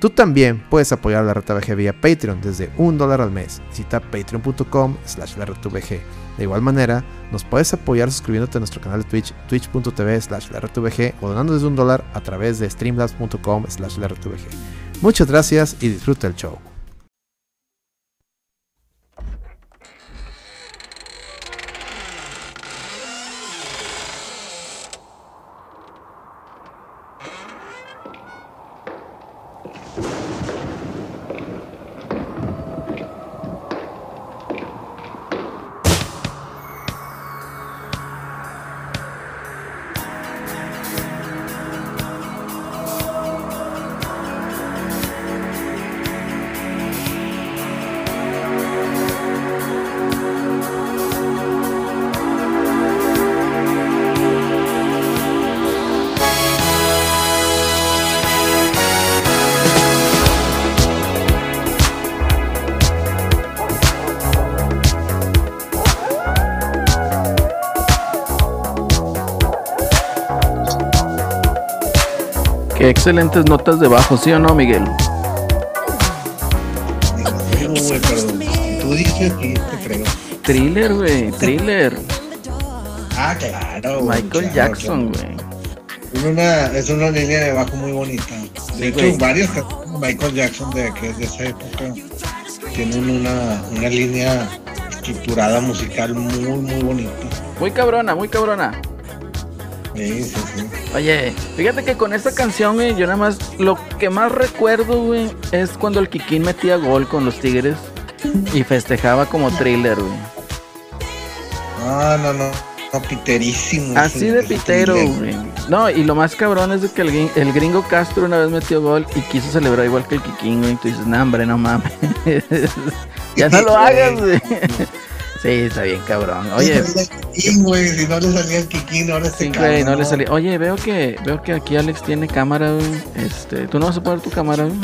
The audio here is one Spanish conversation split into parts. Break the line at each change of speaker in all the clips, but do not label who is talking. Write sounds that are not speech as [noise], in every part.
Tú también puedes apoyar la RTVG vía Patreon desde un dólar al mes. Visita patreon.com slash la De igual manera, nos puedes apoyar suscribiéndote a nuestro canal de Twitch, twitch.tv slash la o donando desde un dólar a través de streamlabs.com slash la Muchas gracias y disfruta el show.
Excelentes notas debajo, ¿sí o no, Miguel?
Tú dices que te creo.
Thriller, güey, thriller. [laughs]
Ah, claro.
Michael Jackson, güey.
Es una, es una línea de bajo muy bonita. De hecho, varios Michael Jackson de que es de esa época tienen una, una línea estructurada musical muy, muy bonita.
Muy cabrona, muy cabrona.
Sí, sí, sí.
Oye, fíjate que con esta canción, güey, yo nada más, lo que más recuerdo, güey, es cuando el Kikín metía gol con los Tigres y festejaba como thriller, güey.
Ah, no, no, no, piterísimo.
Así de pitero, güey. No, y lo más cabrón es de que el, gringo Castro una vez metió gol y quiso celebrar igual que el Kikín, güey. Y tú dices, no, hombre, no mames. [laughs] ya no lo hagas, güey. [laughs] Sí, está bien cabrón. Oye.
si no le salía el Kikín, ahora
sí, no, le salía. Oye, veo que, veo que aquí Alex tiene cámara, güey. Este, ¿tú no vas a poner tu cámara, güey?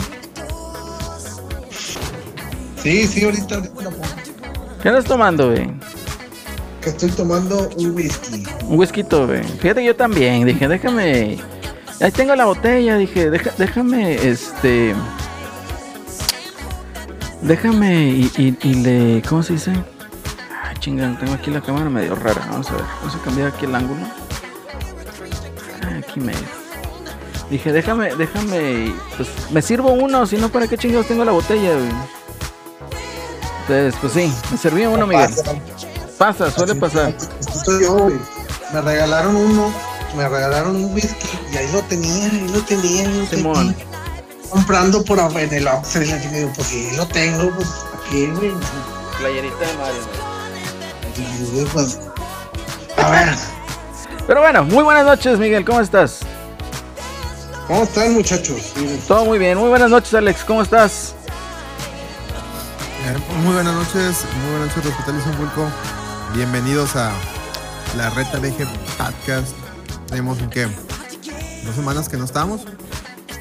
Sí, sí, ahorita.
¿Qué andas tomando, güey?
Que estoy tomando un whisky.
Un whisky, güey. Fíjate yo también. Dije, déjame. Ahí tengo la botella. Dije, déjame, este. Déjame y, y, y le. ¿Cómo se dice? Chingan, tengo aquí la cámara medio rara. Vamos a ver, vamos a cambiar aquí el ángulo. Ah, aquí medio. Dije, déjame, déjame. Pues me sirvo uno, si no, ¿para qué chingados tengo la botella, Entonces, pues sí, me serví uno, Miguel. Pasa, suele pasar.
yo, Me regalaron uno, me regalaron un whisky y ahí lo tenía, ahí lo tenía, ahí lo tenía. Comprando por en el Oxxo y digo, pues lo tengo, pues aquí, güey.
Playerita de Mario,
a ver.
Pero bueno, muy buenas noches, Miguel, ¿cómo estás?
¿Cómo están, muchachos?
Todo muy bien. Muy buenas noches, Alex, ¿cómo estás?
Eh, muy buenas noches, muy buenas noches, Hospital Vulco. Bienvenidos a la Reta VG Podcast. Tenemos en qué? ¿Dos semanas que no estamos?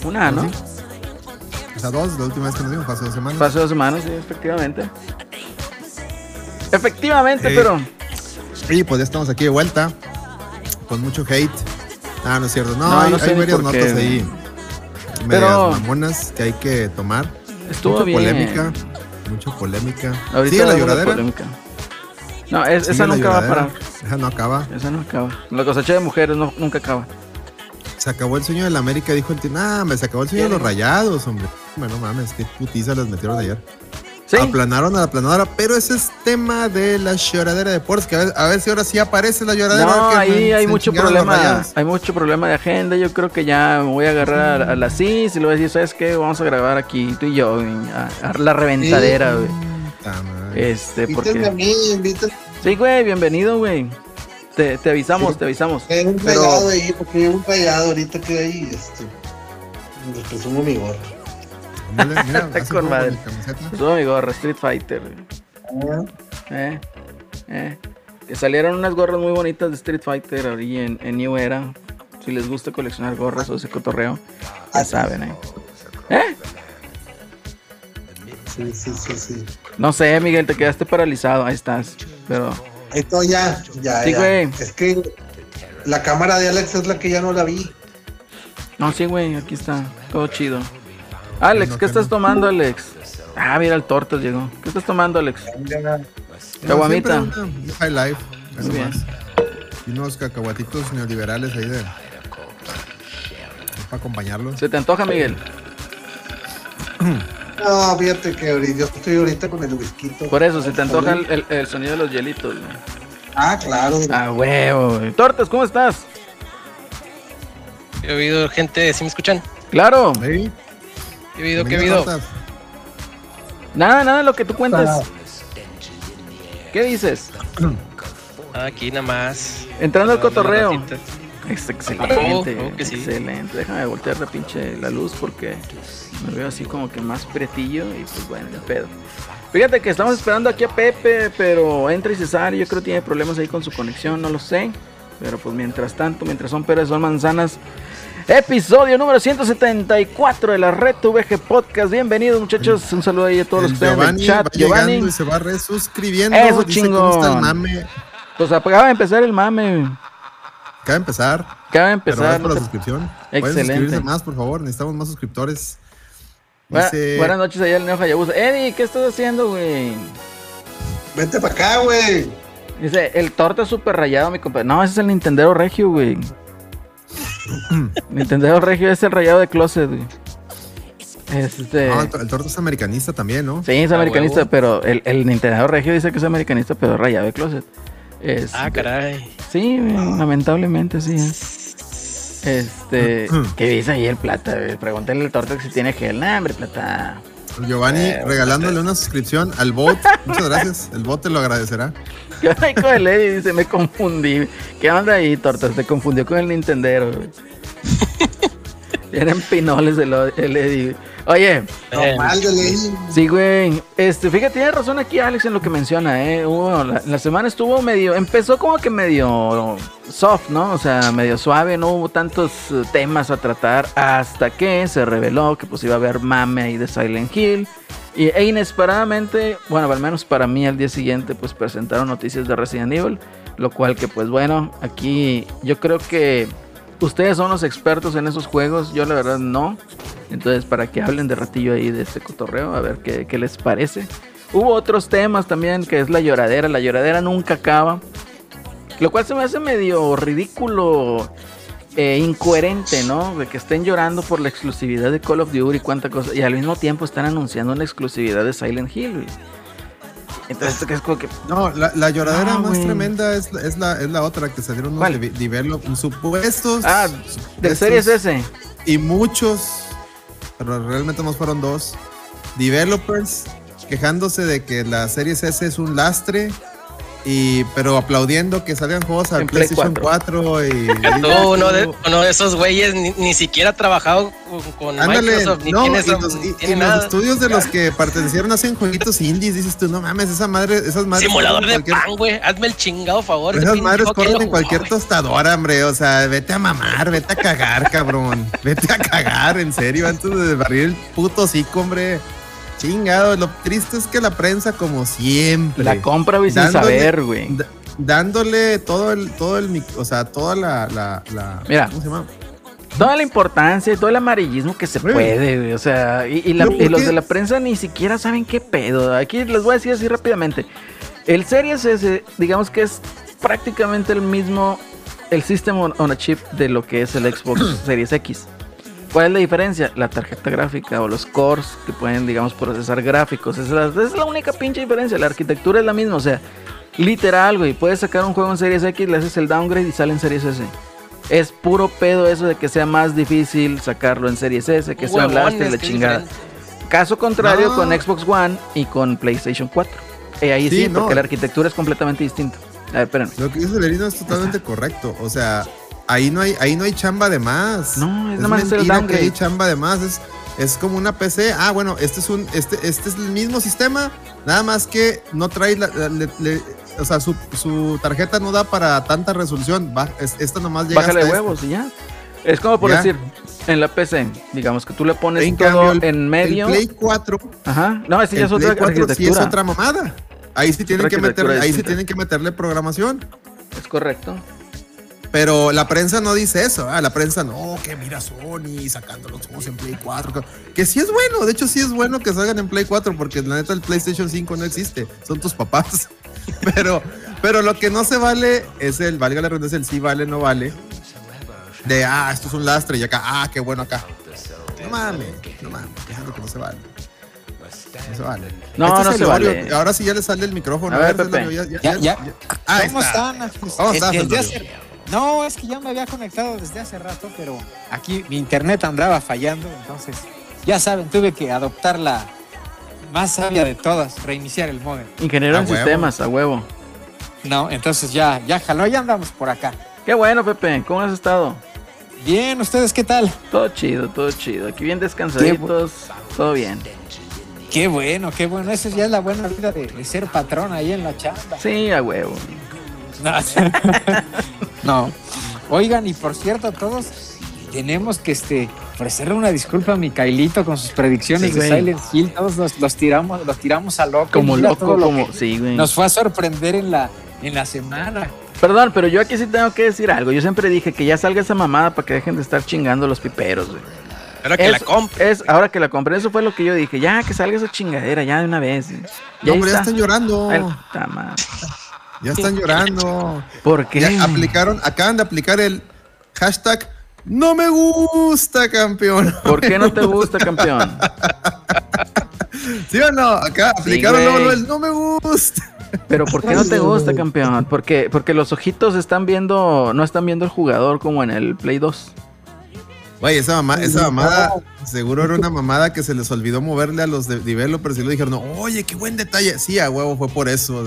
Una, ¿no?
O sea, dos, la última vez que nos vimos, pasó dos semanas.
Pasó dos semanas, sí, efectivamente. Efectivamente, pero.
Sí, pues ya estamos aquí de vuelta. Con mucho hate. Ah, no es cierto. No, hay, varias notas ahí. Pero. mamonas que hay que tomar.
Estuvo
mucha polémica. Mucha polémica.
Ahorita
Sigue la lloradera.
No, esa nunca va a parar.
Esa no acaba.
Esa no acaba. La cosecha de mujeres no, nunca acaba.
Se acabó el sueño de la América, dijo el tío. Nah, me se acabó el sueño de los rayados, hombre. Bueno, mames, qué putiza les metieron ayer. Aplanaron a la planadora, pero ese es tema de la lloradera de deportes, que a ver, si ahora sí aparece la lloradera.
No, ahí hay mucho problema, hay mucho problema de agenda, yo creo que ya me voy a agarrar a, la CIS y le voy a decir, ¿sabes qué? Vamos a grabar aquí tú y yo, a, la reventadera, güey. Este, porque... Sí, güey, bienvenido, güey. Te, te, avisamos, te avisamos.
Hay un rayado ahí, porque hay un rayado ahorita que hay, este, pusimos mi gorro. [laughs]
Está con madre. Todo mi gorra, Street Fighter. Eh, eh. Que salieron unas gorras muy bonitas de Street Fighter ahí en, en New Era. Si les gusta coleccionar gorras o ese cotorreo, ya saben, ¿eh? ¿Eh?
Sí, sí, sí, sí.
No sé, Miguel, te quedaste paralizado. Ahí estás. Pero.
Esto ya, ya. Sí, güey. Es que la cámara de Alex es la que ya no la vi.
No, sí, güey, aquí está. Todo chido. Alex, ¿qué estás tomando, Alex? Ah, mira, el tortas llegó. ¿Qué estás tomando, Alex? Caguamita.
High life. Eso más. Y unos cacahuatitos neoliberales ahí de. Para acompañarlos.
¿Se te antoja, Miguel?
No, fíjate que yo estoy ahorita con el whisky.
Por eso, se te antoja el, el, sonido de los hielitos.
Ah, claro.
Ah, huevo. Tortas, ¿cómo estás?
He oído gente, ¿sí me escuchan?
Claro.
¿Sí? ¿Qué oído? ¿Qué oído?
Nada, nada, lo que tú cuentas. Ah. ¿Qué dices?
Aquí nada más.
Entrando al cotorreo. excelente, oh, excelente. Déjame voltear la pinche la luz porque me veo así como que más pretillo y pues bueno, el pedo. Fíjate que estamos esperando aquí a Pepe, pero entra y Cesario, yo creo que tiene problemas ahí con su conexión, no lo sé. Pero pues mientras tanto, mientras son peras, son manzanas. Episodio número 174 de la Red VG Podcast. Bienvenidos muchachos. Un saludo ahí a todos los que están en el chat.
Giovanni. Y se va resuscribiendo.
Eso chingo. Pues acaba de empezar el mame.
Acaba de empezar.
Acaba de empezar.
por la suscripción.
Excelente. suscribirse
más, por favor. Necesitamos más suscriptores.
Buenas noches allá el Neo Hayabusa. Eddie, ¿qué estás haciendo, güey?
Vente para acá, güey.
Dice, el torta súper rayado, mi compadre. No, ese es el Nintendo Regio, güey. [laughs] Nintendo Regio es el rayado de closet, güey. Este...
No, el, torta es americanista también, ¿no?
Sí, es ah, americanista, pero el, el, Nintendo Regio dice que es americanista, pero rayado de closet.
ah, caray.
Sí, lamentablemente sí. Este, [clears throat] ¿qué dice ahí el plata? Pregúntale al torta si tiene gel. Nah, hombre, plata.
Giovanni eh, regalándole una suscripción al bot. Muchas gracias. El bot te lo agradecerá. [laughs]
con el Eddie dice, me confundí. ¿Qué onda ahí, tortas? Te confundió con el Nintendero. [laughs] Tienen pinoles el, el Eddie. Oye,
normal de
Sí, güey. Este, fíjate, tiene razón aquí Alex en lo que menciona, eh. la, semana estuvo medio, empezó como que medio soft, ¿no? O sea, medio suave, no hubo tantos eh, temas a tratar hasta que se reveló que pues iba a haber mame ahí de Silent Hill. Y, e inesperadamente, bueno, al menos para mí al día siguiente, pues presentaron noticias de Resident Evil. Lo cual que pues bueno, aquí yo creo que ustedes son los expertos en esos juegos, yo la verdad no. Entonces, para que hablen de ratillo ahí de este cotorreo, a ver qué, les parece. Hubo otros temas también, que es la lloradera. La lloradera nunca acaba. Lo cual se me hace medio ridículo e incoherente, ¿no? De que estén llorando por la exclusividad de Call of Duty y cuánta cosa. Y al mismo tiempo están anunciando una exclusividad de Silent Hill. Entonces, es como que.
No, la, lloradera más tremenda es, es, la, es la otra que salieron unos develop, supuestos.
Ah, de series ese.
Y muchos, pero realmente más fueron dos, developers quejándose de que la Series S es un lastre y, pero aplaudiendo que salgan juegos al PlayStation 4. y, [laughs]
uno, de, uno de esos güeyes ni, siquiera ha trabajado con, Microsoft, ni tiene,
y los, estudios de los que pertenecieron hacen jueguitos indies, dices tú, no mames, esa madre, esas madres.
Simulador de pan, güey, hazme el chingado favor.
Esas madres corren en cualquier tostadora, hombre, o sea, vete a mamar, vete a cagar, cabrón. vete a cagar, en serio, antes de barrir el puto cico, hombre. Chingado, lo triste es que la prensa, como siempre.
La compra, güey, sin saber, güey.
Dándole todo el, todo el, o sea, toda la, la,
Mira. ¿Cómo se llama? Toda la importancia y todo el amarillismo que se puede, güey. O sea, y, los de la prensa ni siquiera saben qué pedo. Aquí les voy a decir así rápidamente. El Series S, digamos que es prácticamente el mismo, el System on a Chip de lo que es el Xbox [clears throat] Series X. ¿Cuál es la diferencia? La tarjeta gráfica o los cores que pueden, digamos, procesar gráficos. Esa es, la, única pinche diferencia. La arquitectura es la misma. O sea, literal, güey. Puedes sacar un juego en Series X, le haces el downgrade y sale en Series S. Es puro pedo eso de que sea más difícil sacarlo en Series S, que sea un lastre la chingada. Caso contrario con Xbox One y con PlayStation 4. Eh, ahí sí, porque la arquitectura es completamente distinta. A ver, espérenme.
Lo que dice Lerino es totalmente correcto. O sea, ahí no hay, ahí no hay chamba de más.
No, es, nada más el downgrade.
hay chamba de más. Es es como una PC. Ah, bueno, este es un, este, este es el mismo sistema, nada más que no trae la, o sea, su, tarjeta no da para tanta resolución. esta nomás llega
Bájale huevos y ya. Es como por decir, en la PC, digamos que tú le pones en todo en medio.
El Play 4.
Ajá. No, ese ya es otra
Sí es otra mamada. Ahí sí tienen que meterle, ahí sí tienen que meterle programación.
Es correcto.
Pero la prensa no dice eso, la prensa no, que mira Sony sacando los juegos en Play 4. Que sí es bueno, de hecho sí es bueno que salgan en Play 4 porque la neta el PlayStation 5 no existe, son tus papás. [laughs] Pero, pero lo que no se vale es el, valga la redundancia, el sí vale, no vale. De, ah, esto es un lastre y acá, ah, qué bueno acá. No mames, no mames, lo que no se vale. No se vale.
No, este no se vale.
Ahora sí ya le sale el micrófono.
A ver, Pepe.
Ya, ya, ¿Cómo están? ¿Cómo estás, no, es que ya me había conectado desde hace rato, pero aquí mi internet andaba fallando, entonces ya saben, tuve que adoptar la más sabia de todas, reiniciar el modem.
Ingeniero en sistemas, a huevo.
No, entonces ya, ya jaló, ya andamos por acá.
Qué bueno, Pepe, ¿cómo has estado?
Bien, ¿ustedes qué tal?
Todo chido, todo chido. Aquí bien descansaditos, todo bien.
Qué bueno, qué bueno. Esa ya es la buena vida de, de ser patrón ahí en la chamba.
Sí, a huevo. [laughs]
No. Oigan, y por cierto, todos tenemos que este, ofrecerle una disculpa a Micaelito con sus predicciones de Silent Hill. Todos los, tiramos, los tiramos a loco.
Como loco, como. Sí, güey.
Nos fue a sorprender en la, en la semana.
Perdón, pero yo aquí sí tengo que decir algo. Yo siempre dije que ya salga esa mamada para que dejen de estar chingando los piperos, güey.
Ahora que la compre.
Es, ahora que la compre, eso fue lo que yo dije. Ya, que salga esa chingadera, ya de una vez.
Ya, ya están llorando. Ya están llorando.
¿Por qué?
aplicaron, acaban de aplicar el hashtag no me gusta, campeón.
¿Por qué no te gusta, campeón? [laughs]
¿Sí o no? Acá aplicaron el no me gusta.
Pero ¿por qué no te gusta, campeón? Porque, porque los ojitos están viendo, no están viendo el jugador como en el Play 2.
Güey, esa, mamá, esa mamada, seguro era una mamada que se les olvidó moverle a los de developers y le dijeron, oye, qué buen detalle. Sí, a huevo fue por eso.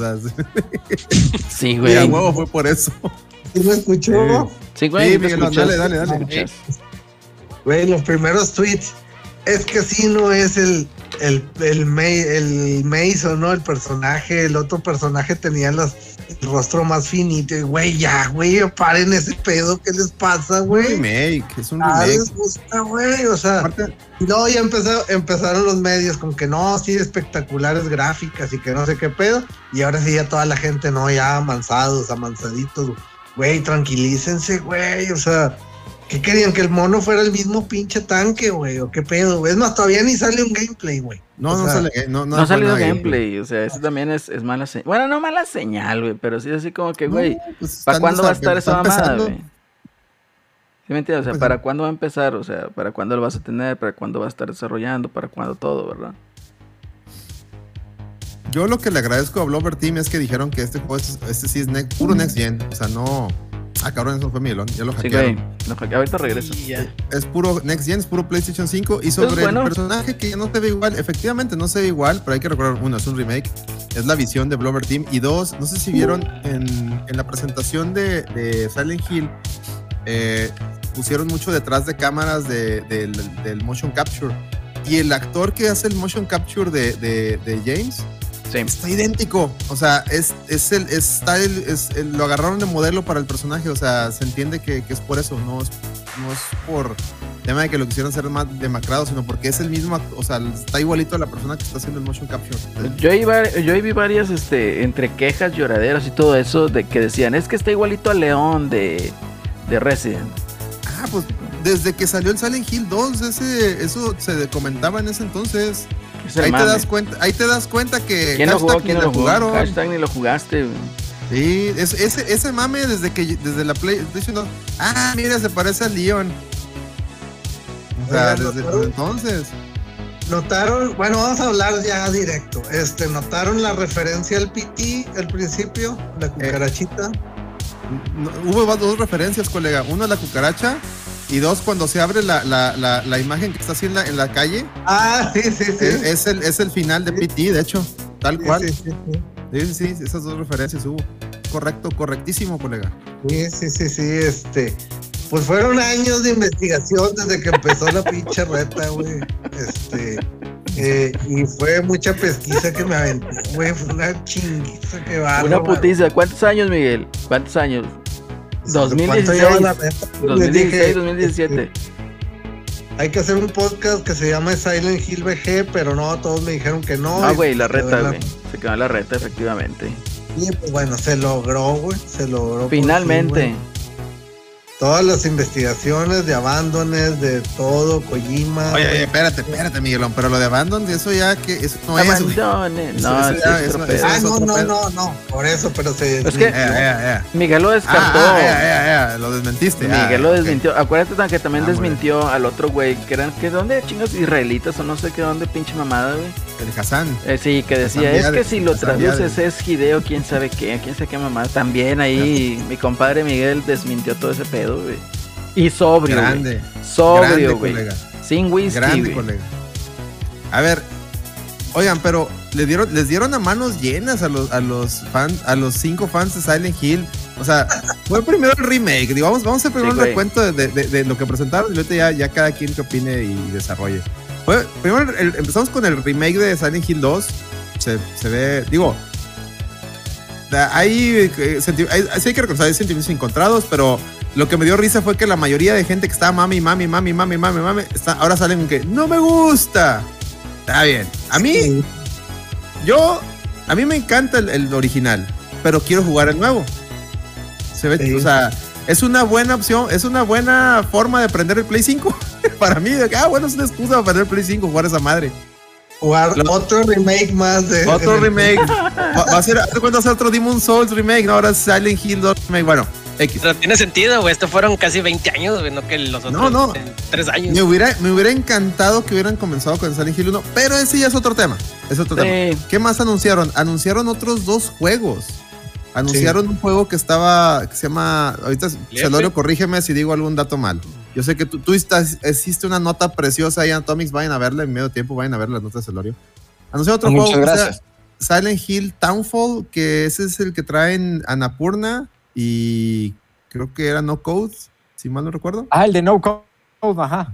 sí, güey.
a huevo fue por eso.
¿Sí lo escuchó?
Sí, güey. Sí,
Miguel, dale, dale, dale.
Güey, los primeros tweets. Es que sí no es el, el, el, el Mason, ¿no? El personaje, el otro personaje tenía las el rostro más finito. Y, güey, ya, güey, paren ese pedo. ¿Qué les pasa, güey?
Un remake, es un ah, remake.
les gusta, güey. O sea, luego ya empezaron los medios con que no, sí, espectaculares gráficas y que no sé qué pedo. Y ahora sí, ya toda la gente, no, ya amansados, amansaditos. Güey, tranquilícense, güey. O sea, ¿Qué querían? ¿Que el mono fuera el mismo pinche tanque, güey? ¿O qué pedo? Es más, todavía ni sale un gameplay, güey.
No, no sale. No,
no, ha salido gameplay. O sea, eso también es, es mala señal. Bueno, no mala señal, güey. Pero sí así como que, güey, pues ¿para cuándo va a estar esa mamada, güey? ¿Sí me entiendes? O sea, pues ¿para cuándo va a empezar? O sea, ¿para cuándo lo vas a tener? ¿Para cuándo va a estar desarrollando? ¿Para cuándo todo, verdad?
Yo lo que le agradezco a Blover Team es que dijeron que este juego, este sí es puro Next Gen. O sea, no Ah, cabrón, eso fue Milón. Ya lo hackearon.
Sí, güey. Ahorita regreso.
Es puro Next Gen, es puro PlayStation 5. Y sobre el personaje que no se ve igual, efectivamente no se ve igual, pero hay que recordar, uno, es un remake. Es la visión de Blover Team. Y dos, no sé si vieron en, en la presentación de, de Silent Hill, eh, pusieron mucho detrás de cámaras de, del, motion capture. Y el actor que hace el motion capture de, de James Está idéntico. O sea, es, es el, está el, es lo agarraron de modelo para el personaje. O sea, se entiende que, que es por eso. No es, no es por tema de que lo quisieron hacer más demacrado, sino porque es el mismo, o sea, está igualito a la persona que está haciendo el motion capture.
Yo iba, yo vi varias, este, entre quejas, lloraderas y todo eso, de que decían, es que está igualito al León de, de Resident.
Ah, pues desde que salió el Silent Hill 2, ese, eso se comentaba en ese entonces ahí te das cuenta, ahí te das cuenta que
¿Quién lo jugó? ¿Quién lo jugaron? Hashtag ni lo jugaste.
Sí, ese, ese mame desde que desde la PlayStation 2. Ah, mira, se parece a Leon. O sea, desde entonces.
Notaron, bueno, vamos a hablar ya directo. Este, notaron la referencia al PT al principio, la eh, cucarachita.
hubo dos referencias, colega. Uno la cucaracha y dos, cuando se abre la, la, la, la imagen que está así en la, en la calle.
Ah, sí, sí, sí.
Es, el, es el final de PT, de hecho, tal cual. Sí, sí, sí. Sí, sí, esas dos referencias hubo. Correcto, correctísimo, colega.
Sí, sí, sí, sí, este. Pues fueron años de investigación desde que empezó la pinche reta, güey. Este, eh, y fue mucha pesquisa que me aventé, güey. Fue una chinguiza que va.
Una putiza. ¿Cuántos años, Miguel? ¿Cuántos años? 2016. 2016, 2017.
Hay que hacer un podcast que se llama Silent Hill VG, pero no, todos me dijeron que no.
Ah, güey, la reta, güey. Se quedó la reta, efectivamente.
Y pues bueno, se logró, güey. Se logró.
Finalmente
todas las investigaciones de Abandones, de todo, Kojima.
Oye, oye, espérate, espérate, Miguelón, pero lo de Abandon, eso ya que eso
no es. Abandones, no,
eso, ya, eso, eso, ah, no, no, no, no, por eso, pero se.
Es que Miguel lo descartó.
Ah, lo desmentiste.
Miguel lo desmintió. Acuérdate que también ah, desmintió al otro güey, que eran, que dónde chingas israelitas o no sé qué dónde pinche mamada, güey.
El Hassan.
Eh, sí, que decía, es que si lo traduces es Hideo, quién sabe qué, quién sabe qué mamada. También ahí mi compadre Miguel desmintió todo ese pedo. Y sobrio. Grande. Sobrio, güey. Sin whisky. Grande, colega.
A ver, oigan, pero les dieron, les dieron a manos llenas a los, a los fans, a los cinco fans de Silent Hill. O sea, fue primero el remake. Digo, vamos, a hacer primero un recuento de, lo que presentaron y luego ya, ya cada quien que opine y desarrolle. primero empezamos con el remake de Silent Hill 2. Se, se ve, digo, hay, eh, hay, hay que reconocer, hay sentimientos encontrados, pero lo que me dio risa fue que la mayoría de gente que estaba mami, mami, mami, mami, mami, mami, está, ahora salen con que no me gusta. Está bien. A mí, yo, a mí me encanta el, original, pero quiero jugar el nuevo. Se ve, o sea, es una buena opción, es una buena forma de prender el Play 5. [laughs] para mí, ah, bueno, es una excusa para prender el Play 5, jugar esa madre.
Jugar otro remake más de.
Otro remake. va, a ser, ¿cuándo hacer otro Demon Souls remake? No, ahora Silent Hill 2 remake. Bueno,
pero tiene sentido, güey. Esto fueron casi 20 años, güey, no que los otros no, no. 3 años.
Me hubiera, me hubiera encantado que hubieran comenzado con Silent Hill 1, pero ese ya es otro tema. Es otro tema. ¿Qué más anunciaron? Anunciaron otros dos juegos. Anunciaron un juego que estaba, que se llama, ahorita Celorio, corrígeme si digo algún dato mal. Yo sé que tú, tú estás, hiciste una nota preciosa ahí en Atomics, vayan a verla en medio tiempo, vayan a ver las notas de Celorio. Anunciaron otro Muchas juego gracias. Silent Hill Townfall, que ese es el que traen Anapurna y creo que era No Code, si mal no recuerdo.
Ah, el de No Code, ajá.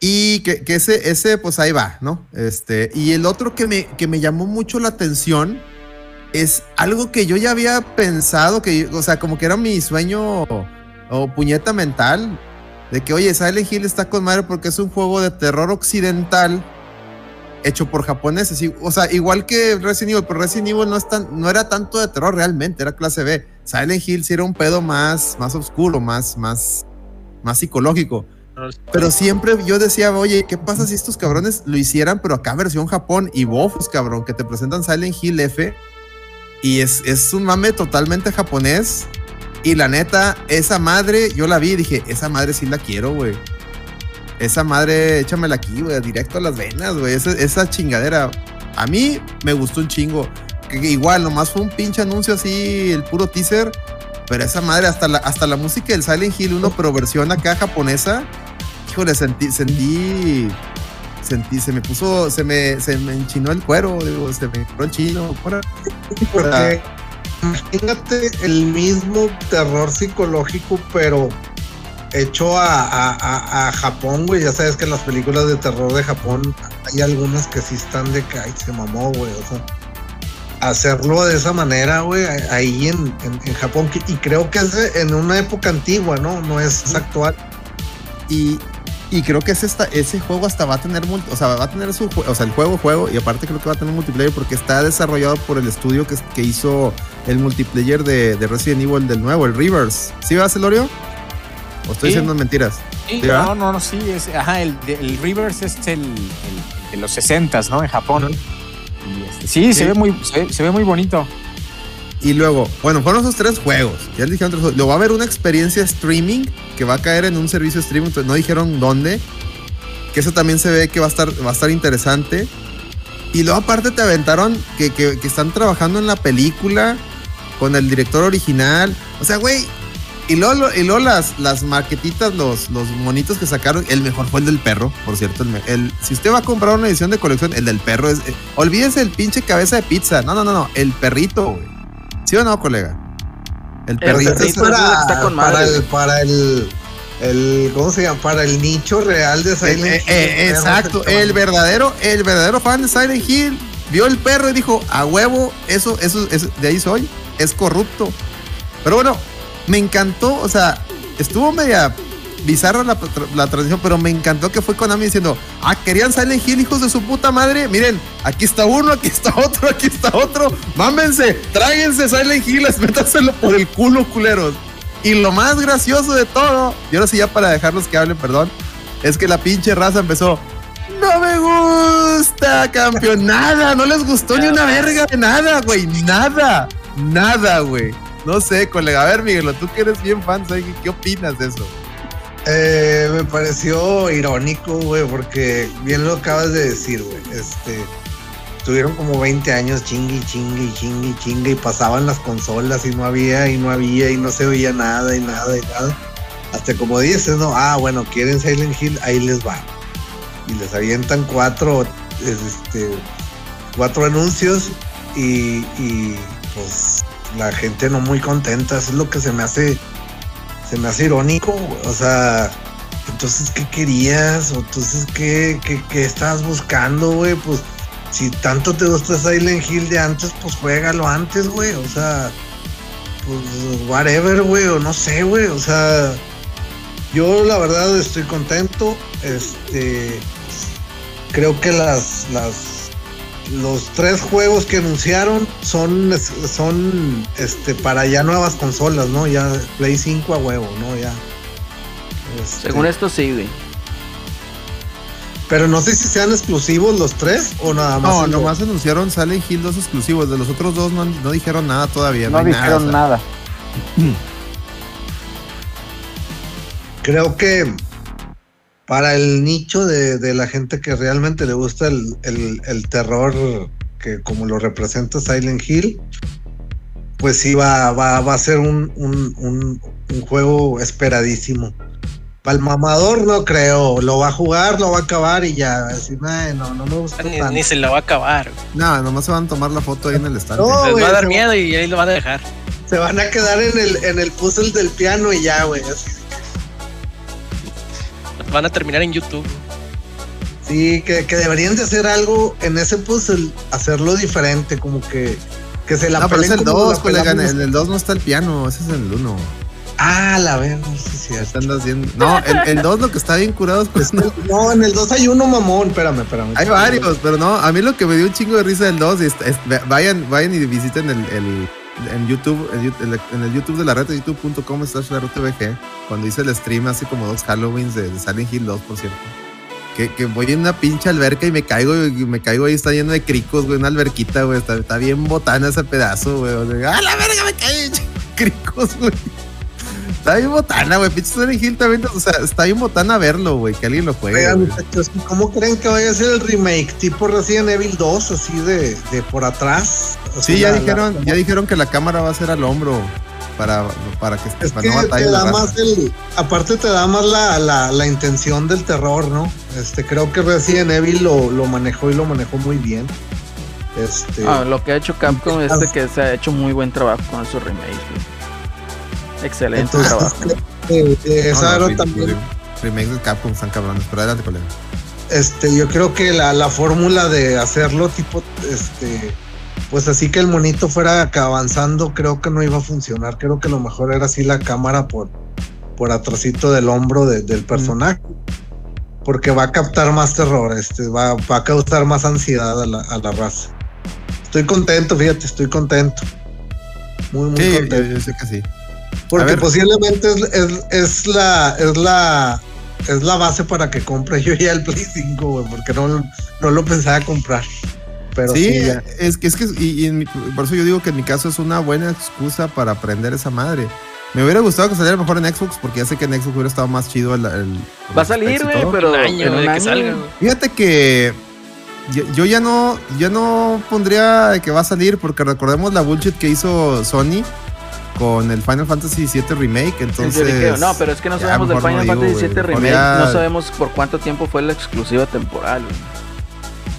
Y que, ese, ese, pues ahí va, ¿no? Este, y el otro que me, que me llamó mucho la atención es algo que yo ya había pensado, que, o sea, como que era mi sueño o, puñeta mental, de que, oye, Silent Hill está con madre porque es un juego de terror occidental hecho por japoneses. O sea, igual que Resident Evil, pero Resident Evil no, es no era tanto de terror realmente, era clase B. Silent Hill sí era un pedo más, más oscuro, más, más, más psicológico. Pero siempre yo decía, oye, ¿qué pasa si estos cabrones lo hicieran, pero acá versión Japón y bofos, cabrón, que te presentan Silent Hill F y es, es un mame totalmente japonés. Y la neta, esa madre, yo la vi y dije, esa madre sí la quiero, güey esa madre, échamela aquí, güey, directo a las venas, güey. Esa, chingadera. A mí me gustó un chingo. Que igual, nomás fue un pinche anuncio así, el puro teaser. Pero esa madre, hasta la, hasta la música del Silent Hill 1, pero versión acá japonesa. Híjole, sentí, sentí, sentí, se me puso, se me, se me enchinó el cuero, se me entró el chino.
Porque imagínate el mismo terror psicológico, pero hecho a, Japón, güey. Ya sabes que en las películas de terror de Japón hay algunas que sí están de que ay, se mamó, güey. O sea, hacerlo de esa manera, güey, ahí en, Japón. Y creo que es en una época antigua, ¿no? No es actual.
Y, y creo que es esta, ese juego hasta va a tener, o sea, va a tener su, o sea, el juego, juego, y aparte creo que va a tener multiplayer porque está desarrollado por el estudio que, que hizo el multiplayer de, de Resident Evil del nuevo, el Rivers. ¿Sí va, Celorio? ¿O estoy diciendo mentiras?
no, no, no, sí. Es, ajá, el, el Rivers es el, de los 60 ¿no? En Japón. Este, sí, Se, ve muy, se, ve muy bonito.
Y luego, bueno, fueron esos tres juegos. Ya les dijeron tres Luego va a haber una experiencia streaming que va a caer en un servicio streaming. No dijeron dónde. Que eso también se ve que va a estar, va a estar interesante. Y luego aparte te aventaron que, que, que están trabajando en la película con el director original. O sea, güey, y luego, y las, las maquetitas, los, los monitos que sacaron, el mejor fue el del perro, por cierto. El, si usted va a comprar una edición de colección, el del perro es. Eh, olvídese el pinche cabeza de pizza. No, no, no, no. El perrito, güey. ¿Sí o no, colega?
El perrito, está con para, el, para el el ¿cómo se llama? Para el nicho real de Silent
eh, eh, Hill. exacto, el verdadero, el verdadero fan de Silent Hill vio el perro y dijo, a huevo, eso, eso, eso, de ahí soy, es corrupto. Pero bueno, me encantó, o sea, estuvo media bizarra la, la transición, pero me encantó que fue Konami diciendo, ah, querían Silent Hill, hijos de su puta madre, miren, aquí está uno, aquí está otro, aquí está otro, mámense, tráguense Silent Hill, [laughs] métaselo por el culo, culeros. Y lo más gracioso de todo, y ahora sí ya para dejarlos que hablen, perdón, es que la pinche raza empezó, no me gusta, campeón, nada, no les gustó ni una verga de nada, güey, nada, nada, güey. No sé, colega, a ver, Miguelo, tú que eres bien fan, ¿qué opinas de eso?
Eh, me pareció irónico, güey, porque bien lo acabas de decir, güey. Este, tuvieron como 20 años chingue, chingue, chingue, chingue y pasaban las consolas y no había y no había y no se oía nada y nada y nada. Hasta como dices, ¿no? Ah, bueno, quieren Silent Hill, ahí les va. Y les avientan cuatro, este, cuatro anuncios y, y pues la gente no muy contenta. Eso es lo que se me hace, se me hace irónico. O sea, entonces, ¿qué querías? O entonces, ¿qué, qué, qué estabas buscando, güey? Pues si tanto te gusta Silent Hill de antes, pues juégalo antes, güey. O sea, pues whatever, güey, o no sé, güey. O sea, yo la verdad estoy contento. Este, creo que las, las, los tres juegos que anunciaron son, son, este, para ya nuevas consolas, ¿no? Ya Play 5 a huevo, ¿no? Ya.
Este, Según esto sí, güey.
Pero no sé si sean exclusivos los tres o nada más.
No, nomás anunciaron Silent Hill dos exclusivos. De los otros dos no, dijeron nada todavía.
No, dijeron nada.
Creo que para el nicho de, la gente que realmente le gusta el, terror que como lo representa Silent Hill, pues sí va, va, a ser un, un juego esperadísimo. Para el mamador no creo, lo va a jugar, lo va a acabar y ya, no, no me gusta.
Ni, se lo va a acabar.
No, nomás se van a tomar la foto ahí en el estadio.
Les va a dar miedo y ahí lo van a dejar.
Se van a quedar en el, en el puzzle del piano y ya, güey.
Van a terminar en YouTube.
Sí, que, deberían de hacer algo en ese puzzle, hacerlo diferente, como que, que se la
No, pero es el 2, colega, en el 2 no está el piano, ese es el 1.
Ah, la verdad, no sé si
están haciendo. No, el 2 lo que está bien curado es pues
no. en el 2 hay uno mamón, espérame, espérame.
Hay varios, pero no, a mí lo que me dio un chingo de risa del 2 es, vayan, vayan y visiten el, el en YouTube, en, el YouTube de la red de youtube.com slash la cuando hice el stream hace como dos Halloweens de, Silent Hill 2, por cierto. Que, que, voy en una pinche alberca y me caigo y me caigo ahí, está lleno de cricos, güey, una alberquita, güey, está, está bien botana ese pedazo, güey. ¡Ah, la verga, me caí! [laughs] Cricos, güey. Está bien botana, güey. Pinche Silent Hill también, o sea, está bien botana verlo, güey. Que alguien lo juegue. muchachos,
¿cómo creen que vaya a ser el remake? Tipo Resident Evil 2, así de, de por atrás.
sí, ya dijeron, ya dijeron que la cámara va a ser al hombro. Para, para que,
es que no te da más el, aparte te da más la, la, la, intención del terror, ¿no? Este, creo que Resident Evil lo, lo manejó y lo manejó muy bien. Este,
ah, lo que ha hecho Capcom es que se ha hecho muy buen trabajo con esos remakes. Excelente trabajo.
Eh, eh, también.
Remakes de Capcom están cabrones, pero adelante, colega.
Este, yo creo que la, la fórmula de hacerlo tipo, este, pues así que el monito fuera avanzando, creo que no iba a funcionar. Creo que lo mejor era así la cámara por, por atrásito del hombro del personaje. Porque va a captar más terror, este, va, va a causar más ansiedad a la, a la raza. Estoy contento, fíjate, estoy contento. Muy, muy contento.
Yo, sé que sí.
Porque posiblemente es, es, la es la es la base para que compre yo ya el Play 5, güey, porque no, no lo pensaba comprar. Pero sí,
es que es que y, por eso yo digo que en mi caso es una buena excusa para aprender esa madre. Me hubiera gustado que saliera mejor en Xbox porque ya sé que en Xbox hubiera estado más chido el,
Va a salir, güey, pero en un año.
Fíjate que yo, ya no ya no pondría que va a salir porque recordemos la bullshit que hizo Sony con el Final Fantasy VII Remake. Entonces,
no, pero es que no sabemos del Final Fantasy VII Remake. No sabemos por cuánto tiempo fue la exclusiva temporal.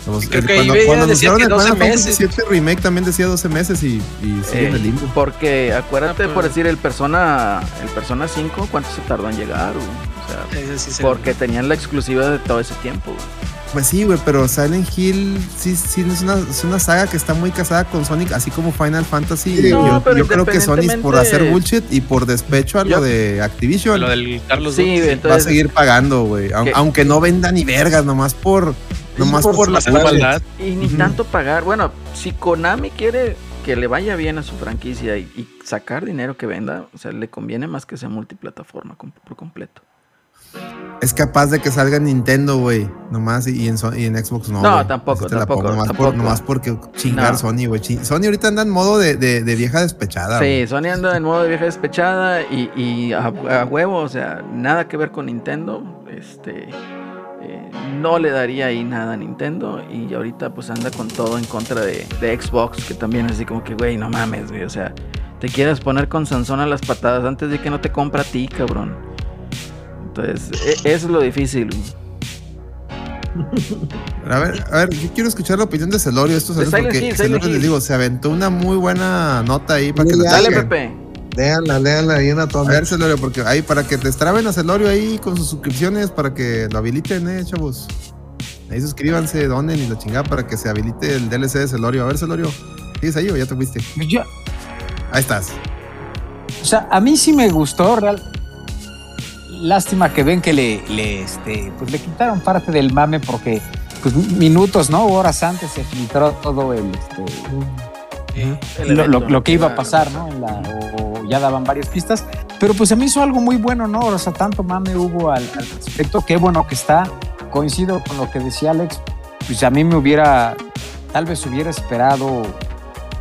Creo que cuando, cuando anunciaron el Final Fantasy VII Remake también decía 12 meses y, y sigue en el limbo.
Porque acuérdate, por decir, el Persona el Persona 5, ¿cuánto se tardó en llegar? O sea, porque tenían la exclusiva de todo ese tiempo.
Pues sí, güey, pero Silent Hill sí, sí es, una, es una saga que está muy casada con Sonic, así como Final Fantasy. yo, creo que Sonic por hacer bullshit y por despecho a lo de Activision.
lo del Carlos
sí, va a seguir pagando, güey. Aunque no venda ni vergas, nomás por, nomás por, la maldad.
Y ni tanto pagar. Bueno, si Konami quiere que le vaya bien a su franquicia y, y, sacar dinero que venda, o sea, le conviene más que sea multiplataforma por completo
es capaz de que salga en Nintendo, güey. Nomás y en, y en Xbox no.
No, tampoco, tampoco,
nomás,
tampoco.
nomás, porque chingar Sony, güey. Sony ahorita anda en modo de, de, vieja despechada.
Sí, Sony anda en modo de vieja despechada y, y a, huevo, o sea, nada que ver con Nintendo. Este. Eh, no le daría ahí nada a Nintendo y ahorita pues anda con todo en contra de, de Xbox, que también es así como que, güey, no mames, güey, o sea, te quieres poner con Sansón a las patadas antes de que no te compra a ti, cabrón. Entonces, e, eso es lo difícil.
A ver, a ver, yo quiero escuchar la opinión de Celorio. Esto es porque Celorio les digo, se aventó una muy buena nota ahí para que
la Dale, Pepe.
Léanla, léanla ahí en A
ver, Celorio, porque ahí para que destraben a Celorio ahí con sus suscripciones para que lo habiliten, eh, chavos. Ahí suscríbanse, donen y la chingada para que se habilite el DLC de Celorio. A ver, Celorio, ¿sigues ahí o ya te fuiste?
Ya.
Ahí estás.
O sea, a mí sí me gustó, real lástima que ven que le, le, este, pues le quitaron parte del mame porque pues, minutos, ¿no? Horas antes se filtró todo el, este, lo, que iba a pasar, ¿no? o ya daban varias pistas. Pero pues a mí hizo algo muy bueno, ¿no? O sea, tanto mame hubo al, respecto. Qué bueno que está. Coincido con lo que decía Alex. Pues a mí me hubiera, tal vez hubiera esperado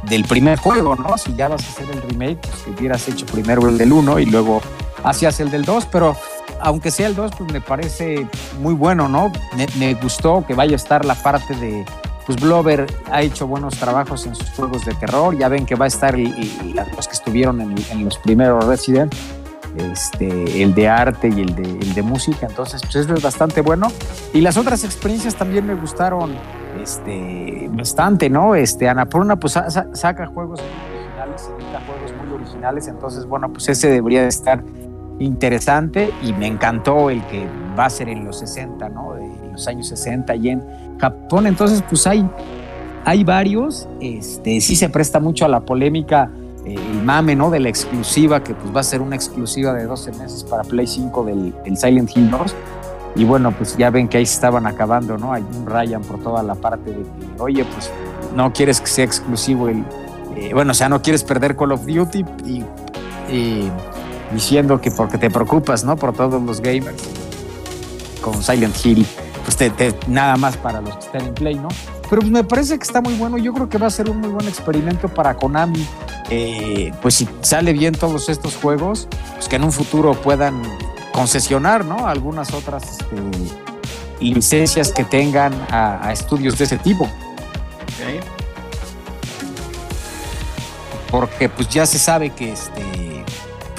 del primer juego, ¿no? Si ya vas a hacer el remake, pues que hubieras hecho primero el del 1 y luego hacia el del 2, pero aunque sea el 2, pues me parece muy bueno, ¿no? Me, gustó que vaya a estar la parte de, pues Blover ha hecho buenos trabajos en sus juegos de terror, ya ven que va a estar los que estuvieron en, los primeros Resident, este, el de arte y el de, el de música, entonces pues es bastante bueno. Y las otras experiencias también me gustaron este, bastante, ¿no? Este, Anapurna pues saca juegos muy originales, saca juegos muy originales, entonces bueno, pues ese debería de estar interesante y me encantó el que va a ser en los 60, ¿no? En los años 60 y en Japón. Entonces, pues hay, hay varios. Este, sí se presta mucho a la polémica eh, el mame, ¿no? De la exclusiva, que pues va a ser una exclusiva de 12 meses para Play 5 del, Silent Hill 2. Y bueno, pues ya ven que ahí se estaban acabando, ¿no? Hay un Ryan por toda la parte de que, oye, pues no quieres que sea exclusivo el... Eh, bueno, o sea, no quieres perder Call of Duty y, y diciendo que porque te preocupas, ¿no? Por todos los gamers con Silent Hill, pues te, nada más para los que estén en Play, ¿no? Pero me parece que está muy bueno. Yo creo que va a ser un muy buen experimento para Konami. Eh, pues si sale bien todos estos juegos, pues que en un futuro puedan concesionar, ¿no? Algunas otras este, licencias que tengan a, estudios de ese tipo. Porque pues ya se sabe que este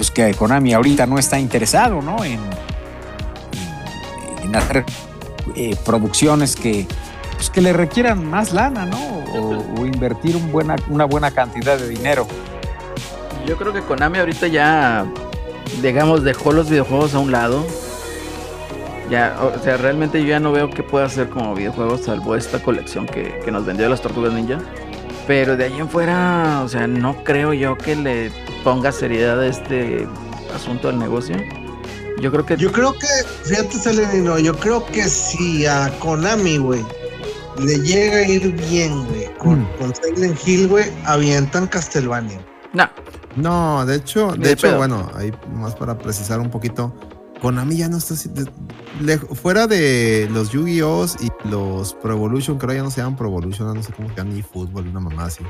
pues que Konami ahorita no está interesado, ¿no? En, hacer eh, producciones que, pues que le requieran más lana, ¿no? O, invertir un buena, una buena cantidad de dinero.
Yo creo que Konami ahorita ya, digamos, dejó los videojuegos a un lado. Ya, o sea, realmente yo ya no veo qué puede hacer como videojuegos, salvo esta colección que, que nos vendió las Tortugas Ninja. Pero de ahí en fuera, o sea, no creo yo que le ponga seriedad a este asunto del negocio. Yo creo que.
Yo creo que, fíjate, Salenino, yo creo que si a Konami, güey, le llega a ir bien, güey, con, mm. con Silent Hill, güey, avientan Castlevania.
No.
No, de hecho, de, hecho, bueno, ahí más para precisar un poquito. Konami ya no está fuera de los Yu-Gi-Oh! y los Pro Evolution, creo ya no se llaman Pro Evolution, no sé cómo se llaman, ni fútbol, una mamá así.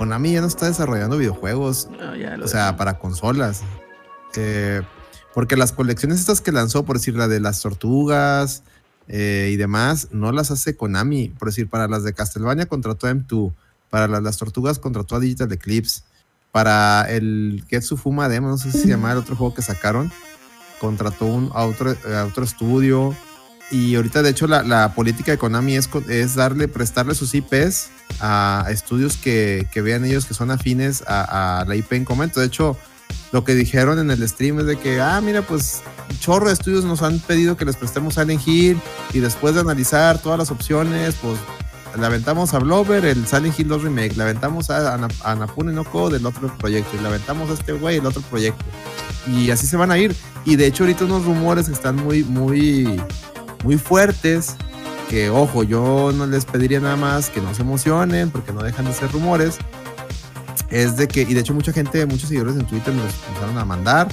Konami ya no está desarrollando videojuegos, o sea, para consolas. Eh, porque las colecciones estas que lanzó, por decir la de las tortugas eh, y demás, no las hace Konami. Por decir, para las de Castlevania contrató a M2, para las, tortugas contrató a Digital Eclipse, para el Getsu Fuma Demo, no sé si se llama el otro juego que sacaron, contrató un, a, otro, a otro estudio. y ahorita, de hecho, la, política de Konami es, es, darle, prestarle sus IPs a, estudios que, vean ellos que son afines a, la IP en comento. De hecho, lo que dijeron en el stream es de que, ah, mira, pues chorro de estudios nos han pedido que les prestemos Silent Hill y después de analizar todas las opciones, pues le aventamos a Blover el Silent Hill 2 Remake, le aventamos a, a, Napune no Code el otro proyecto y le aventamos a este güey el otro proyecto. Y así se van a ir. Y de hecho ahorita unos rumores que están muy, muy, muy fuertes, que ojo, yo no les pediría nada más que no se emocionen porque no dejan de ser rumores. Es de que, y de hecho mucha gente, muchos seguidores en Twitter nos empezaron a mandar,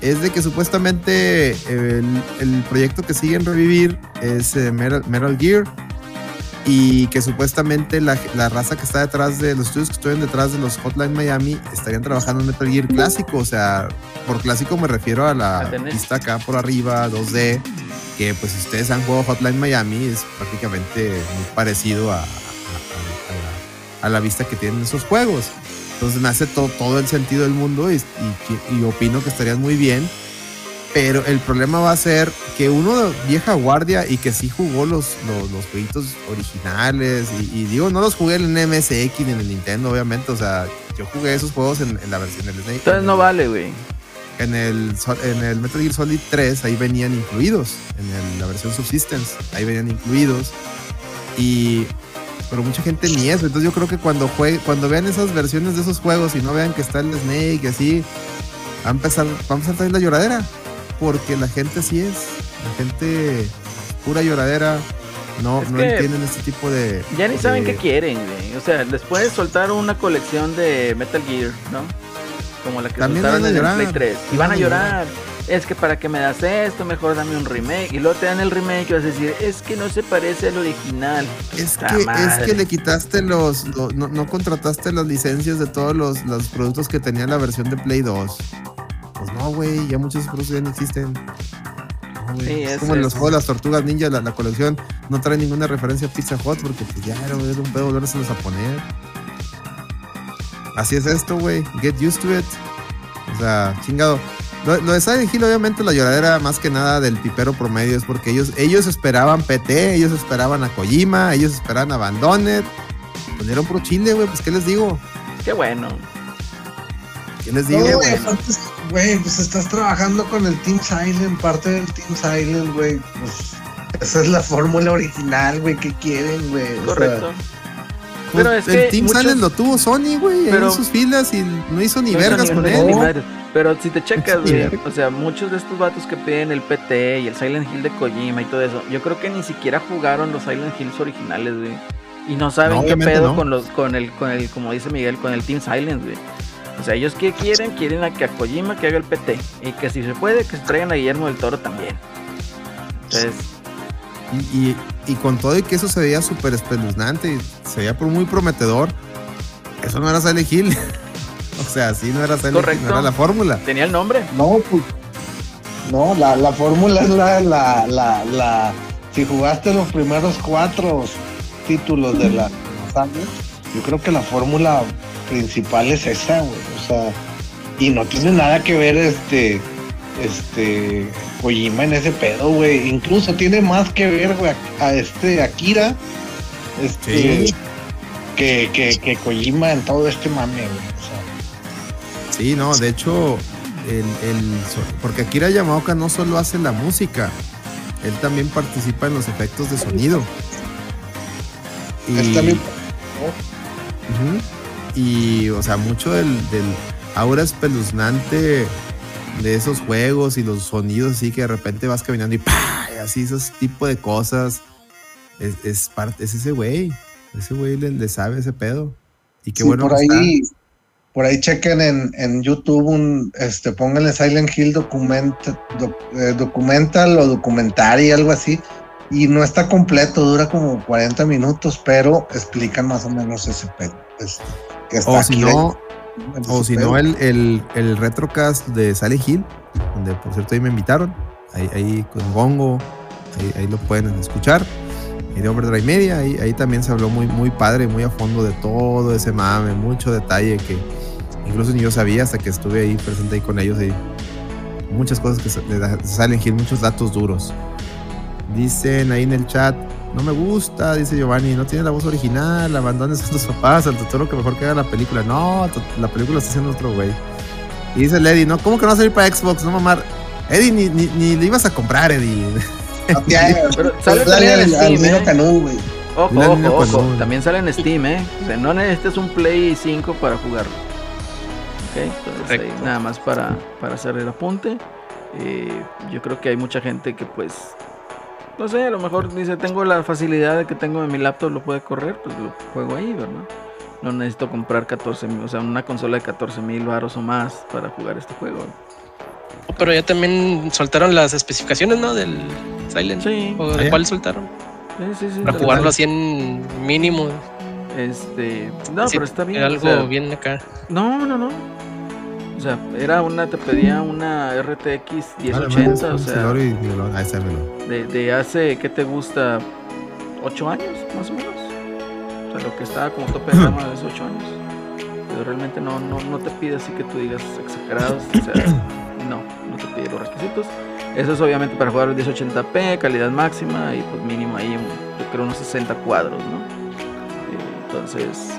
es de que supuestamente el, proyecto que siguen revivir es eh, Metal Gear y que supuestamente la, raza que está detrás de los estudios que estuvieron detrás de los Hotline Miami estarían trabajando en Metal Gear clásico, o sea, por clásico me refiero a la pista acá por arriba, 2D, que pues si ustedes han jugado Hotline Miami es prácticamente muy parecido a, a, la, vista que tienen esos juegos. Entonces me hace todo el sentido del mundo y, y opino que estarían muy bien pero el problema va a ser que uno vieja guardia y que sí jugó los, los, jueguitos originales. Y, digo, no los jugué en el MSX ni en el Nintendo, obviamente. O sea, yo jugué esos juegos en, la versión del
Snake. Entonces no vale, güey.
En el, en el Metal Gear Solid 3 ahí venían incluidos. En la versión Subsistence ahí venían incluidos. Y pero mucha gente ni eso. Entonces yo creo que cuando juegue, cuando vean esas versiones de esos juegos y no vean que está el Snake y así, va a empezar, va a empezar la lloradera porque la gente así es. La gente pura lloradera. No, no entienden este tipo de.
Ya ni saben qué quieren, güey. O sea, les puedes soltar una colección de Metal Gear, ¿no? Como la que
También soltaron en el Play
3. Y van a llorar. Es que para que me das esto, mejor dame un remake. Y luego te dan el remake y vas a decir, es que no se parece al original.
Es, que, es que le quitaste los. no, contrataste las licencias de todos los, los productos que tenía la versión de Play 2. Pues no, güey, ya muchos productos ya no existen. es como en los juegos de las tortugas ninja, la, colección no trae ninguna referencia a Pizza Hut porque pues ya era, un pedo volverse a poner. Así es esto, güey. Get used to it. O sea, chingado. Lo, de Silent Hill, obviamente, la lloradera más que nada del pipero promedio es porque ellos, ellos esperaban PT, ellos esperaban a Kojima, ellos esperaban a Abandoned. Ponieron pro chile, güey, pues, ¿qué les digo?
Qué bueno.
¿Qué les digo, güey?
Güey, pues estás trabajando con el Team Silent, parte del Team Silent, güey. Pues esa es la fórmula original, güey. ¿Qué quieren, güey?
Correcto.
Pero es el Team Silent lo tuvo Sony, güey, en sus filas y no hizo ni vergas con él.
Pero si te checas, güey, o sea, muchos de estos vatos que piden el PT y el Silent Hill de Kojima y todo eso, yo creo que ni siquiera jugaron los Silent Hills originales, güey. Y no saben qué pedo con los, con el, con el, como dice Miguel, con el Team Silent, güey. O sea, ellos que quieren, quieren a que a Kojima que haga el PT. Y que si se puede, que se traigan a Guillermo del Toro también. Entonces.
Y, y, con todo y que eso se veía súper espeluznante, se veía muy prometedor, eso no era Silent Hill. [laughs] o sea, sí no era Silent Hill, no era la fórmula.
¿Tenía el nombre?
No, pues. No, la, la fórmula es la, la, la, la. Si jugaste los primeros cuatro títulos de la yo creo que la fórmula principal es esa, güey. O sea, y no tiene nada que ver este, este, Kojima en ese pedo, güey. Incluso tiene más que ver, güey, a, este Akira, este, que, que, que, Kojima en todo este mame, güey. O sea.
Sí, no, de hecho, el, el, porque Akira Yamaoka no solo hace la música, él también participa en los efectos de sonido.
Y, él también.
Y, o sea, mucho del, del aura espeluznante de esos juegos y los sonidos así que de repente vas caminando y ¡pah! así esos tipo de cosas. Es, es parte es ese güey ese güey le, sabe ese pedo. Y qué bueno
por ahí por ahí chequen en, en, YouTube un este pónganle Silent Hill document, eh, documental o documentary algo así. Y no está completo dura como 40 minutos pero explican más o menos ese pedo este,
o si no, o si no el, el, retrocast de Sally Hill, donde por cierto ahí me invitaron, ahí, ahí con Gongo, ahí, lo pueden escuchar. Y de Overdrive Media, ahí, ahí también se habló muy, muy padre, muy a fondo de todo ese mame, mucho detalle que incluso ni yo sabía hasta que estuve ahí presente ahí con ellos. Y muchas cosas que de Silent Hill, muchos datos duros. Dicen ahí en el chat, no me gusta, dice Giovanni, no tiene la voz original, abandones a tus papás, al Totoro que mejor que haga la película. No, la película está haciendo otro güey. Y dice Eddie, no, ¿cómo que no va a salir para Xbox? No mamar. Eddie, ni, ni, ni le ibas a comprar, Eddie. [laughs]
pero sale también en Steam, ¿eh? Ojo, ojo, ojo. También sale en Steam, ¿eh? O sea, no necesitas un Play 5 para jugarlo. Ok, entonces ahí nada más para, para hacer el apunte. Eh, yo creo que hay mucha gente que pues no sé, a lo mejor dice, tengo la facilidad de que tengo en mi laptop, lo puede correr, pues lo juego ahí, ¿verdad? No necesito comprar 14 mil, o sea, una consola de 14 mil baros o más para jugar este juego.
Pero ya también soltaron las especificaciones, ¿no? Del Silent. Sí. ¿O de cuál soltaron? Sí, sí, sí. Para jugarlo así en mínimo.
Este. No, pero está bien.
algo bien acá.
No, no, no. O sea, era una, te pedía una RTX 1080, o sea, de, de hace, ¿qué te gusta? ¿8 años, más o menos? O sea, lo que estaba como tope de [clears throat] gama de 8 años. Pero realmente no, no, no te pide así que tú digas exagerados, o sea, [clears throat] no, no te pide los requisitos. Eso es obviamente para jugar 1080p, calidad máxima y pues mínimo ahí, yo creo unos 60 cuadros, ¿no? Eh, entonces,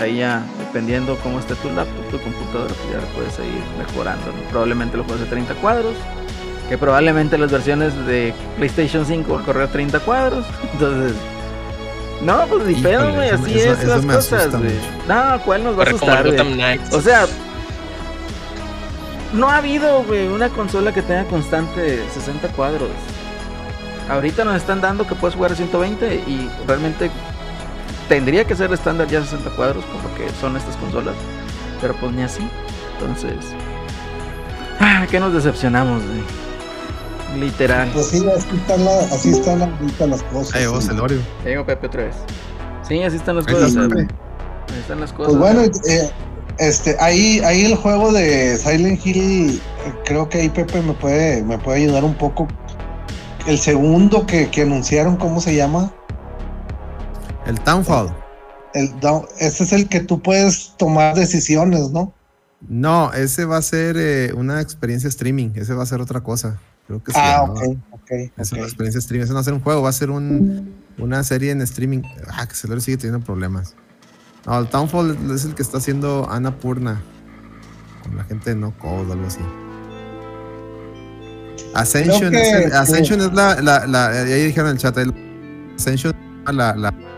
ahí ya dependiendo cómo esté tu laptop, tu computadora, pues ya puedes seguir mejorando. Probablemente lo puedes de 30 cuadros, que probablemente las versiones de PlayStation 5 va a correr 30 cuadros. [laughs] Entonces, no, pues ni pedo, güey, así es las cosas, güey. No, ¿cuál nos va a asustar, O sea, no ha habido, güey, una consola que tenga constante 60 cuadros. Ahorita nos están dando que puedes jugar a 120 y realmente tendría que ser estándar ya 60 cuadros, por lo que son estas consolas. Pero pues ni así. Entonces. Ah, que nos decepcionamos, Literal.
Pues sí, así están, así están las cosas.
Ahí vos, Elorio.
Tengo Pepe otra vez. Sí, así están las cosas. Ahí están las cosas.
Pues bueno, eh, este, ahí, ahí el juego de Silent Hill, creo que ahí Pepe me puede, me puede ayudar un poco. El segundo que, que anunciaron, ¿cómo se llama?
El Townfall.
El, ese es el que tú puedes tomar decisiones, ¿no?
No, ese va a ser eh, una experiencia streaming. Ese va a ser otra cosa. Creo que.
Ah, ok, ok.
Es una experiencia streaming. Ese no va a ser un juego, va a ser un, una serie en streaming. Ah, que se le sigue teniendo problemas. No, el Townfall es el que está haciendo Ana Purna. Con la gente de No Code, algo así. Ascension, es, Ascension es la, la, la, ahí dijeron en el chat, Ascension la, la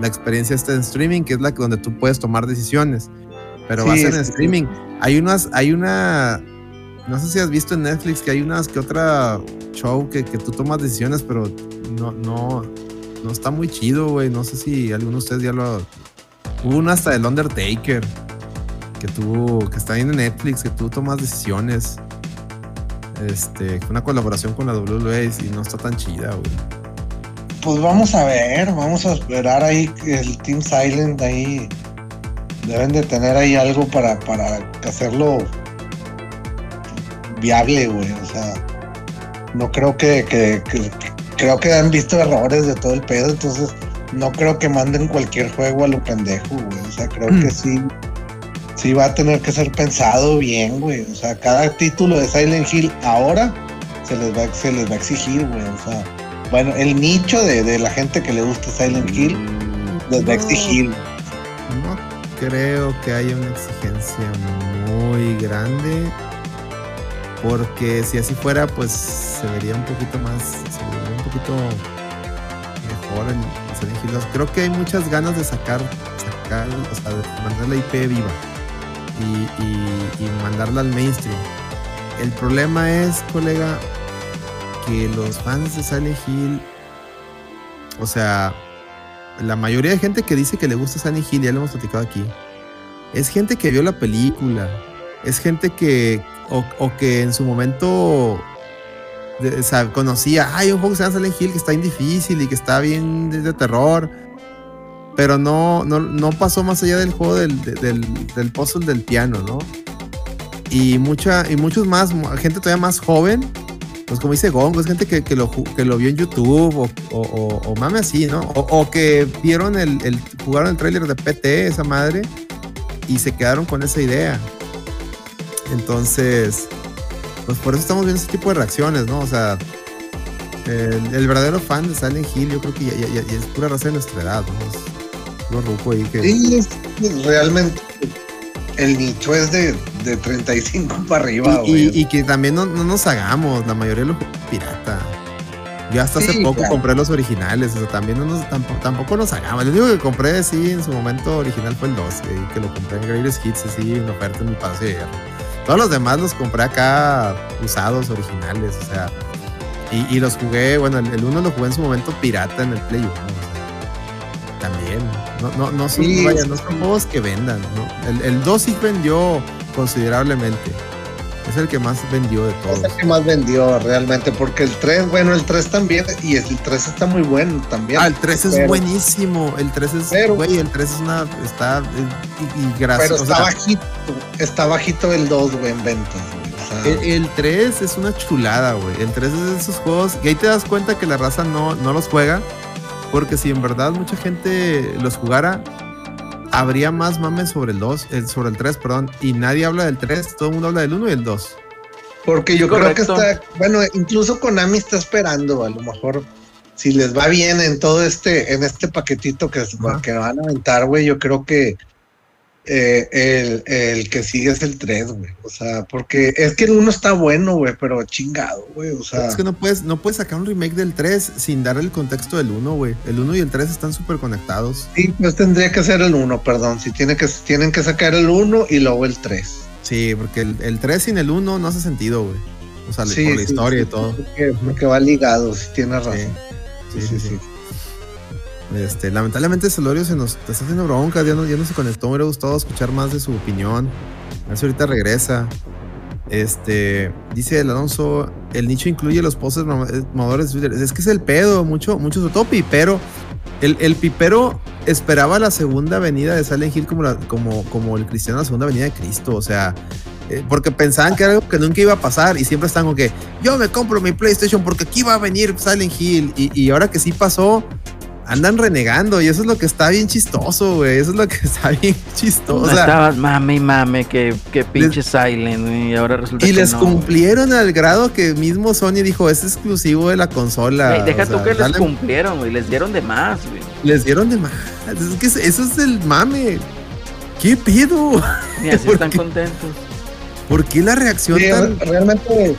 la experiencia está en streaming, que es la que donde tú puedes tomar decisiones. Pero va a ser en streaming. Hay unas, hay una, no sé si has visto en Netflix que hay unas que otra show que, que tú tomas decisiones, pero no, no, no está muy chido, güey. No sé si alguno de ustedes ya lo. Hubo una hasta del Undertaker que tú, que está en Netflix, que tú tomas decisiones. Este, una colaboración con la WWE y no está tan chida, güey
pues vamos a ver, vamos a esperar ahí el Team Silent ahí deben de tener ahí algo para, para hacerlo viable, güey. O sea, no creo que, creo que han visto errores de todo el pedo, entonces no creo que manden cualquier juego a lo pendejo, güey. O sea, creo que mm. sí, sí va a tener que ser pensado bien, güey. O sea, cada título de Silent Hill ahora se les va, se les va a exigir, güey. O sea, bueno, el nicho de, la gente que le gusta Silent Hill les va a exigir.
No creo que haya una exigencia muy grande. Porque si así fuera, pues se vería un poquito más, se vería un poquito mejor en Silent Hill. Creo que hay muchas ganas de sacar, sacar, o sea, de mandar la IP viva y, y mandarla al mainstream. El problema es, colega, que los fans de Silent Hill, o sea, la mayoría de gente que dice que le gusta Silent Hill, ya lo hemos platicado aquí, es gente que vio la película, es gente que, o, que en su momento conocía, hay un juego que se llama Silent Hill que está bien difícil y que está bien de, terror, pero no, no, pasó más allá del juego del, del, del puzzle del piano, ¿no? Y, mucha, y muchos más, gente todavía más joven, pues como dice Gongo, es gente que, lo, que lo vio en YouTube o, o, mame así, ¿no? O, que vieron el, el, jugaron el tráiler de PT, esa madre, y se quedaron con esa idea. Entonces, pues por eso estamos viendo ese tipo de reacciones, ¿no? O sea, El, verdadero fan de Silent Hill, yo creo que ya, es pura raza de nuestra edad, ¿no? Es ahí que.
Sí, realmente el nicho es de, de 35 [laughs] para arriba,
y, y, que también no, nos hagamos, la mayoría de los pirata. Yo hasta hace poco compré los originales, o sea, también no nos, tampoco, nos hagamos. Lo único que compré, sí, en su momento original fue el 2, que, lo compré en Greatest Hits, así, en oferta en mi Palacio de. Todos los demás los compré acá usados, originales, o sea, y, los jugué, bueno, el 1 lo jugué en su momento pirata en el Play 1, también. No, no, no son, no son juegos que vendan, ¿no? El, 2 sí vendió considerablemente. Es el que más vendió de todos. Es
el que más vendió realmente, porque el 3, bueno, el 3 también, y el 3 está muy bueno también.
Ah, el 3 es buenísimo. El 3 es, pero, güey, el 3 es una, está, y, gracias.
Pero está bajito, está bajito el 2, güey, en ventas.
el, 3 es una chulada, güey. El 3 es de esos juegos y ahí te das cuenta que la raza no, no los juega porque si en verdad mucha gente los jugara, habría más mames sobre el 2, sobre el 3, perdón, y nadie habla del 3, todo el mundo habla del 1 y el 2.
Porque yo creo que está, bueno, incluso Konami está esperando, a lo mejor si les va bien en todo este, en este paquetito que, que van a aventar, güey, yo creo que eh, el, el, que sigue es el 3, güey. O sea, porque es que el 1 está bueno, güey, pero chingado, güey. O sea.
Es que no puedes, no puedes sacar un remake del 3 sin dar el contexto del 1, güey. El 1 y el 3 están súper conectados.
Sí, pues tendría que ser el 1, perdón. Si tiene que, tienen que sacar el 1 y luego el 3.
Sí, porque el, el 3 sin el 1 no hace sentido, güey. O sea, por la historia y todo.
Porque, va ligado, si tienes razón. sí, sí. sí.
Este, lamentablemente Celorio se nos está haciendo bronca, ya no, ya no se conectó, me hubiera gustado escuchar más de su opinión. A ver si ahorita regresa. Este, dice el Alonso, el nicho incluye los posts mamadores de Twitter. Es que es el pedo, mucho, mucho todo pipero. El, el, pipero esperaba la segunda venida de Silent Hill como, como, como el cristiano la segunda venida de Cristo. O sea, eh, porque pensaban que era algo que nunca iba a pasar y siempre están como que yo me compro mi PlayStation porque aquí va a venir Silent Hill. Y, y ahora que sí pasó, andan renegando y eso es lo que está bien chistoso, güey. Eso es lo que [laughs] está bien chistoso.
estabas mame y mame que, que pinche Silent y ahora resulta
y les cumplieron al grado que mismo Sony dijo, es exclusivo de la consola.
deja tú que les cumplieron, güey. Les dieron de más, güey.
Les dieron de más. Es que eso es el mame. ¿Qué pedo? [laughs]
Ni así están contentos.
¿Por qué la reacción tan...
Realmente,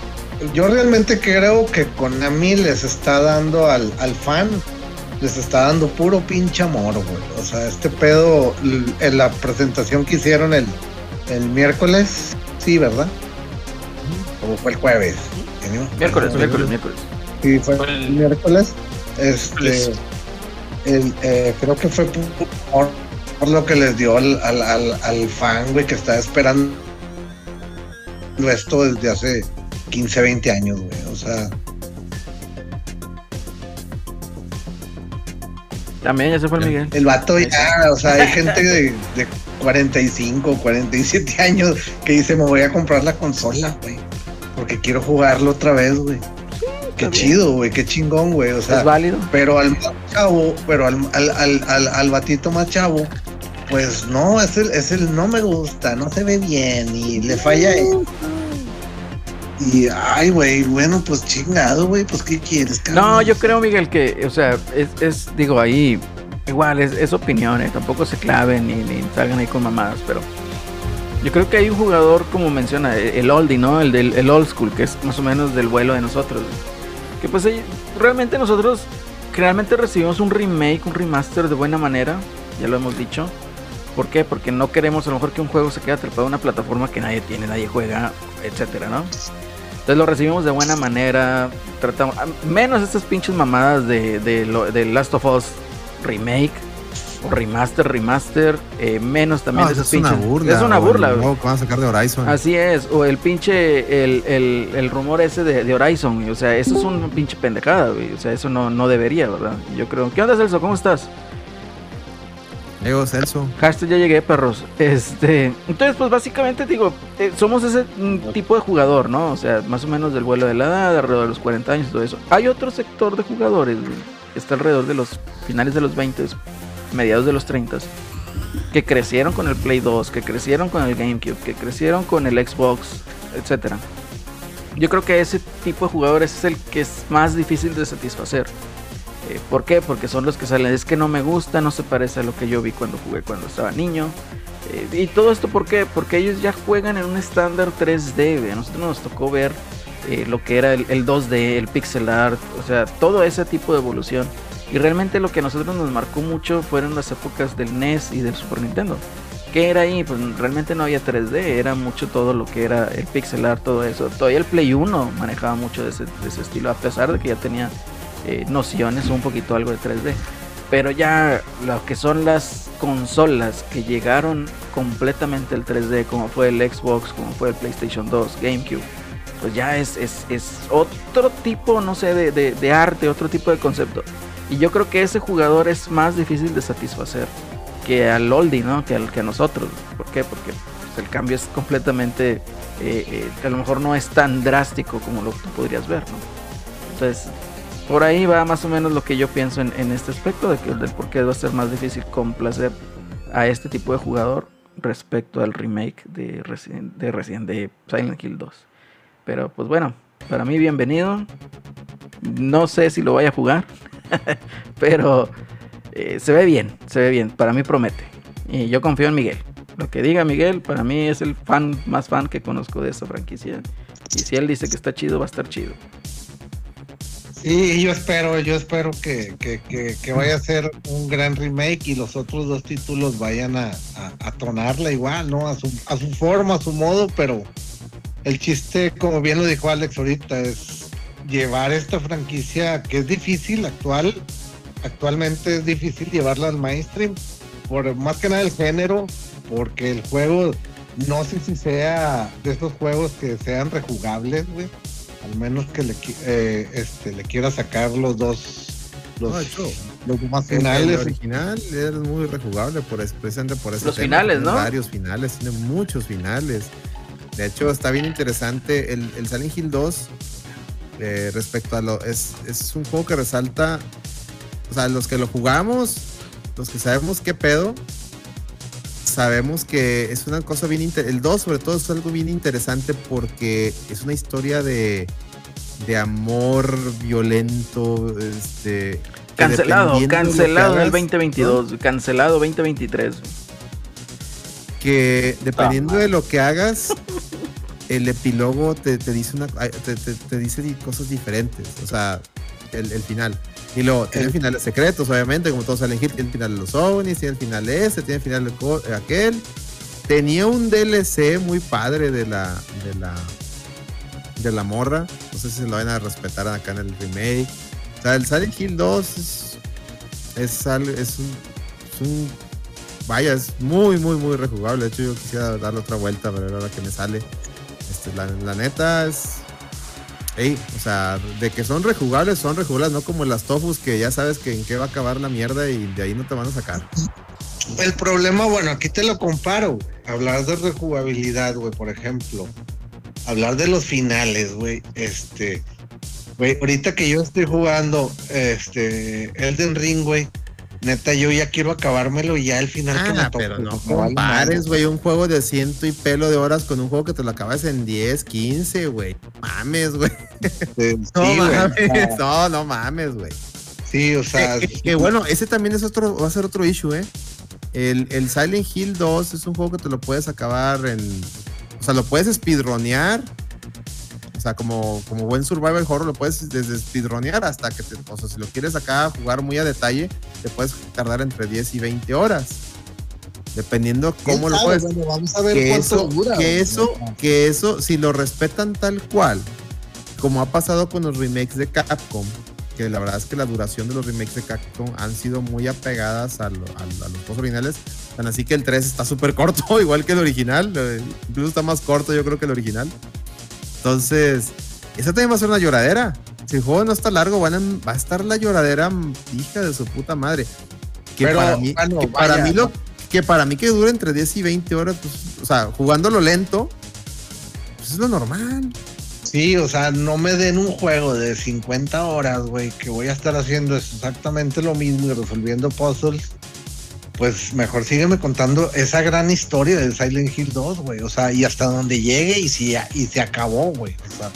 yo realmente creo que Konami les está dando al, al fan les está dando puro pinche amor, güey. O sea, este pedo, en la presentación que hicieron el, el miércoles, sí, ¿verdad? O fue el jueves.
Miércoles, miércoles, miércoles.
Sí, fue el miércoles. Este, el, eh, creo que fue por, lo que les dio al, al, al, fan, güey, que está esperando esto desde hace 15, 20 años, güey. O sea,
También ya se fue Miguel.
El vato ya, o sea, hay gente de, de 45, 47 años que dice, me voy a comprar la consola, güey. Porque quiero jugarlo otra vez, güey. qué chido, güey, qué chingón, güey. O sea,
es válido.
Pero al chavo, pero al, al, al, al, batito más chavo, pues no, es el, es el no me gusta, no se ve bien y le falla. Y, ay, güey, bueno, pues chingado, güey, pues ¿qué quieres,
No, yo creo, Miguel, que, o sea, es, es digo, ahí, igual, es, es opiniones, tampoco se claven ni, ni salgan ahí con mamadas, pero yo creo que hay un jugador, como menciona, el oldie, ¿no? El del el old school, que es más o menos del vuelo de nosotros. Que pues realmente nosotros realmente recibimos un remake, un remaster de buena manera, ya lo hemos dicho. ¿Por qué? Porque no queremos a lo mejor que un juego se quede atrapado en una plataforma que nadie tiene, nadie juega, etcétera, ¿no? Entonces lo recibimos de buena manera. Tratamos, menos estas pinches mamadas de, de, Last of Us Remake o Remaster, Remaster. Eh, menos también de esas pinches.
Es una burla.
Es una burla.
van a sacar de Horizon.
Así es. O el pinche, el, el, el rumor ese de, de, Horizon. O sea, eso es un pinche pendejada, güey. O sea, eso no, no debería, ¿verdad? Yo creo. ¿Qué onda, Celso? ¿Cómo estás? Hashtag ya llegué, perros. Este, entonces, pues básicamente digo, eh, somos ese mm, tipo de jugador, ¿no? O sea, más o menos del vuelo de la edad, alrededor de los 40 años y todo eso. Hay otro sector de jugadores, que está alrededor de los finales de los 20, mediados de los 30, que crecieron con el Play 2, que crecieron con el GameCube, que crecieron con el Xbox, etcétera. yo creo que ese tipo de jugadores es el que es más difícil de satisfacer. Eh, ¿Por qué? Porque son los que salen, es que no me gusta, no se parece a lo que yo vi cuando jugué cuando estaba niño. Eh, y todo esto, ¿por qué? Porque ellos ya juegan en un estándar 3D. A nosotros nos tocó ver eh, lo que era el, 2D, el pixel art, o sea, todo ese tipo de evolución. Y realmente lo que a nosotros nos marcó mucho fueron las épocas del NES y del Super Nintendo. ¿Qué era ahí? Pues realmente no había 3D, era mucho todo lo que era el pixel art, todo eso. Todavía el Play 1 manejaba mucho de ese, estilo, a pesar de que ya tenía eh, nociones un poquito algo de 3D. Pero ya lo que son las consolas que llegaron completamente al 3D, como fue el Xbox, como fue el PlayStation 2, GameCube, pues ya es, es, otro tipo, no sé, de, arte, otro tipo de concepto. Y yo creo que ese jugador es más difícil de satisfacer que al oldie, ¿no? Que, al, que a nosotros. ¿Por qué? Porque pues, el cambio es completamente, eh, eh, a lo mejor no es tan drástico como lo que tú podrías ver, ¿no? Entonces, por ahí va más o menos lo que yo pienso en, este aspecto, de que, del por qué va a ser más difícil complacer a este tipo de jugador respecto al remake de Resident, de Silent Hill 2. Pero pues bueno, para mí bienvenido. No sé si lo vaya a jugar, [laughs] pero eh, se ve bien, se ve bien. Para mí promete. Y yo confío en Miguel. Lo que diga Miguel, para mí es el fan más fan que conozco de esa franquicia. Y si él dice que está chido, va a estar chido.
Sí, yo espero, yo espero que, vaya a ser un gran remake y los otros dos títulos vayan a, a, tonarla igual, ¿no? A su, a su forma, a su modo, pero el chiste, como bien lo dijo Alex ahorita, es llevar esta franquicia que es difícil, actual, actualmente es difícil llevarla al mainstream, por más que nada el género, porque el juego, no sé si sea de estos juegos que sean rejugables, güey al menos que le, eh, este, le quiera sacar los dos los,
más finales. El original es muy rejugable por, precisamente por eso.
Los finales, ¿no?
Varios finales, tiene muchos finales. De hecho, está bien interesante. El, el Silent Hill 2, eh, respecto a lo. Es, es un juego que resalta. O sea, los que lo jugamos, los que sabemos qué pedo, sabemos que es una cosa bien interesante. El 2 sobre todo es algo bien interesante porque es una historia de, de amor violento, este...
Cancelado, cancelado en el 2022, cancelado 2023.
Que dependiendo de lo que hagas, el epílogo te, dice una te, dice cosas diferentes. O sea, el, el final. Y luego tiene finales secretos, obviamente, como todos Hill, tiene el final de los ovnis, tiene el final ese, tiene el final de aquel. Tenía un DLC muy padre de la, de la, de la morra. No sé si se lo van a respetar acá en el remake. O sea, el Silent Hill 2 es, es, es, un, es un, Vaya, es muy, muy, muy rejugable. De hecho, yo quisiera darle otra vuelta, pero ahora que me sale. Este, la, la neta es o sea, de que son rejugables, son rejugables, no como las tofus que ya sabes que en qué va a acabar la mierda y de ahí no te van a sacar.
El problema, bueno, aquí te lo comparo. Hablar de rejugabilidad, güey, por ejemplo. Hablar de los finales, güey. Este, güey, ahorita que yo estoy jugando, este, Elden Ring, güey Neta, yo ya quiero acabármelo y ya el final que me
ah, Pero no compares, güey, un juego de ciento y pelo de horas con un juego que te lo acabas en 10, 15, güey. Mames, güey. [laughs] no mames, no, no mames, güey.
Sí, o sea.
Que, bueno, ese también es otro, va a ser otro issue, eh. El, el Silent Hill 2 es un juego que te lo puedes acabar en. O sea, lo puedes speedronear o sea, como, como buen survival horror lo puedes desde speedronear hasta que te, o sea, si lo quieres acá jugar muy a detalle, te puedes tardar entre 10 y 20 horas. Dependiendo cómo lo puedes.
vamos a ver que eso,
que eso, que eso, si lo respetan tal cual, como ha pasado con los remakes de Capcom, que la verdad es que la duración de los remakes de Capcom han sido muy apegadas a, los juegos originales. Tan así que el 3 está súper corto, [laughs] igual que el original. Eh, incluso está más corto, yo creo que el original. Entonces, esa también va a ser una lloradera. Si el juego no está largo, va a estar la lloradera hija de su puta madre. Que para mí, que para mí lo, que para mí que dure entre 10 y 20 horas, pues, o sea, jugándolo lento, pues es lo normal.
Sí, o sea, no me den un juego de 50 horas, güey, que voy a estar haciendo exactamente lo mismo y resolviendo puzzles pues mejor sígueme contando esa gran historia de Silent Hill 2, güey. O sea, y hasta donde llegue y si y se acabó, güey. O sea,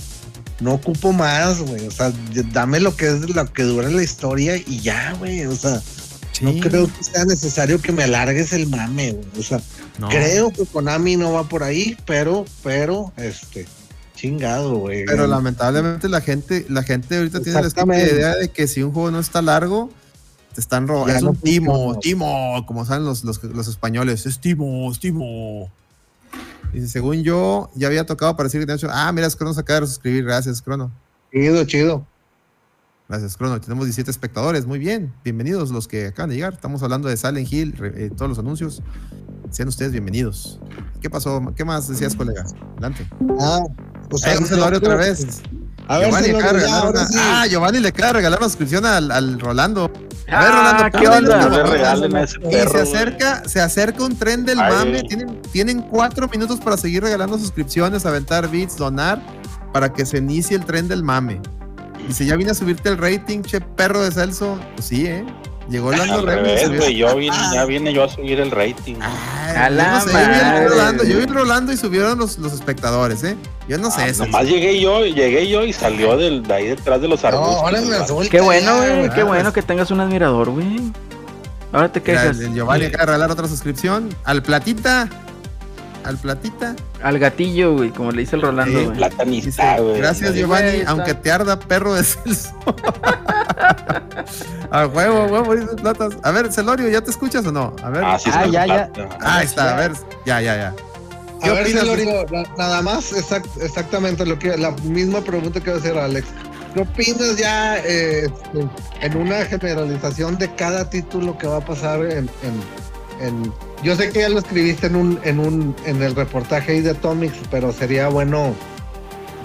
no ocupo más, güey. O sea, dame lo que es lo que dura la historia y ya, güey. O sea, no creo que sea necesario que me alargues el mame, güey. O sea, creo que Konami no va por ahí, pero, pero, este, chingado, güey.
Pero lamentablemente la gente, la gente ahorita tiene la idea de que si un juego no está largo, te están robando. Es un timo, timo, como saben los, los, los españoles. Es timo, es timo. Dice, según yo, ya había tocado para decir que. Ah, mira, Crono se acaba de suscribir. Gracias, Crono.
Chido, chido.
Gracias, Crono. Tenemos 17 espectadores. Muy bien. Bienvenidos los que acaban de llegar. Estamos hablando de Silent Hill, eh, todos los anuncios. Sean ustedes bienvenidos. ¿Qué pasó? ¿Qué más decías, colega? Adelante. Ah, pues lo otra vez. A Giovanni ver, le Ah, Giovanni le acaba de regalar una suscripción al, al Rolando. A ver, Rolando, ah, ¿qué onda? y se acerca, se acerca un tren del mame. Tienen, tienen cuatro minutos para seguir regalando suscripciones, aventar bits, donar, para que se inicie el tren del mame. Y si ya vine a subirte el rating, che perro de Celso. Pues sí, ¿eh? Llegó el Al
revés, güey. Yo vine, ya vine yo a subir el rating.
a la yo, vi Rolando, Rolando y subieron los, los espectadores, ¿eh? Yo no sé. Ah,
nomás llegué yo, llegué yo y salió del, de ahí detrás de los arbustos.
qué bueno, güey. Qué bueno que tengas un admirador, güey. Ahora te quejas.
Giovanni acaba de regalar otra suscripción. Al Platita al platita.
Al gatillo, güey, como le dice el Rolando, güey.
platanista, güey.
Gracias, Giovanni, aunque te arda perro de Celso. [laughs] a huevo, huevo, dices platas. A ver, Celorio, ¿ya te escuchas o no? A ver.
Ah, sí, ah ya,
ya. Ah, ahí está, a ver. Ya, ya, ya.
¿Qué a ver, Celorio, nada más, exactamente lo que, la misma pregunta que va a hacer Alex. ¿Qué opinas ya eh, en una generalización de cada título que va a pasar en, en yo sé que ya lo escribiste en un, en un, en el reportaje ahí de Atomics, pero sería bueno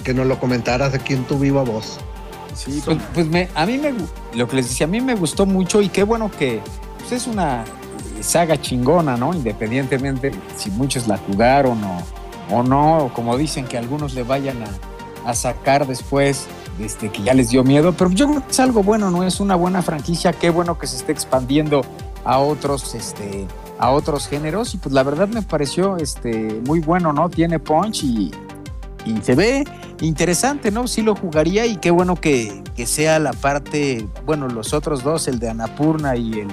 que nos lo comentaras aquí en tu viva voz.
Sí, pues, pues me, a mí me, lo que les decía, a mí me gustó mucho y qué bueno que pues es una saga chingona, ¿no? Independientemente si muchos la jugaron o, o no, o como dicen que algunos le vayan a, a sacar después, este, que ya les dio miedo, pero yo creo que es algo bueno, ¿no? Es una buena franquicia, qué bueno que se esté expandiendo a otros, este, a otros géneros y pues la verdad me pareció este, muy bueno, ¿no? Tiene punch y, y se ve interesante, ¿no? Sí lo jugaría y qué bueno que, que, sea la parte, bueno, los otros dos, el de Anapurna y el,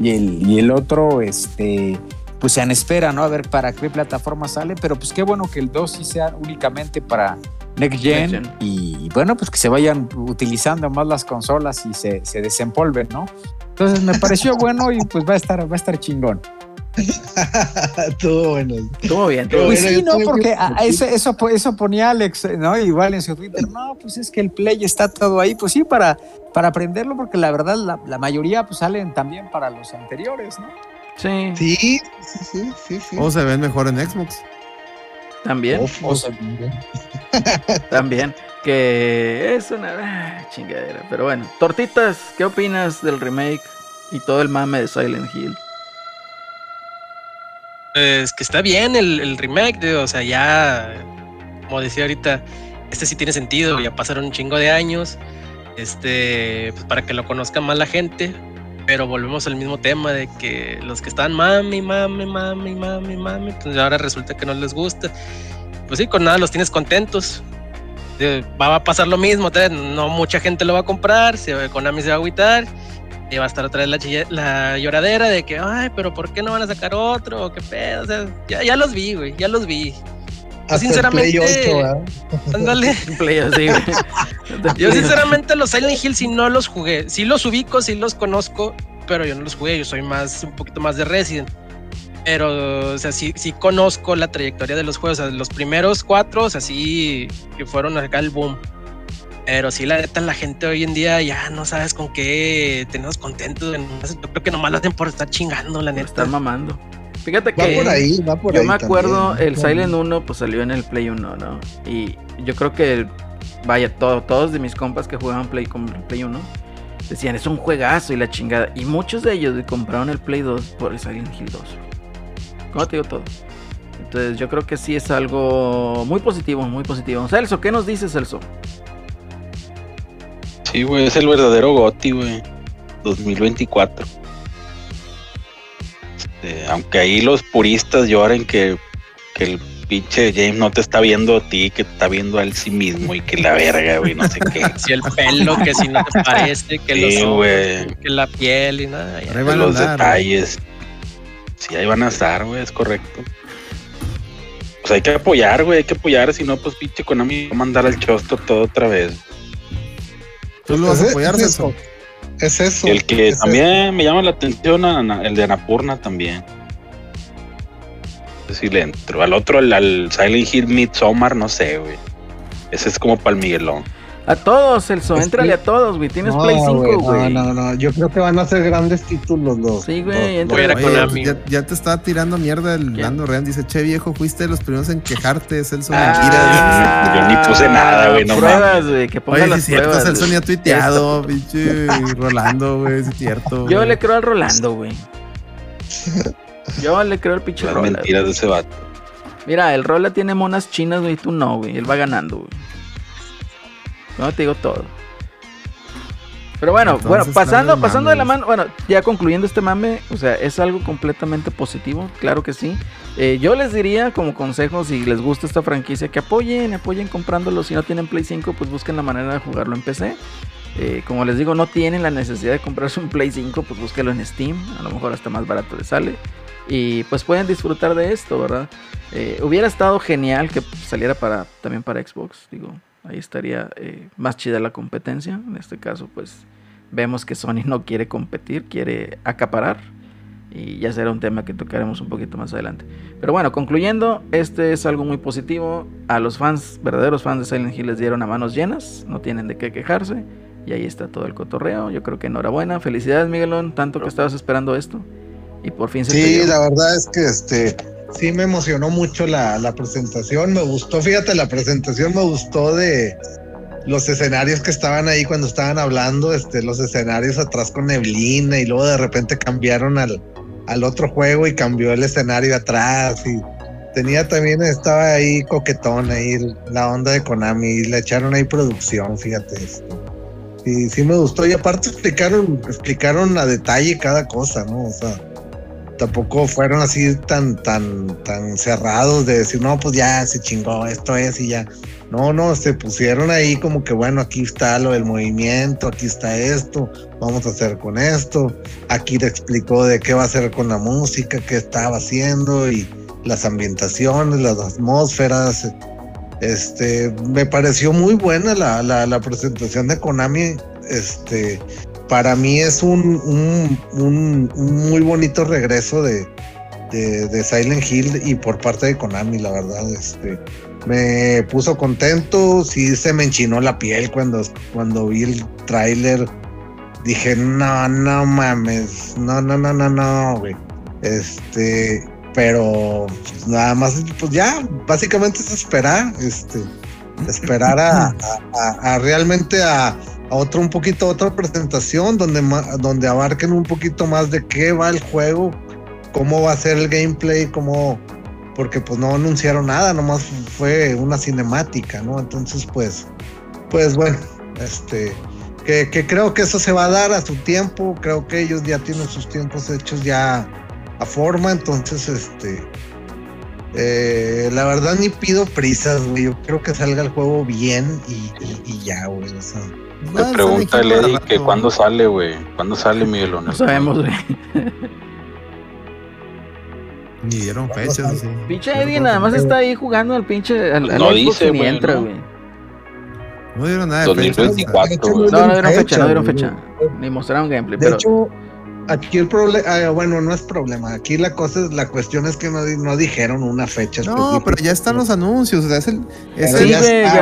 y el, y el otro, este, pues se espera, ¿no? A ver para qué plataforma sale, pero pues qué bueno que el 2 sí sea únicamente para Next Gen, Y, bueno, pues que se vayan utilizando más las consolas y se, se desempolven, ¿no? Entonces me pareció [laughs] bueno y pues va a estar, va a estar chingón. [laughs]
todo bueno.
Estuvo bien.
pues sí, no, porque eso, eso, eso, ponía Alex, ¿no? Igual en su Twitter, no, pues es que el Play está todo ahí. Pues sí, para, para aprenderlo, porque la verdad la, mayoría pues salen también para los anteriores, ¿no?
Sí.
Sí, sí, sí, sí. sí.
O se ven mejor en Xbox.
También. [laughs] También. Que es una ah, chingadera. Pero bueno, Tortitas, ¿qué opinas del remake y todo el mame de Silent Hill?
Pues que está bien el, remake, o sea, ya, como decía ahorita, este sí tiene sentido, ya pasaron un chingo de años, este, pues para que lo conozca más la gente, pero volvemos al mismo tema de que los que están mami, mami, mami, mami, mami, pues ahora resulta que no les gusta. Pues sí, con nada los tienes contentos. Va a pasar lo mismo, no mucha gente lo va a comprar, se, Konami se va a agüitar y va a estar otra vez la, la lloradera de que, ay, pero ¿por qué no van a sacar otro? ¿Qué pedo? O sea, ya, ya los vi, güey, ya los vi. Yo sinceramente. ándale. [laughs] [laughs] Yo sinceramente los Silent Hill si no los jugué. Sí los ubico, sí los conozco, pero yo no los jugué. Yo soy más, un poquito más de Resident. Pero, o sea, sí, sí conozco la trayectoria de los juegos. O sea, los primeros cuatro, o sea, sí que fueron acá el boom. Pero sí, la neta, la gente hoy en día ya no sabes con qué tenemos contentos. Yo creo que nomás lo hacen por estar chingando, la neta.
Están mamando. Fíjate que por ahí, va por yo me acuerdo, el Silent 1 pues salió en el Play 1, ¿no? Y yo creo que, vaya, todos de mis compas que jugaban Play con Play 1 decían, es un juegazo y la chingada. Y muchos de ellos compraron el Play 2 por el Silent Hill 2. ¿Cómo te digo todo? Entonces yo creo que sí es algo muy positivo, muy positivo. Celso, ¿qué nos dices, Celso?
Sí, güey, es el verdadero GOTI, güey. 2024. Este, aunque ahí los puristas lloren que que el pinche James no te está viendo a ti, que te está viendo a él sí mismo y que la verga, güey, no sé qué. [laughs]
Si el pelo, que si no te [laughs] parece, que los ojos, que la piel y nada.
los detalles. Sí, ahí van a estar, güey, es correcto. Pues hay que apoyar, güey, hay que apoyar, si no, pues pinche Konami va a mandar al chosto todo otra vez.
Tú lo vas a apoyar,
es eso. Es eso.
el que también me llama la atención, el de Anapurna también. Si le entro. Al otro, al, Silent Hill Midsommar, no sé, güey. Ese es como para el Miguelón.
A todos, Elso, entrale a todos, güey. Tienes Play 5, güey.
No, no, no. Yo creo que van a ser grandes títulos los.
Sí, güey,
entrale ya, ya, te estaba tirando mierda el Lando Real. Dice, che, viejo, fuiste de los primeros en quejarte, Celso.
Ah, Yo ni puse nada, güey, no
pruebas, güey, que ponga Oye, las
es cierto, Celso ni ha tuiteado, pinche Rolando, güey, es cierto.
Yo le creo al Rolando, güey. Yo le creo al pinche
Rola. mentiras de ese vato.
Mira, el Rola tiene monas chinas, güey, tú no, güey. Él va ganando, güey. No te digo todo. Pero bueno, bueno, pasando, pasando de la mano, bueno, ya concluyendo este mame, o sea, es algo completamente positivo, claro que sí. Eh, yo les diría como consejo, si les gusta esta franquicia, que apoyen, apoyen comprándolo. Si no tienen Play 5, pues busquen la manera de jugarlo en PC. Eh, como les digo, no tienen la necesidad de comprarse un Play 5, pues búsquelo en Steam, a lo mejor hasta más barato les sale. Y pues pueden disfrutar de esto, ¿verdad? Eh, hubiera estado genial que saliera para también para Xbox, digo, ahí estaría eh, más chida la competencia. En este caso, pues vemos que Sony no quiere competir, quiere acaparar. Y ya será un tema que tocaremos un poquito más adelante. Pero bueno, concluyendo, este es algo muy positivo. A los fans, verdaderos fans de Silent Hill les dieron a manos llenas, no tienen de qué quejarse. Y ahí está todo el cotorreo. Yo creo que enhorabuena. Felicidades, Miguelón, tanto que estabas esperando esto. Y por fin se
Sí, la verdad es que este sí me emocionó mucho la, presentación. Me gustó, fíjate, la presentación me gustó de los escenarios que estaban ahí cuando estaban hablando, este, los escenarios atrás con neblina y luego de repente cambiaron al, al otro juego y cambió el escenario atrás y tenía también, estaba ahí coquetón ahí la onda de Konami y le echaron ahí producción, fíjate. Sí, sí me gustó y aparte explicaron, explicaron a detalle cada cosa, ¿no? O sea, tampoco fueron así tan, tan, tan cerrados de decir, no, pues ya se chingó, esto es y ya. No, no, se pusieron ahí como que, bueno, aquí está lo del movimiento, aquí está esto, vamos a hacer con esto. Aquí te explicó de qué va a hacer con la música, qué estaba haciendo y las ambientaciones, las atmósferas. Este, me pareció muy buena la, la, la presentación de Konami. Este, para mí es un, muy bonito regreso de, de, Silent Hill y por parte de Konami, la verdad. Este, me puso contento, sí se me enchinó la piel cuando, cuando vi el tráiler. Dije, no, no mames, no, no, no, no, no, güey. Este, pero pues, nada más, pues ya, básicamente es esperar, este, esperar a realmente a, a otro un poquito otra presentación donde donde abarquen un poquito más de qué va el juego, cómo va a ser el gameplay, cómo porque pues no anunciaron nada, nomás fue una cinemática, ¿no? Entonces pues pues bueno, este que, creo que eso se va a dar a su tiempo, creo que ellos ya tienen sus tiempos hechos ya a forma, entonces este eh, la verdad ni pido prisas, güey. Yo creo que salga el juego bien y, y, ya, güey. O sea,
te pregunta Eddie que cuándo sale, güey. ¿Cuándo sale Miguel
No sabemos, güey. [laughs]
Ni dieron fechas, sí.
Pinche Eddie nada más está ahí jugando al pinche. Al,
no dice, güey.
No. dieron nada de fecha.
No, no dieron fecha, no dieron fecha. Ni mostraron gameplay. De pero...
hecho, aquí el problema, ah, bueno, no es problema. Aquí la cosa es, la cuestión es que no, no dijeron una fecha.
No, pero ya están los anuncios. O sea, es el, es el,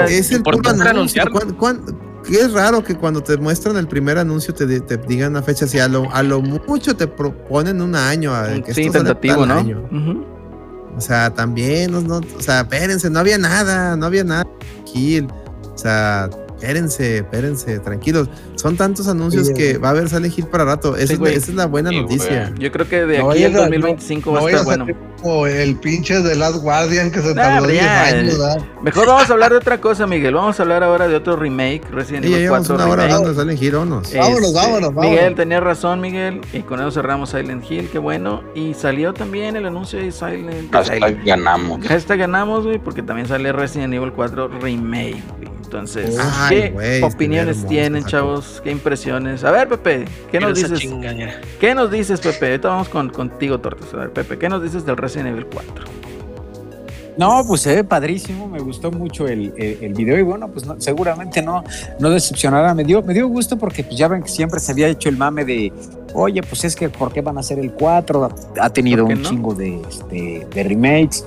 es el puro anuncio. ¿Cuándo, es raro que cuando te muestran el primer anuncio te, te digan una fecha así, a lo, a lo mucho te proponen un año. A,
que sí, tentativo, ¿no?
O sea, también, no, o sea, espérense, no había nada, no había nada aquí. O sea, espérense, espérense, tranquilos. Son tantos anuncios que va a haber Silent Hill para rato. Esa, es, la, buena noticia.
Yo creo que de aquí al 2025 va a estar bueno.
Como el pinche de Last Guardian que se tardó 10 años.
Mejor vamos a hablar de otra cosa, Miguel. Vamos a hablar ahora de otro remake, Resident Evil 4
una hora hablando de Silent Hill, vámonos.
vámonos, vámonos,
Miguel tenía razón, Miguel. Y con eso cerramos Silent Hill, qué bueno. Y salió también el anuncio de Silent
Hasta ganamos.
Hasta ganamos, güey, porque también sale Resident Evil 4 Remake, Entonces, ¿qué opiniones tienen, chavos? ¿Qué impresiones? A ver, Pepe, ¿qué nos dices? ¿Qué nos dices, Pepe? Ahorita vamos con, contigo, Tortes. A ver, Pepe, ¿qué nos dices del Resident Evil 4?
No, pues se ve padrísimo, me gustó mucho el, el, video y bueno, pues seguramente no, no decepcionará. Me dio, me dio gusto porque pues ya ven que siempre se había hecho el mame de, oye, pues es que ¿por qué van a hacer el 4? Ha tenido un chingo de, este, de remakes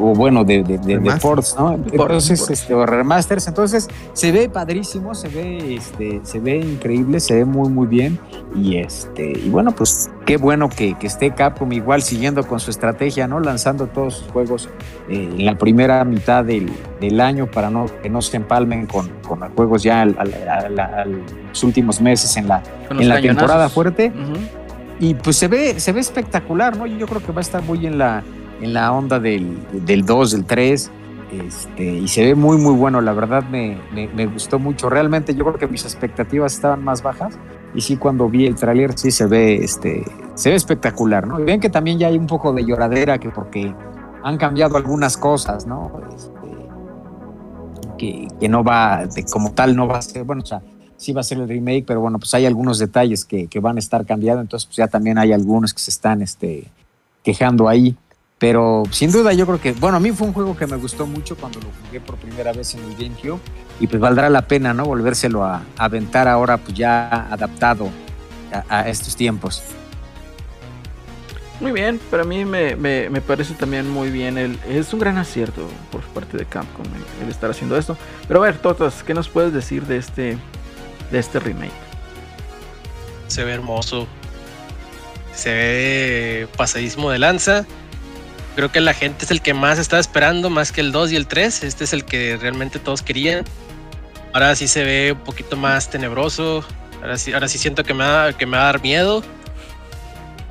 o bueno, de, de, de, ports, ¿no? Entonces, este, o remasters, entonces se ve padrísimo, se ve, este, se ve increíble, se ve muy, muy bien. Y este, y bueno, pues qué bueno que, que esté Capcom igual siguiendo con su estrategia, ¿no? Lanzando todos sus juegos eh, en la primera mitad del, del, año para no, que no se empalmen con, con los juegos ya al, los últimos meses en la, en la temporada fuerte. Y pues se ve, se ve espectacular, ¿no? Yo creo que va a estar muy en la en la onda del, del 2, del 3. Este, y se ve muy muy bueno, la verdad me, me, gustó mucho. Realmente yo creo que mis expectativas estaban más bajas y sí cuando vi el tráiler sí se ve este se ve espectacular, ¿no? Ven que también ya hay un poco de lloradera que porque han cambiado algunas cosas, ¿no? Este, que, que, no va como tal no va a ser, bueno, o sea, sí va a ser el remake, pero bueno, pues hay algunos detalles que, que van a estar cambiando, entonces pues ya también hay algunos que se están este quejando ahí. Pero sin duda yo creo que, bueno, a mí fue un juego que me gustó mucho cuando lo jugué por primera vez en el GameCube y pues valdrá la pena, ¿no? Volvérselo a, aventar ahora pues ya adaptado a, estos tiempos.
Muy bien, para mí me, me, parece también muy bien. El, es un gran acierto por parte de Capcom el, estar haciendo esto. Pero a ver, Totas, ¿qué nos puedes decir de este, de este remake?
Se ve hermoso. Se ve pasadísimo de lanza Creo que la gente es el que más estaba esperando, más que el 2 y el 3. Este es el que realmente todos querían. Ahora sí se ve un poquito más tenebroso. Ahora sí, ahora sí siento que me, va, que me va a dar miedo.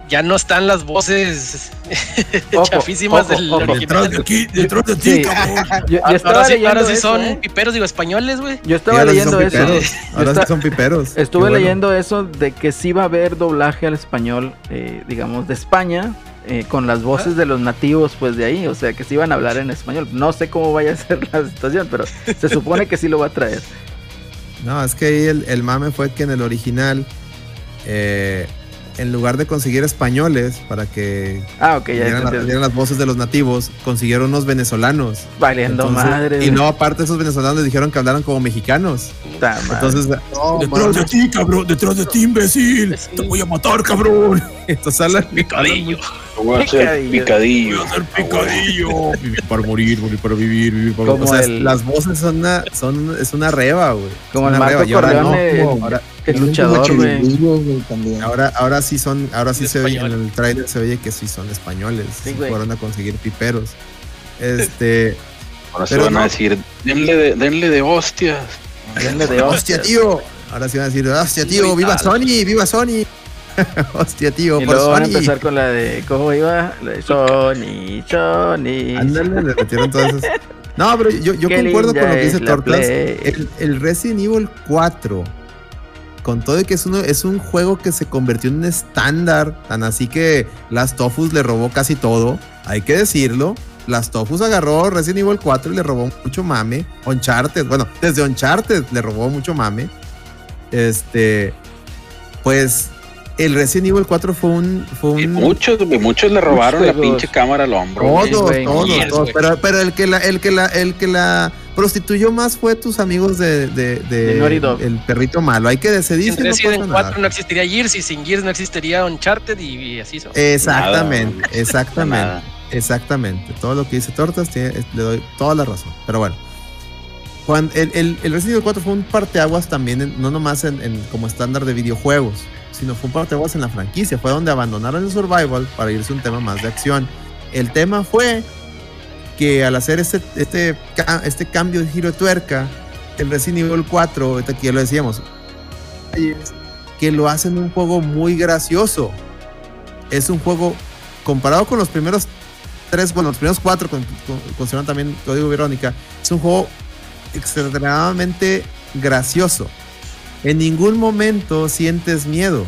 Ya no están las voces [laughs] chafísimas del
original. Detrás de aquí, detrás de ti, cabrón. [laughs]
Yo, ahora, sí, ahora sí son ¿eh? piperos, digo, españoles, güey.
Yo estaba leyendo eso.
Ahora sí son piperos.
Estuve leyendo eso de que sí va a haber doblaje al español, eh, digamos, de España eh, con las voces de los nativos pues de ahí, o sea que sí iban a hablar en español. No sé cómo vaya a ser [laughs] la situación, pero se supone que sí lo va a traer.
No, es que ahí el, el mame fue que en el original eh, en lugar de conseguir españoles para que
ah, okay, ya
dieran, las voces de los nativos, consiguieron unos venezolanos.
Valiendo madre.
Y no, aparte esos venezolanos dijeron que hablaron como mexicanos. Entonces, detrás de ti, cabrón, detrás de ti, imbécil. Te voy a matar, cabrón. [laughs] Entonces hablan
picadillo. Voy a hacer picadillo. Voy a hacer
picadillo. [laughs] vivir para morir, morir para vivir, vivir para morir. O sea, las voces son una, son, es una reba, güey.
Como el Marco Corleone, ahora, el luchador, güey.
Ahora, ahora sí son, ahora sí se oye, en el trailer se oye que sí son españoles. Sí, fueron a conseguir piperos. Este.
Ahora se van a decir, denle de, denle de hostias.
Denle de hostia, tío. Ahora sí van a decir, hostia, tío, viva Sony, viva Sony. [laughs] Hostia, tío,
y por luego van a empezar con la de, ¿cómo iba? La de Sony, Sony.
Ándale, le metieron todas esas. [laughs] No, pero yo, yo concuerdo con lo que dice Tortas. El, el, Resident Evil 4, con todo y que es, uno, es un juego que se convirtió en un estándar, tan así que Las Tofus le robó casi todo, hay que decirlo. Las Tofus agarró Resident Evil 4 y le robó mucho mame. Uncharted, bueno, desde Uncharted le robó mucho mame. Este, pues el Resident Evil 4 fue un. Fue un
muchos, muchos le robaron la pinche cámara al hombro.
Todos, todos, todos. Pero, pero, el que la, el que la, el que la prostituyó más fue tus amigos de, de, de, el perrito malo. Hay que decidir.
Sin Resident 4 no existiría Gears y sin Gears no existiría Uncharted y, así son.
Exactamente, exactamente. Exactamente. Todo lo que dice Tortas le doy toda la razón. Pero bueno. Cuando el, el, el Resident Evil 4 fue un parteaguas también, no nomás en, en, como estándar de videojuegos sino fue un parteaguas en la franquicia. Fue donde abandonaron el survival para irse a un tema más de acción. El tema fue que al hacer este, este, este cambio de giro de tuerca, el Resident Evil 4, aquí ya lo decíamos, que lo hacen un juego muy gracioso. Es un juego, comparado con los primeros tres, bueno, los primeros cuatro consideran también Código Verónica, es un juego extremadamente gracioso. En ningún momento sientes miedo.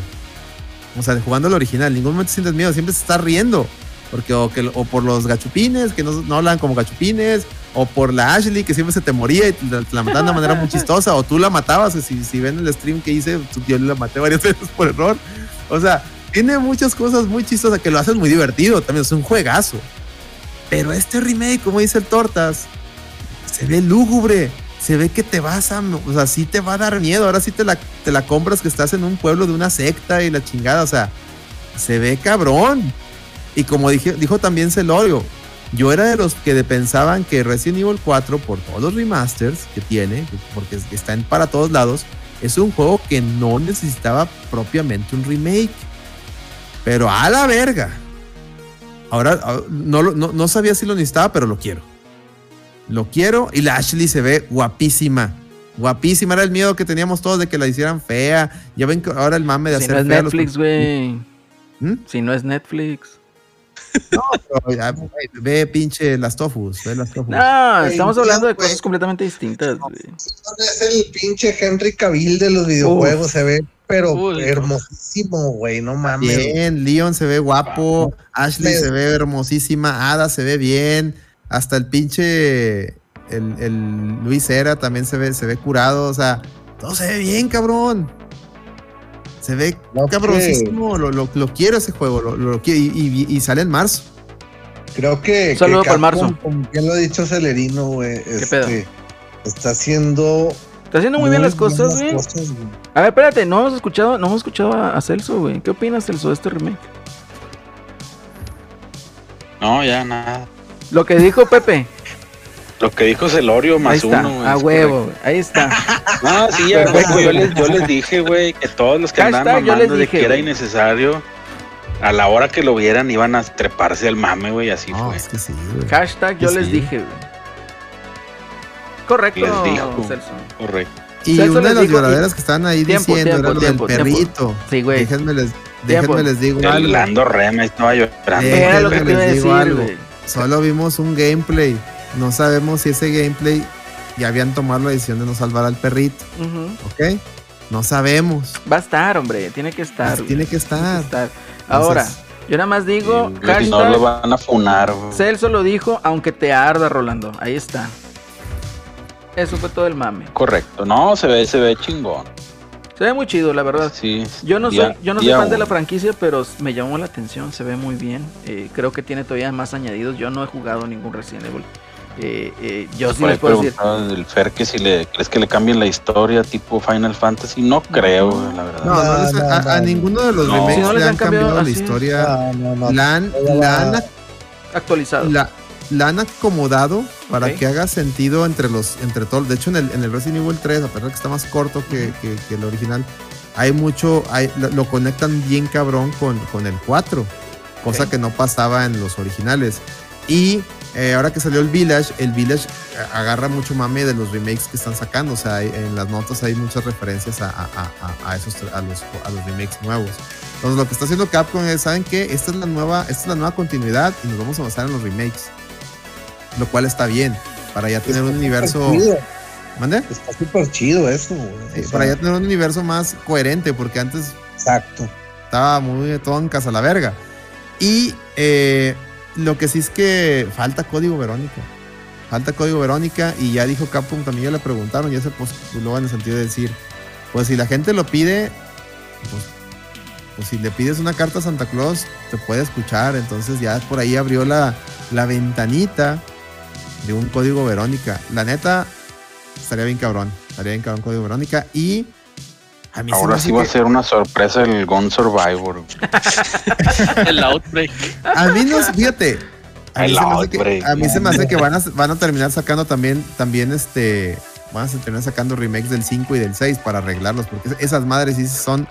O sea, jugando el original, en ningún momento sientes miedo, siempre se está riendo. Porque o, que, o por los gachupines, que no, no hablan como gachupines, o por la Ashley, que siempre se te moría y te, la mataban de una manera muy [laughs] chistosa, o tú la matabas, si, si ven el stream que hice, yo la maté varias [laughs] veces por error. O sea, tiene muchas cosas muy chistosas que lo hacen muy divertido, también es un juegazo. Pero este remake, como dice el Tortas, se ve lúgubre, se ve que te vas a, o sea, sí te va a dar miedo, ahora sí te la, te la compras que estás en un pueblo de una secta y la chingada, o sea, se ve cabrón. Y como dijo también Celorio, yo era de los que pensaban que Resident Evil 4, por todos los remasters que tiene, porque está para todos lados, es un juego que no necesitaba propiamente un remake. Pero a la verga. Ahora no, no, no sabía si lo necesitaba, pero lo quiero. Lo quiero y la Ashley se ve guapísima. Guapísima. Era el miedo que teníamos todos de que la hicieran fea. Ya ven que ahora el mame de
si
hacer
no es Netflix, güey. ¿Mm? Si no es Netflix.
No, pero ve pinche las tofus, ve las tofus.
No, estamos hablando de cosas completamente distintas.
Es el pinche Henry Cavill de los videojuegos, se ve pero hermosísimo, güey, no mames.
Bien, Leon se ve guapo, Ashley se ve hermosísima, Ada se ve bien, hasta el pinche el, el Luis Era también se ve, se ve curado, o sea, todo se ve bien, cabrón. Se ve cabrosísimo, lo, lo, quiero ese juego, lo, lo y, y, sale en marzo.
Creo que.
Saludo para marzo.
Como bien lo ha dicho Celerino, güey. Este, está haciendo.
Está haciendo muy, bien las cosas, güey. A ver, espérate, no hemos escuchado, no hemos escuchado a, Celso, güey. ¿Qué opinas, Celso, de este remake?
No, ya nada.
Lo que dijo Pepe.
Lo que dijo Celorio más uno,
A huevo, ahí está.
No, sí, ya, güey, yo les, yo les dije, güey, que todos los que andaban mamando de que era innecesario, a la hora que lo vieran iban a treparse al mame, güey, así fue.
Es que sí,
Hashtag yo les dije, güey. Correcto, les dijo, Celso.
Correcto.
Y una de las lloraderas que están ahí diciendo era lo del perrito.
Sí, güey.
Déjenme les, déjenme les digo
algo. Lando Rema estaba llorando.
Déjenme les digo algo. Solo vimos un gameplay no sabemos si ese gameplay ya habían tomado la decisión de no salvar al perrito. ¿Ok? No sabemos.
Va a estar, hombre. Tiene que estar.
Tiene que estar.
Ahora, yo nada más digo.
no lo van a funar.
Celso lo dijo, aunque te arda, Rolando. Ahí está. Eso fue todo el mame.
Correcto. No, se ve, se ve chingón.
Se ve muy chido, la verdad.
Sí.
Yo no soy, yo no soy fan de la franquicia, pero me llamó la atención. Se ve muy bien. Eh, creo que tiene todavía más añadidos. Yo no he jugado ningún Resident Evil. Eh, eh, yo sí les puedo decir.
El Fer que si le crees que le cambien la historia tipo Final Fantasy, no creo, la verdad.
No, a, ninguno de los remakes le han cambiado, la historia. La han,
actualizado.
La, han acomodado para que haga sentido entre los entre todos. De hecho, en el, en el Resident Evil 3, a pesar de que está más corto que, que, el original, hay mucho, hay, lo, conectan bien cabrón con, con el 4, cosa que no pasaba en los originales. Y eh, ahora que salió el Village, el Village agarra mucho mame de los remakes que están sacando. O sea, en las notas hay muchas referencias a, esos, a, los, remakes nuevos. Entonces, lo que está haciendo Capcom es, ¿saben qué? Esta es la nueva, esta es la nueva continuidad y nos vamos a basar en los remakes. Lo cual está bien, para ya tener un universo...
¿Mande? Está súper chido eso.
para ya tener un universo más coherente, porque antes...
Exacto.
Estaba muy todo en casa la verga. Y eh, lo que sí es que falta código Verónica. Falta código Verónica y ya dijo Capcom, también ya le preguntaron, ya se postuló en el sentido de decir, pues si la gente lo pide, pues, pues, si le pides una carta a Santa Claus, te puede escuchar. Entonces ya por ahí abrió la, la ventanita de un código Verónica. La neta, estaría bien cabrón. Estaría bien cabrón código Verónica. Y
Ahora sí va a ser una sorpresa el Gun Survivor. [laughs]
el Outbreak.
A mí no, fíjate. A mí, se me, hace que, a mí se me hace que van a, van a terminar sacando también, también este, van a terminar sacando remakes del 5 y del 6 para arreglarlos, porque esas madres sí son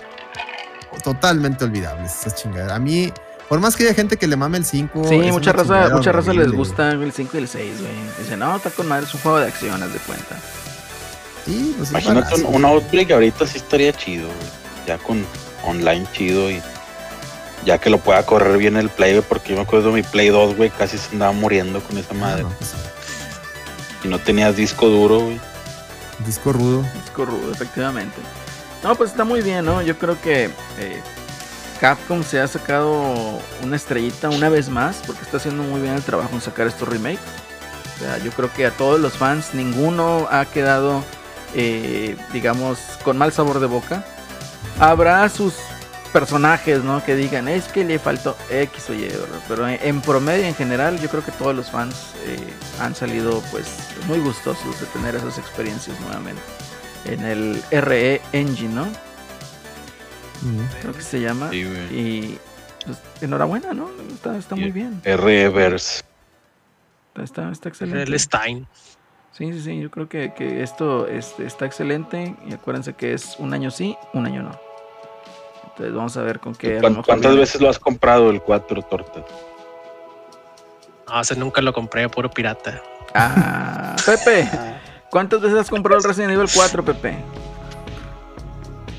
totalmente olvidables, esas chingaderas. A mí, por más que haya gente que le mame el 5.
Sí, mucha raza, mucha raza les gusta el 5 y el 6, güey. Dicen, no, está con madre, es un juego de acciones de cuenta.
Pues
Imagínate un, Outbreak ahorita sí estaría chido, ya con online chido y ya que lo pueda correr bien el Play, porque yo me acuerdo de mi Play 2, güey, casi se andaba muriendo con esa madre. Pues y no tenías disco duro, güey.
Disco rudo.
Disco rudo, efectivamente. No, pues está muy bien, ¿no? Yo creo que eh, Capcom se ha sacado una estrellita una vez más, porque está haciendo muy bien el trabajo en sacar estos remakes. O sea, yo creo que a todos los fans ninguno ha quedado, eh, digamos, con mal sabor de boca. Habrá sus personajes, ¿no? Que digan, es que le faltó X o Y, pero en, promedio, en general, yo creo que todos los fans eh, han salido, pues, muy gustosos de tener esas experiencias nuevamente. En el RE Engine, ¿no? Creo que se llama. y pues, enhorabuena, ¿no? Está, muy bien.
RE-Verse.
Está, está, excelente.
El Stein.
Sí, sí, sí, yo creo que, esto este, está excelente y acuérdense que es un año sí, un año no. Entonces vamos a ver con qué...
¿Cuántas veces lo has comprado el 4 torta?
No, o nunca lo compré, puro pirata.
Ah, Pepe, [laughs] ¿cuántas veces has comprado el Resident Evil 4, Pepe?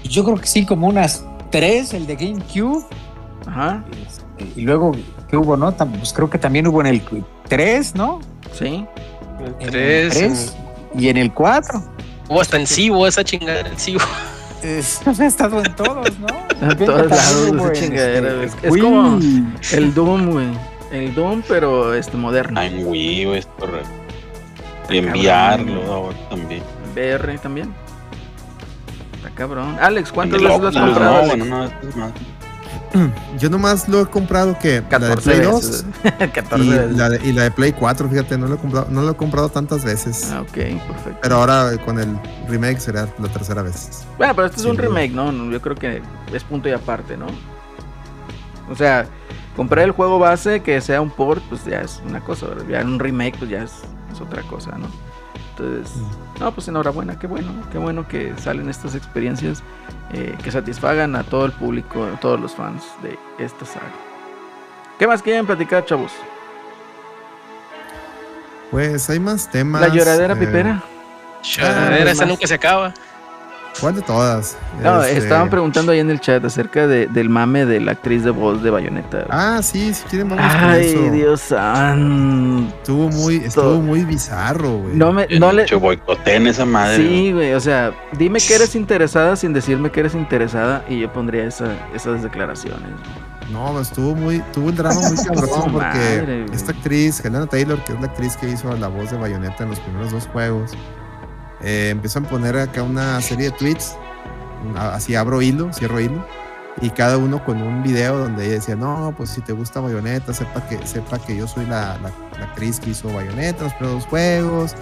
Yo creo que sí, como unas tres, el de GameCube.
Ajá.
Este, y luego, ¿qué hubo, no? Pues creo que también hubo en el 3, ¿no?
Sí.
El 3.
y en el 4.
Hubo hasta en Cibo, esa chingada en Cibo.
Es, [laughs] ha estado en todos, ¿no? [laughs]
En todos lados esa chingadera, Es, como el Doom, güey. El Doom, pero este moderno.
En Wii, güey, es correcto. Y enviarlo ahora también.
VR también. Cabrón. Alex, ¿cuántas veces lo has comprado? No, bueno, no, esto es
más. [clears throat] Yo nomás lo he comprado que
14 la de Play 2 [laughs]
y, La de, y, La de, Play 4, fíjate, no lo, he comprado, no lo he comprado tantas veces.
Ah, ok, perfecto.
Pero ahora con el remake será la tercera vez.
Bueno, pero este es un remake, ¿no? Yo creo que es punto y aparte, ¿no? O sea, comprar el juego base que sea un port, pues ya es una cosa, ya un remake, pues ya es, es otra cosa, ¿no? Entonces, mm. no, pues enhorabuena, qué bueno, qué bueno que salen estas experiencias eh, que satisfagan a todo el público, a todos los fans de esta saga. ¿Qué más quieren platicar, chavos?
Pues hay más temas.
La lloradera eh, pipera.
Lloradera, esa nunca se acaba.
¿Cuál de todas?
No, este, estaban preguntando ahí en el chat acerca de, del mame de la actriz de voz de Bayonetta.
Ah, sí, si quieren vamos
Ay, con eso. Dios santo.
Estuvo muy, estuvo muy bizarro, güey.
No me, no le.
en esa madre.
Sí, güey, o sea, dime que eres interesada sin decirme que eres interesada y yo pondría esa, esas declaraciones.
No, estuvo muy, tuvo un drama muy [laughs] cabrón porque esta actriz, Helena Taylor, que es la actriz que hizo la voz de Bayonetta en los primeros dos juegos, eh, empezó a poner acá una serie de tweets, así abro hilo, cierro hilo, y cada uno con un video donde ella decía, no, pues si te gusta Bayonetta, sepa que, sepa que yo soy la, actriz que hizo Bayonetta, los primeros juegos.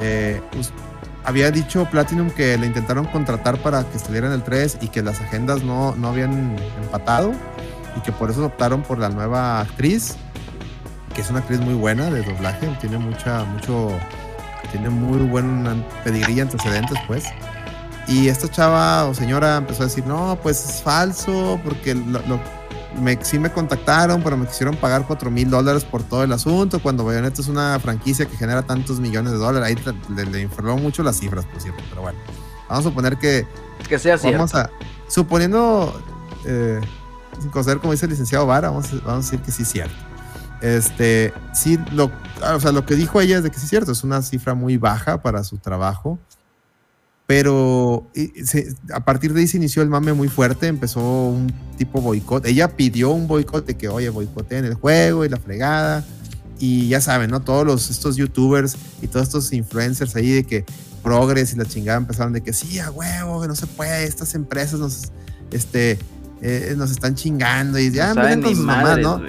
Eh, había dicho Platinum que le intentaron contratar para que estuviera en el 3 y que las agendas no, no habían empatado y que por eso optaron por la nueva actriz, que es una actriz muy buena de doblaje, tiene mucha, mucho tiene muy buen pedigrí antecedentes, pues. Y esta chava o señora empezó a decir, no, pues es falso, porque me, sí me contactaron, pero me quisieron pagar 4 mil dólares por todo el asunto, cuando Bayonetta es una franquicia que genera tantos millones de dólares. Ahí le, le informó mucho las cifras, por cierto, pero bueno. Vamos a suponer que...
Que sea cierto. Vamos a...
Suponiendo... Eh, sin conocer como dice el licenciado Vara, vamos, vamos a decir que sí es cierto. Este, sí, lo, o sea, lo que dijo ella es de que sí es cierto, es una cifra muy baja para su trabajo, pero a partir de ahí se inició el mame muy fuerte, empezó un tipo boicot. Ella pidió un boicot de que, oye, boicoteen el juego y la fregada. Y ya saben, ¿no? Todos los, estos youtubers y todos estos influencers ahí de que progres y la chingada empezaron de que sí, a huevo, que no se puede, estas empresas nos, este, eh, nos están chingando y ya no con sus mamás, ¿no?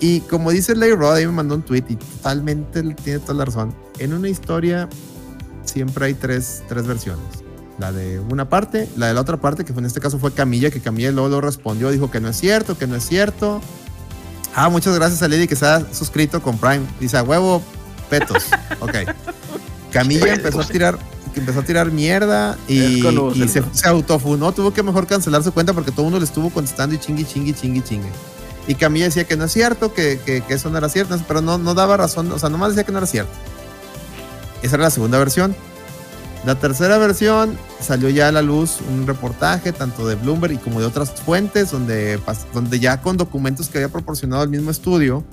Y como dice Lay Rod, ahí me mandó un tweet y totalmente tiene toda la razón. En una historia siempre hay tres, tres versiones. La de una parte, la de la otra parte, que en este caso fue Camilla, que Camilla luego lo respondió, dijo que no es cierto, que no es cierto. Ah, muchas gracias a Lady que se ha suscrito con Prime. Dice, a huevo, petos. [laughs] ok. Camilla empezó a tirar empezó a tirar mierda y, se, se, autofunó, tuvo que mejor cancelar su cuenta porque todo el mundo le estuvo contestando y chingui, chingui, chingui, chingue. Y Camilla decía que no es cierto, que, que, eso no era cierto, pero no, no daba razón, o sea, nomás decía que no era cierto. Esa era la segunda versión. La tercera versión salió ya a la luz un reportaje tanto de Bloomberg y como de otras fuentes donde, donde ya con documentos que había proporcionado el mismo estudio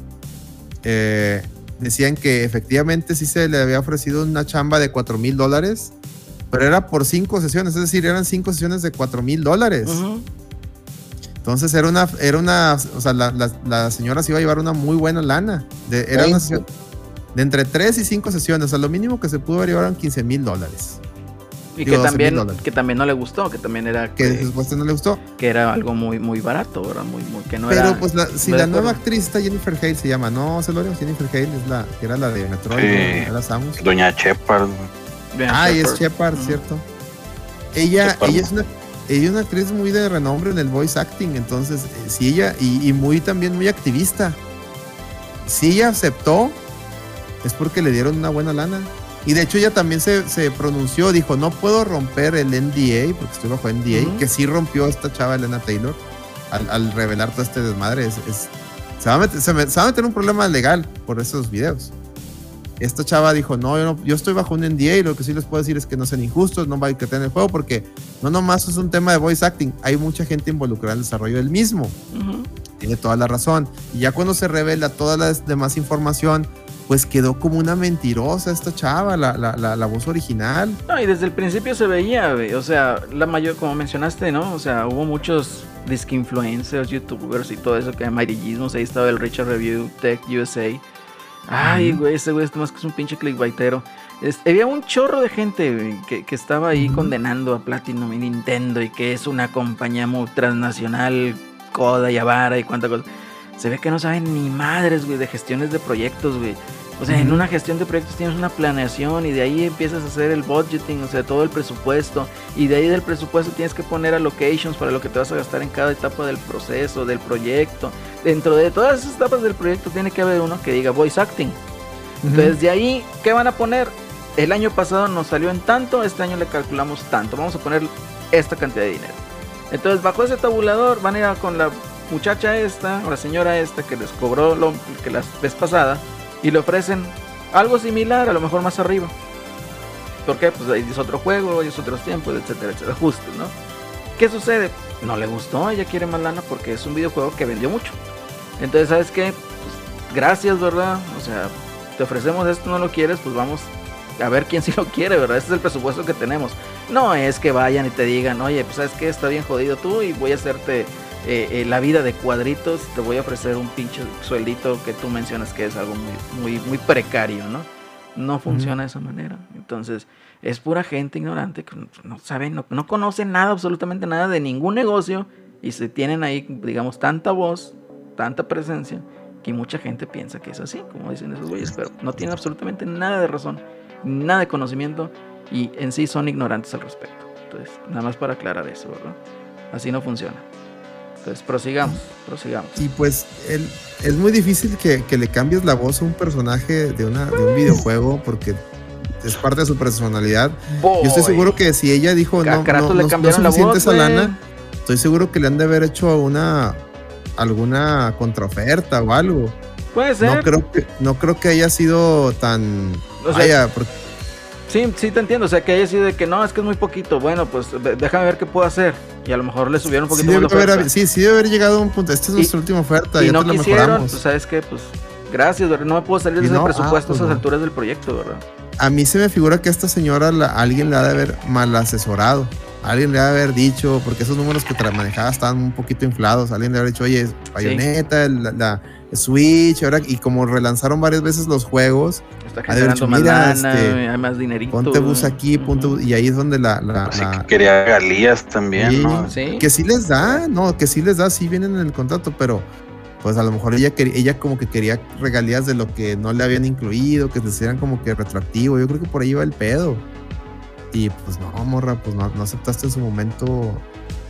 eh, decían que efectivamente sí se le había ofrecido una chamba de 4 mil dólares, pero era por cinco sesiones, es decir, eran cinco sesiones de 4 mil dólares. Entonces era una, era una, o sea, la, señora se iba a llevar una muy buena lana. De, era una sesión de entre 3 y 5 sesiones, o sea, lo mínimo que se pudo haber llevado eran 15 mil dólares.
Y que también, que también no le gustó, que también era.
Que, después no le gustó.
Que era algo muy, muy barato, ¿verdad? Muy, muy, que no
Pero pues si la nueva actriz está Jennifer Hale, se llama, no, se lo Jennifer Hale es la, que era la de Metroid, era
Samus. Doña Shepard.
Ah, y es Shepard, cierto. Ella, ella es una ella es una actriz muy de renombre en el voice acting, entonces, eh, si ella, y, y, muy también muy activista. Si ella aceptó, es porque le dieron una buena lana. Y de hecho ella también se, pronunció, dijo, no puedo romper el NDA, porque estoy bajo NDA, que sí rompió esta chava Elena Taylor al, revelar todo este desmadre. Es, se, va a meter, se, va a meter un problema legal por esos videos. Esta chava dijo, no yo, no, yo estoy bajo un NDA y lo que sí les puedo decir es que no sean injustos, no va a tener el juego, porque no nomás es un tema de voice acting, hay mucha gente involucrada en el desarrollo del mismo. Tiene toda la razón. Y ya cuando se revela toda la demás información, pues quedó como una mentirosa esta chava, la, la, la, voz original.
No, y desde el principio se veía, o sea, la mayor, como mencionaste, ¿no? O sea, hubo muchos disc influencers, youtubers y todo eso que amarillismos, ahí estaba el Richard Review, Tech USA. Ay, güey, ese güey es más que es un pinche clickbaitero. había un chorro de gente que, que, estaba ahí condenando a Platinum y Nintendo y que es una compañía muy transnacional, coda y avara y cuánta cosa se ve que no saben ni madres, güey, de gestiones de proyectos, güey. O sea, en una gestión de proyectos tienes una planeación y de ahí empiezas a hacer el budgeting, o sea, todo el presupuesto. Y de ahí del presupuesto tienes que poner allocations para lo que te vas a gastar en cada etapa del proceso, del proyecto. Dentro de todas esas etapas del proyecto tiene que haber uno que diga voice acting. Entonces, de ahí, ¿qué van a poner? El año pasado nos salió en tanto, este año le calculamos tanto. Vamos a poner esta cantidad de dinero. Entonces, bajo ese tabulador van a ir con la muchacha esta, o la señora esta que les cobró lo que la vez pasada, y le ofrecen algo similar, a lo mejor más arriba. ¿Por qué? Pues ahí es otro juego, es otros tiempos, etcétera, etcétera, ajustes, ¿no? ¿Qué sucede? No le gustó, ella quiere más lana porque es un videojuego que vendió mucho. Entonces, ¿sabes qué? Pues, gracias, ¿verdad? O sea, te ofrecemos esto, no lo quieres, pues vamos a ver quién [laughs] sí lo quiere, ¿verdad? Este es el presupuesto que tenemos. No es que vayan y te digan, oye, pues sabes qué, está bien jodido tú y voy a hacerte eh, eh, la vida de cuadritos, te voy a ofrecer un pinche sueldito que tú mencionas que es algo muy, muy, muy precario, ¿no? No funciona de esa manera. Entonces, es pura gente ignorante que no sabe, no, no conoce nada, absolutamente nada de ningún negocio y se tienen ahí, digamos, tanta voz, tanta presencia, que mucha gente piensa que es así, como dicen esos güeyes, pero no tienen absolutamente nada de razón, nada de conocimiento y en sí son ignorantes al respecto. Entonces, nada más para aclarar eso, ¿verdad? Así no funciona. Entonces, prosigamos, prosigamos.
Y pues el, es muy difícil que, que, le cambies la voz a un personaje de, una, de un videojuego porque es parte de su personalidad. Yo estoy seguro que si ella dijo no, no, le cambiaron no, la esa lana, estoy seguro que le han de haber hecho una alguna contraoferta o algo.
Puede ser.
No creo que, no creo que haya sido tan. vaya, porque
Sí, sí te entiendo, o sea, que haya sido de que no, es que es muy poquito, bueno, pues déjame ver qué puedo hacer. Y a lo mejor le subieron un poquito
sí,
más
haber, sí, sí debe haber llegado a un punto, esta es nuestra última oferta,
y no quisieron, pues sabes qué, pues gracias, ¿verdad? no me puedo salir de ese presupuesto a esas alturas del proyecto, ¿verdad?
A mí se me figura que a esta señora alguien le ha de haber mal asesorado. Alguien le ha de haber dicho, porque esos números que te manejaba estaban un poquito inflados. Alguien le ha dicho, oye, Bayonetta, la, la, Switch, ahora, y como relanzaron varias veces los juegos,
está generando más lana, este, hay más dinerito.
Ponte bus aquí, ponte bus, y ahí es donde la... la,
la quería galías también, ¿no?
¿Sí? Que sí les da, no, que sí les da, sí vienen en el contrato, pero pues a lo mejor ella quería, ella como que quería regalías de lo que no le habían incluido, que se hicieran como que retroactivo, yo creo que por ahí va el pedo. Y pues no, morra, pues no, no aceptaste en su momento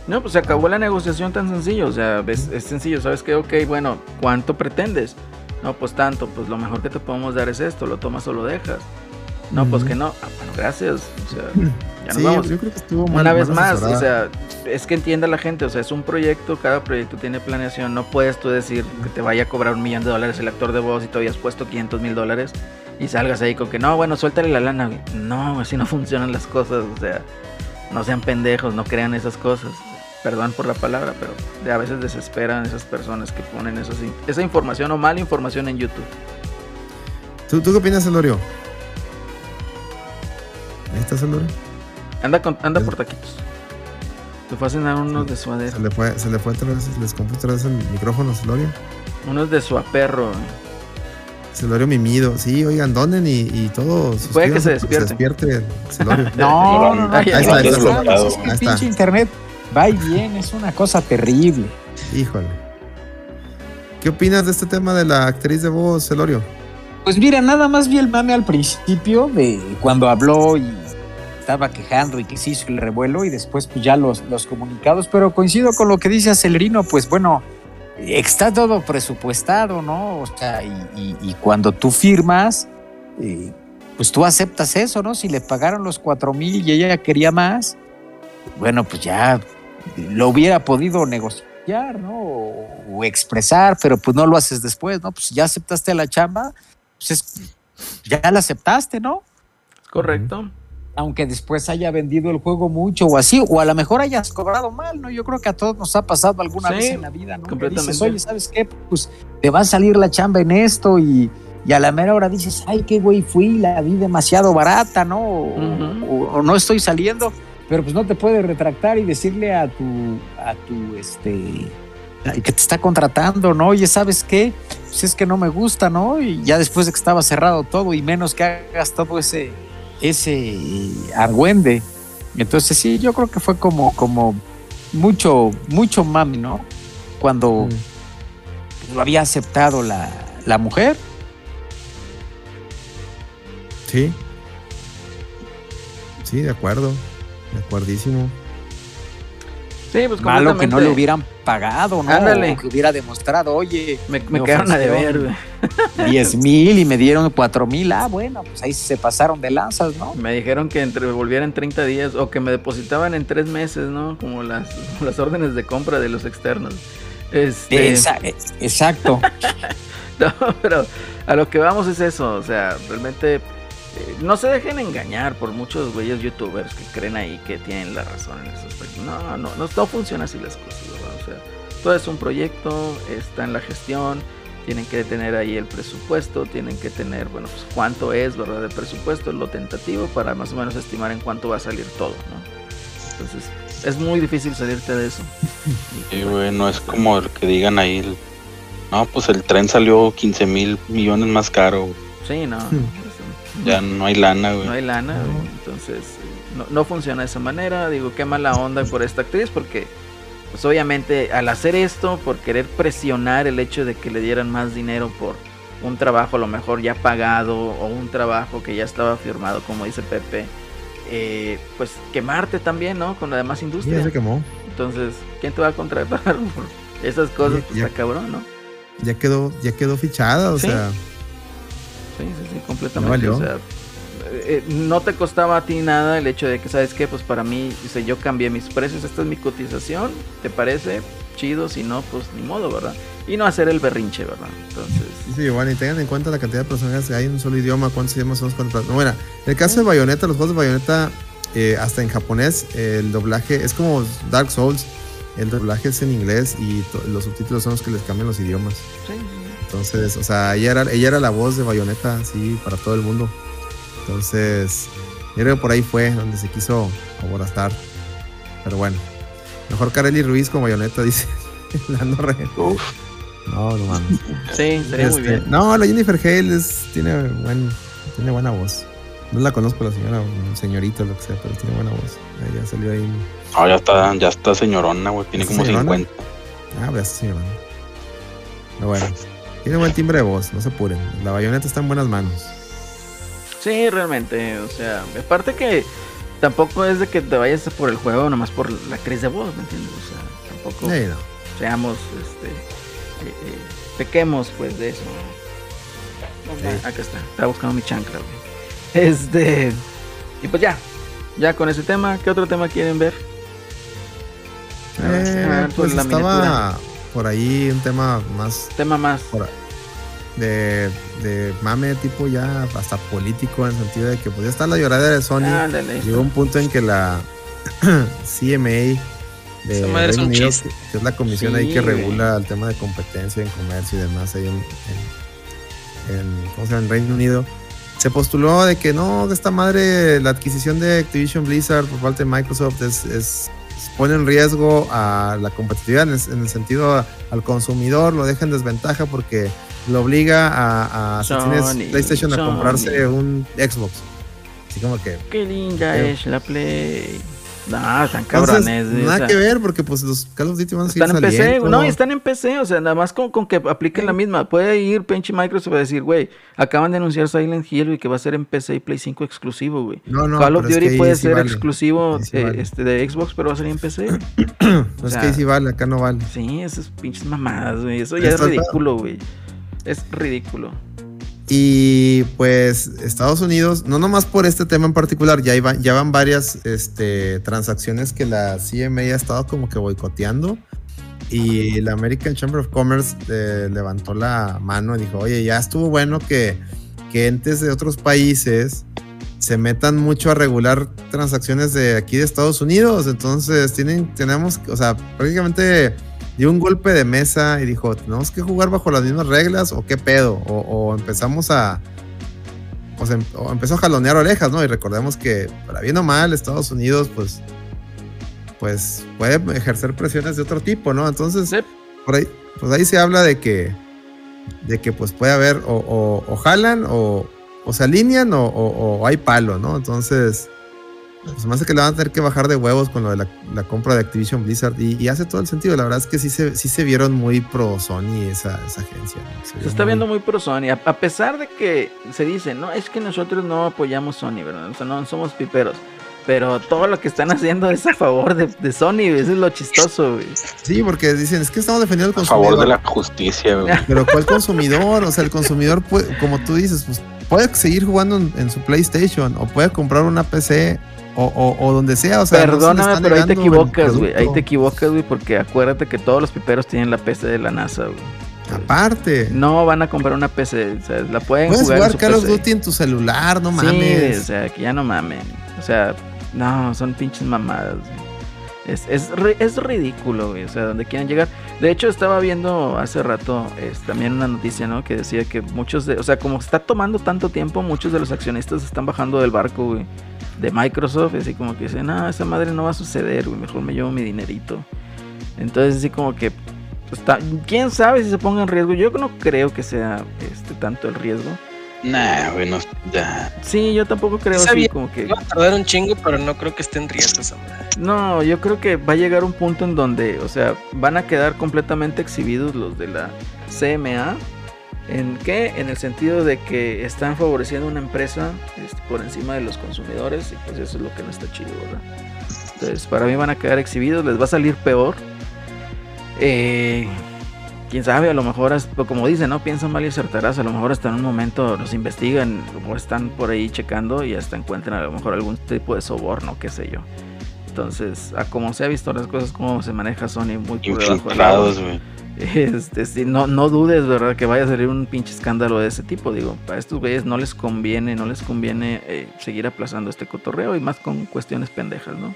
no, pues se acabó la negociación tan sencillo, o sea, es, es, sencillo, ¿sabes qué? Ok, bueno, ¿cuánto pretendes? No, pues tanto, pues lo mejor que te podemos dar es esto, lo tomas o lo dejas. No, pues que no, ah, bueno, gracias, o sea, [laughs] ya nos vamos.
Yo creo que estuvo mal,
Una vez más, o sea, es que entienda la gente, o sea, es un proyecto, cada proyecto tiene planeación, no puedes tú decir que te vaya a cobrar un millón de dólares el actor de voz y todavía has puesto 500 mil dólares. y salgas ahí con que no, bueno, suéltale la lana, No, así no [laughs] funcionan las cosas, o sea, no sean pendejos, no crean esas cosas. Perdón por la palabra, pero a veces desesperan esas personas que ponen esa información o mala información en YouTube.
¿Tú, tú qué opinas, Elorio? ¿Ahí estás, Elorio?
Anda, anda por taquitos. Te fue a cenar unos de suadero.
Se le fue, se le fue otra vez, les compré otra vez el micrófono, Elorio.
Unos de suaperro.
Celorio mimido. Sí, oigan, donen y, y todo.
Puede que se despierte.
Se despierte Celorio. [laughs]
no, no, no. Ahí, está, ahí está. pinche internet va y viene, es una cosa terrible.
Híjole. ¿Qué opinas de este tema de la actriz de voz, Celorio?
Pues mira, nada más vi el mame al principio de cuando habló y estaba quejando y que se hizo el revuelo y después pues ya los, los comunicados, pero coincido con lo que dice Acelerino, pues bueno, está todo presupuestado, ¿no? O sea, y, cuando tú firmas, eh, pues tú aceptas eso, ¿no? Si le pagaron los cuatro mil y ella quería más, bueno, pues ya lo hubiera podido negociar, ¿no? O, expresar, pero pues no lo haces después, ¿no? Pues ya aceptaste la chamba, pues ya la aceptaste, ¿no?
Correcto
aunque después haya vendido el juego mucho o así, o a lo mejor hayas cobrado mal, ¿no? Yo creo que a todos nos ha pasado alguna vez en la vida, ¿no?
Completamente.
dices, oye, ¿sabes qué? Pues te va a salir la chamba en esto y, a la mera hora dices, ay, qué güey fui, la vi demasiado barata, ¿no? O, no estoy saliendo, pero pues no te puedes retractar y decirle a tu, a tu, este, que te está contratando, ¿no? Oye, ¿sabes qué? Pues es que no me gusta, ¿no? Y ya después de que estaba cerrado todo y menos que hagas todo ese ese argüende. Entonces sí, yo creo que fue como, como mucho, mucho mami, ¿no? Cuando lo había aceptado la, la mujer.
Sí. Sí, de acuerdo. De acuerdísimo.
Sí, pues Malo que no le hubieran pagado, ¿no? Ándale. que hubiera demostrado, oye,
me, quedaron a deber,
10 mil y me dieron 4 mil. Ah, bueno, pues ahí se pasaron de lanzas, ¿no?
Me dijeron que entre volvieran 30 días o que me depositaban en 3 meses, ¿no? Como las, [laughs] las órdenes de compra de los externos.
Este... exacto. [laughs]
no, pero a lo que vamos es eso, o sea, realmente eh, no se dejen engañar por muchos güeyes youtubers que creen ahí que tienen la razón en esos aspecto. No, no, no, no funciona así las cosas, ¿verdad? O sea, todo es un proyecto, está en la gestión, tienen que tener ahí el presupuesto, tienen que tener, bueno, pues cuánto es, ¿verdad? De presupuesto, lo tentativo para más o menos estimar en cuánto va a salir todo, ¿no? Entonces, es muy difícil salirte de eso. [laughs]
Y güey, no es como el que digan ahí, no, pues el tren salió 15 mil millones más caro.
Sí, no. [laughs]
Ya no hay lana, güey.
No hay lana, Entonces, no, funciona de esa manera. Digo, qué mala onda por esta actriz, porque, pues obviamente, al hacer esto, por querer presionar el hecho de que le dieran más dinero por un trabajo a lo mejor ya pagado o un trabajo que ya estaba firmado, como dice Pepe, eh, pues quemarte también, ¿no? Con la demás industria.
Ya se quemó.
Entonces, ¿quién te va a contratar [laughs] por esas cosas? pues está cabrón, ¿no?
Ya quedó, ya quedó fichada, o sea.
Sí, sí, sí, completamente. O sea, eh, no te costaba a ti nada el hecho de que, ¿sabes qué? Pues para mí, dice, yo cambié mis precios, esta es mi cotización, ¿te parece? Chido, si no, pues ni modo, ¿verdad? Y no hacer el berrinche, ¿verdad? Entonces...
Sí, bueno, y tengan en cuenta la cantidad de personajes que hay en un solo idioma, cuántos idiomas son, cuántos... No, bueno, en el caso de Bayonetta, los juegos de Bayonetta, eh, hasta en japonés, el doblaje es como Dark Souls, el doblaje es en inglés y los subtítulos son los que les cambian los idiomas. Sí, entonces, o sea, ella era, ella era la voz de Bayonetta, sí, para todo el mundo. Entonces, yo creo que por ahí fue donde se quiso aborazar. Pero bueno, mejor Kareli Ruiz con Bayonetta, [laughs] dice Lando No, no mames. [laughs]
Sí, sería muy este, bien.
No, la Jennifer Hale es, tiene, buen, tiene buena voz. No la conozco la señora, señorita, lo que sea, pero tiene buena voz. Ella salió ahí.
Ah, ya está, ya está señorona, güey. Tiene como 50.
Ah, pues señorona. Pero bueno. [laughs] Tiene buen timbre de voz, no se apuren. La bayoneta está en buenas manos.
Sí, realmente. O sea, aparte que tampoco es de que te vayas por el juego nomás por la actriz de voz, ¿me entiendes? O sea, tampoco seamos, este, eh, eh, pequemos pues de eso. Acá está, estaba buscando mi chancla, güey. Este, y pues ya, ya con ese tema, ¿qué otro tema quieren ver?
Eh, pues, pues estaba por ahí un tema más.
Tema más.
de, de, mame tipo ya hasta político en el sentido de que podía estar la lloradera de Sony. Llegó un punto en que la [clears throat] CMA de Reino Unido, que, es la comisión ahí que regula el tema de competencia en comercio y demás ahí en, en, en Reino Unido, se postuló de que no, de esta madre, la adquisición de Activision Blizzard por parte de Microsoft es, pone en riesgo a la competitividad en el, sentido al consumidor, lo deja en desventaja porque lo obliga a, a si tienes PlayStation a comprarse un Xbox. Así como que.
Qué linda es la Play. No, están cabrones.
nada que ver, porque pues los Call of Duty van a
seguir Están en PC, no, están en PC, o sea, nada más con, con que apliquen la misma. Puede ir pinche Microsoft a decir, güey, acaban de anunciar Silent Hill y que va a ser en PC y Play 5 exclusivo, güey. No, no, Call of Duty puede ser exclusivo de, este, de Xbox, pero va a ser en PC.
no [clears throat] es que ahí sí vale, acá no vale.
Sí, esas pinches mamadas, güey. Eso ya es ridículo, güey. Es ridículo.
Y pues Estados Unidos, no nomás por este tema en particular, ya, iban, ya van varias este, transacciones que la CMA ha estado como que boicoteando. Y la American Chamber of Commerce eh, levantó la mano y dijo, oye, ya estuvo bueno que, que entes de otros países se metan mucho a regular transacciones de aquí de Estados Unidos. Entonces tienen, tenemos, o sea, prácticamente dio un golpe de mesa y dijo, ¿tenemos que jugar bajo las mismas reglas o qué pedo? O, empezamos a... O, empezó a jalonear orejas, ¿no? Y recordemos que, para bien o mal, Estados Unidos, pues, pues puede ejercer presiones de otro tipo, ¿no? Entonces, por ahí, pues ahí se habla de que, de que pues puede haber o, o jalan o, se alinean o, hay palo, ¿no? Entonces, pues más que le van a tener que bajar de huevos con lo de la, compra de Activision Blizzard y, hace todo el sentido. La verdad es que sí se, sí se vieron muy pro Sony esa, esa agencia.
Se, está viendo muy pro Sony, a, pesar de que se dice, no, es que nosotros no apoyamos Sony, ¿verdad? O sea, no somos piperos. Pero todo lo que están haciendo es a favor de, Sony, eso es lo chistoso, güey.
Sí, porque dicen, es que estamos defendiendo al consumidor.
A favor de la justicia, güey. [laughs]
Pero ¿cuál consumidor? O sea, el consumidor, puede, como tú dices, pues puede seguir jugando en, su PlayStation o puede comprar una PC o, o, donde sea, o sea.
Perdóname, pero ahí te equivocas, güey. Ahí te equivocas, güey, porque acuérdate que todos los piperos tienen la PC de la NASA, güey.
Aparte.
No van a comprar una PC, o sea, la pueden
Puedes
jugar.
jugar Call of Duty en tu celular, no mames.
Sí, o sea, que ya no mamen. O sea, no, son pinches mamadas, güey. Es, es, es, ridículo, güey, o sea, donde quieran llegar. De hecho, estaba viendo hace rato es, también una noticia, ¿no? Que decía que muchos de, o sea, como está tomando tanto tiempo, muchos de los accionistas están bajando del barco, güey de Microsoft, así como que dicen, ah, esa madre no va a suceder, güey, mejor me llevo mi dinerito. Entonces, así como que, pues, está, quién sabe si se ponga en riesgo. Yo no creo que sea este tanto el riesgo.
Nah, güey, no, ya.
Sí, yo tampoco creo así como que.
Va a tardar un chingo, pero no creo que esté en riesgo esa madre.
No, yo creo que va a llegar un punto en donde, o sea, van a quedar completamente exhibidos los de la CMA ¿En qué? En el sentido de que están favoreciendo una empresa este, por encima de los consumidores y pues eso es lo que no está chido, ¿verdad? Entonces, para mí van a quedar exhibidos, les va a salir peor. Eh, quién sabe, a lo mejor, como dicen, ¿no? Piensan mal y acertarás. A lo mejor hasta en un momento los investigan o están por ahí checando y hasta encuentran a lo mejor algún tipo de soborno, qué sé yo. Entonces, a como se ha visto las cosas, cómo se maneja Sony muy por debajo del este, sí, no, no dudes, ¿verdad? Que vaya a salir un pinche escándalo de ese tipo. Digo, para estos güeyes no les conviene, no les conviene eh, seguir aplazando este cotorreo y más con cuestiones pendejas, ¿no?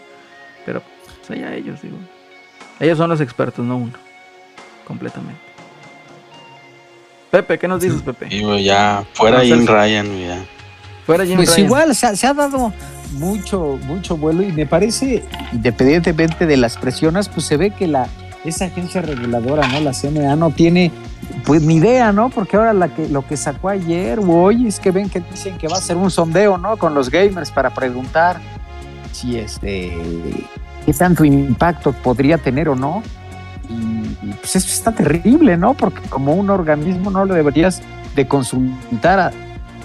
Pero, pues allá ellos, digo. Ellos son los expertos, no uno. Completamente. Pepe, ¿qué nos dices, Pepe?
Digo, ya, fuera Jim Ryan, ya.
Fuera Jim pues igual, se ha, dado mucho, mucho vuelo y me parece, independientemente de las presiones, pues se ve que la esa agencia reguladora, ¿no? La CMA no tiene pues ni idea, ¿no? Porque ahora la que, lo que sacó ayer o hoy es que ven que dicen que va a ser un sondeo, ¿no? Con los gamers para preguntar si este qué tanto impacto podría tener o no. Y, pues eso está terrible, ¿no? Porque como un organismo no lo deberías de consultar a,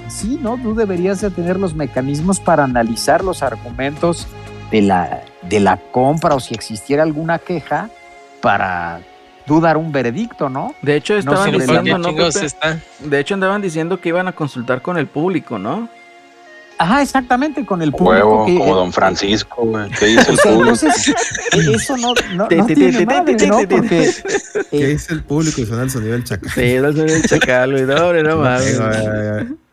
sí, ¿no? Tú deberías de tener los mecanismos para analizar los argumentos de la, de la compra o si existiera alguna queja para dudar un veredicto, ¿no?
De hecho, estaban diciendo, ¿no? De hecho, andaban diciendo que iban a consultar con el público, ¿no?
Ajá, exactamente, con el público.
que, como Don Francisco, güey. ¿Qué dice [laughs] el público? Entonces,
e, eso no, no, no tiene madre, ¿no? Porque...
¿Qué dice el público y suena el sonido del chacal? Sí,
el sonido del chacal, güey. No, no mames.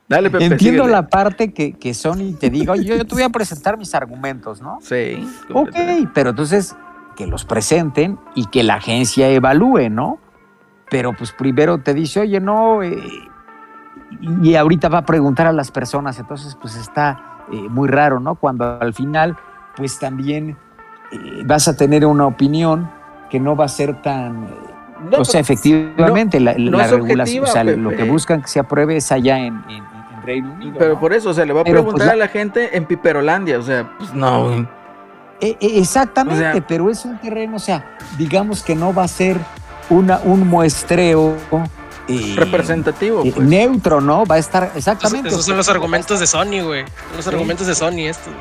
Dale, Pepe, Entiendo la parte que, que Sony te diga, yo, yo te voy a presentar mis argumentos, ¿no?
Sí.
Ok, pero entonces que los presenten y que la agencia evalúe, ¿no? Pero pues primero te dice, oye, no, eh, y ahorita va a preguntar a las personas, entonces pues está eh, muy raro, ¿no? Cuando al final pues también eh, vas a tener una opinión que no va a ser tan... o sea, pues, efectivamente, la, regulación, o sea, lo que buscan que se apruebe es allá en
pero por eso, o sea, le va a pues, preguntar a la gente en Piperolandia, o sea, pues no.
E, e, exactamente, pero es un terreno, o sea, digamos que no va a ser una, un muestreo
eh, representativo.
Eh, pues. Neutro, ¿no? Va a estar exactamente.
Esos, son los argumentos de Sony, güey. Los argumentos de Sony, estos.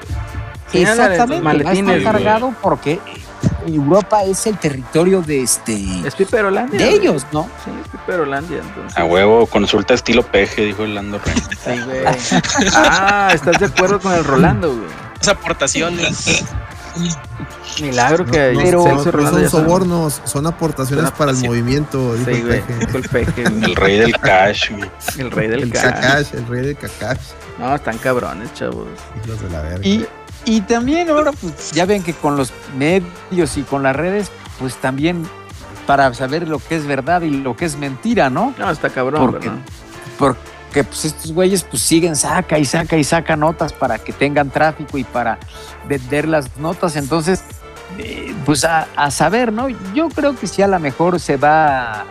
Exactamente, va a estar cargado porque Europa es el territorio de este.
Es Piperolandia.
De ellos, ¿no?
Sí, es Piperolandia. Entonces.
A huevo, consulta estilo peje, dijo el Lando [laughs] Sí,
güey. ah, estás de acuerdo con el Rolando, güey.
Las aportaciones.
Milagro que
pero, son sobornos, son aportaciones para el movimiento.
Sí, el, güey, el, peje,
el rey del cash.
El rey del
el cash. El rey del cash.
No, están cabrones, chavos.
Hijos de la verga.
Y, y también ahora, pues ya ven que con los medios y con las redes, pues también para saber lo que es verdad y lo que es mentira, ¿no?
No, está cabrón,
porque, porque pues estos güeyes pues siguen saca y saca y saca notas para que tengan tráfico y para vender las notas. Entonces, eh, pues a, saber, ¿no? Yo creo que sí a lo mejor se va a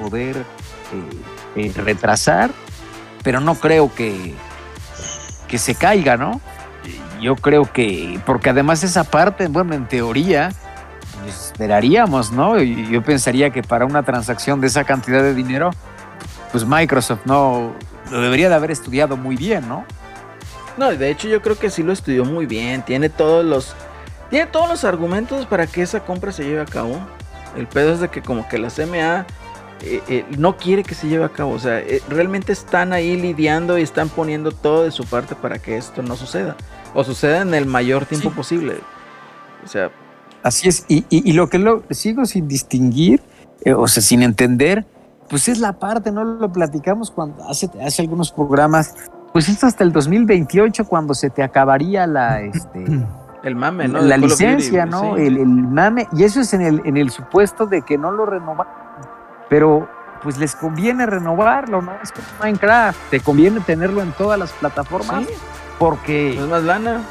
poder eh, eh, retrasar, pero no creo que, que se caiga, ¿no? yo creo que, porque además esa parte, bueno, en teoría, pues, esperaríamos, ¿no? Yo pensaría que para una transacción de esa cantidad de dinero, pues Microsoft no lo debería de haber estudiado muy bien, ¿no?
No, de hecho yo creo que sí lo estudió muy bien, tiene todos los tiene todos los argumentos para que esa compra se lleve a cabo. El pedo es de que como que la CMA eh, eh, no quiere que se lleve a cabo, o sea, eh, realmente están ahí lidiando y están poniendo todo de su parte para que esto no suceda o suceda en el mayor tiempo posible. O sea.
Así es, y, lo que lo, sigo sin distinguir, o sea, sin entender, pues es la parte, ¿no? Lo platicamos cuando hace, hace algunos programas, pues es hasta el 2028 cuando se te acabaría la, este, [clears throat]
el mame, ¿no?
La licencia, ¿no? El, el, mame, y eso es en el, en el supuesto de que no lo renovan, pero pues les conviene renovarlo, ¿no? Es como Minecraft, te conviene tenerlo en todas las plataformas. Porque.
Es más lana.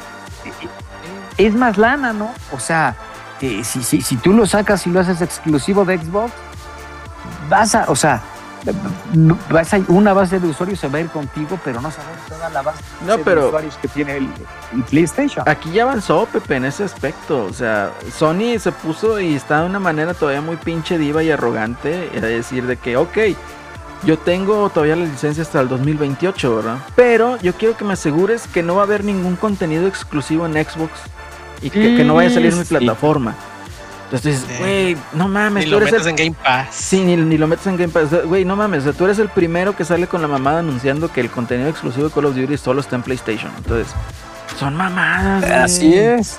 Es más lana, ¿no? O sea, si, si, si tú lo sacas y lo haces exclusivo de Xbox, vas a, o sea, vas a, una base de usuarios se va a ir contigo, pero no sabes toda la base
de
usuarios que tiene el, PlayStation.
Aquí ya avanzó Pepe en ese aspecto. O sea, Sony se puso y está de una manera todavía muy pinche diva y arrogante. A decir de que, ok, yo tengo todavía la licencia hasta el 2028, ¿verdad? Pero yo quiero que me asegures que no va a haber ningún contenido exclusivo en Xbox y que, no vaya a salir en mi plataforma. Entonces dices, güey, no mames.
Ni lo metes en Game Pass.
Sí, ni, lo metes en Game Pass. Güey, no mames. O sea, tú eres el primero que sale con la mamada anunciando que el contenido exclusivo de Call of Duty solo está en PlayStation. Entonces, son mamadas.
Así es.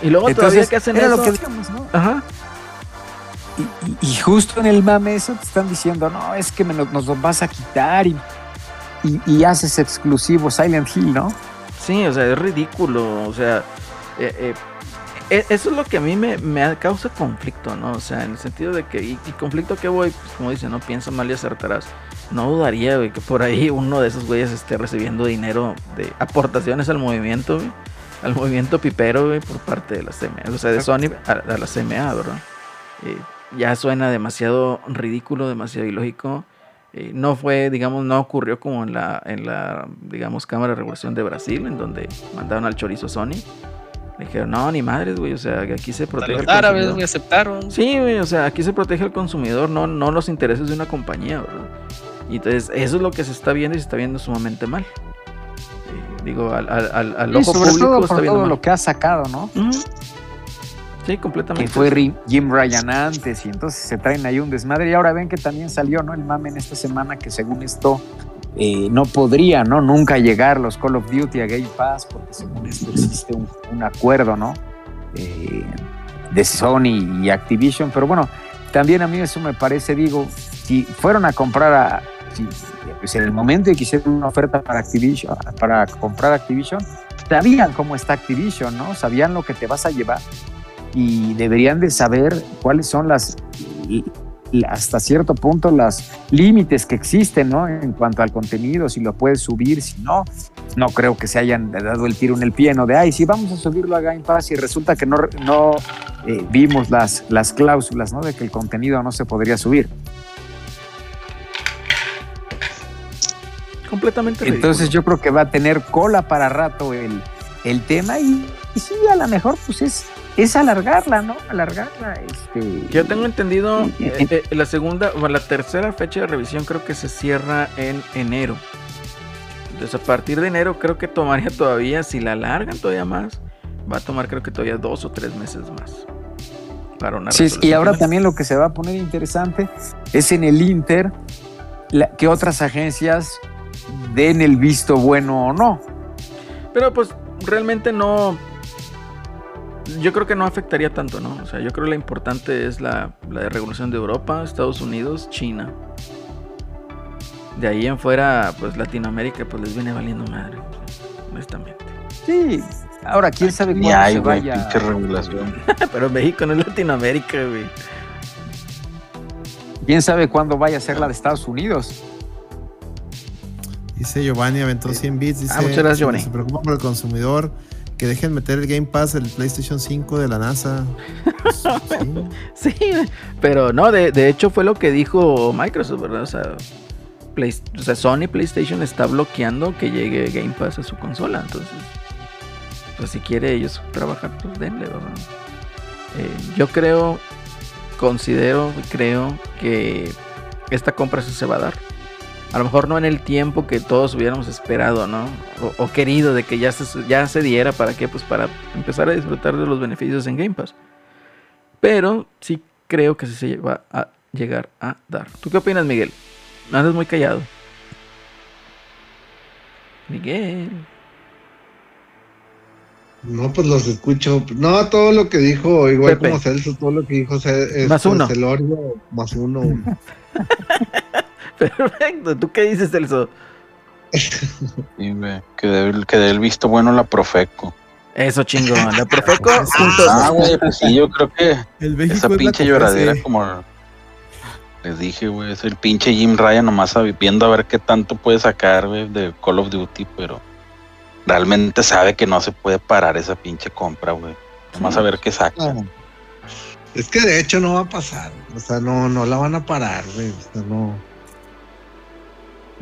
Y luego todavía que hacen eso. Lo que
¿no? Ajá. Y, justo en el mame eso te están diciendo, no, es que nos, nos, vas a quitar y, y, haces exclusivo Silent Hill, ¿no?
Sí, o sea, es ridículo, o sea, eh, eh, eso es lo que a mí me, me, causa conflicto, ¿no? O sea, en el sentido de que, y, conflicto que voy, pues como dice, no piensa mal y acertarás. No dudaría, güey, que por ahí uno de esos güeyes esté recibiendo dinero de aportaciones al movimiento, al movimiento pipero, güey, por parte de la CMA, o sea, de Sony a, la CMA, ¿verdad? Eh, ya suena demasiado ridículo, demasiado ilógico. Eh, no fue, digamos, no ocurrió como en la, en la, digamos, Cámara de Regulación de Brasil, en donde mandaron al chorizo Sony. Le dijeron, no, ni madres, güey, o sea, que aquí se protege.
Los árabes, güey, aceptaron.
Sí, güey, o sea, aquí se protege al consumidor, no, no los intereses de una compañía, ¿verdad? Y entonces, eso es lo que se está viendo y se está viendo sumamente mal. Eh, digo, al, al, al ojo
sobre
público
todo por todo lo que ha sacado, ¿no?
Sí, completamente.
Que fue Jim Ryan antes y entonces se traen ahí un desmadre. Y ahora ven que también salió, ¿no? El mame en esta semana que según esto no podría, ¿no? Nunca llegar los Call of Duty a Game Pass, porque según esto existe un, acuerdo, ¿no? Eh, de Sony y Activision, pero bueno, también a mí eso me parece, digo, si fueron a comprar a, pues en el momento en que hicieron una oferta para Activision, para comprar Activision, sabían cómo está Activision, ¿no? Sabían lo que te vas a llevar y deberían de saber cuáles son las hasta cierto punto los límites que existen, ¿no? En cuanto al contenido, si lo puedes subir, si no, no creo que se hayan dado el tiro en el pie, ¿no? De, ay, si vamos a subirlo a Game Pass y resulta que no, no eh, vimos las, las cláusulas, ¿no? De que el contenido no se podría subir.
Completamente.
Entonces yo creo que va a tener cola para rato el, el tema y, y sí, a lo mejor pues es es alargarla, ¿no? Alargarla. Este,
Yo tengo entendido, eh, eh, la segunda o la tercera fecha de revisión creo que se cierra en enero. Entonces a partir de enero creo que tomaría [laughs] todavía, si la alargan todavía más, va a tomar creo que todavía dos o tres meses más.
Para una sí, y ahora también lo que se va a poner interesante es en el Inter que otras agencias den el visto bueno o no.
Pero pues realmente no, yo creo que no afectaría tanto, ¿no? O sea, yo creo que la importante es la, la regulación de Europa, Estados Unidos, China. De ahí en fuera, pues Latinoamérica, pues les viene valiendo madre, honestamente.
Sí, ahora quién sabe cuándo hay, se vaya.
regulación. [laughs]
Pero México no es Latinoamérica, güey.
¿Quién sabe cuándo vaya a ser la de Estados Unidos?
Dice Giovanni, aventó 100 bits. Dice,
ah, muchas gracias, Giovanni.
Se preocupa por el consumidor que dejen meter el Game Pass el PlayStation 5 de la NASA. [laughs]
sí. pero no, de, hecho fue lo que dijo Microsoft, ¿verdad? O sea, Sony PlayStation está bloqueando que llegue Game Pass a su consola, entonces, pues si quiere ellos trabajar, pues denle, ¿verdad? Eh, yo creo, considero creo que esta compra se va a dar a lo mejor no en el tiempo que todos hubiéramos esperado, ¿no? O, querido de que ya se, ya se diera, ¿para qué? Pues para empezar a disfrutar de los beneficios en Game Pass. Pero sí creo que se va a llegar a dar. ¿Tú qué opinas, Miguel? Andas muy callado. Miguel.
No, pues los escucho. No, todo lo que dijo, igual como Celso, todo lo que dijo es,
más uno.
Celorio, más uno. [laughs]
Perfecto. ¿Tú qué dices, Celso? [laughs]
que dé que el visto bueno la Profeco.
Eso chingón, la Profeco. [laughs]
ah, güey, pues sí, yo creo que esa pinche lloradera, como les dije, güey, es el pinche Jim Ryan nomás viendo a ver qué tanto puede sacar, güey, de Call of Duty, pero realmente sabe que no se puede parar esa pinche compra, güey. Nomás a ver qué saca.
Es que de hecho no va a pasar, o sea, no, no la van a parar, güey, o sea, no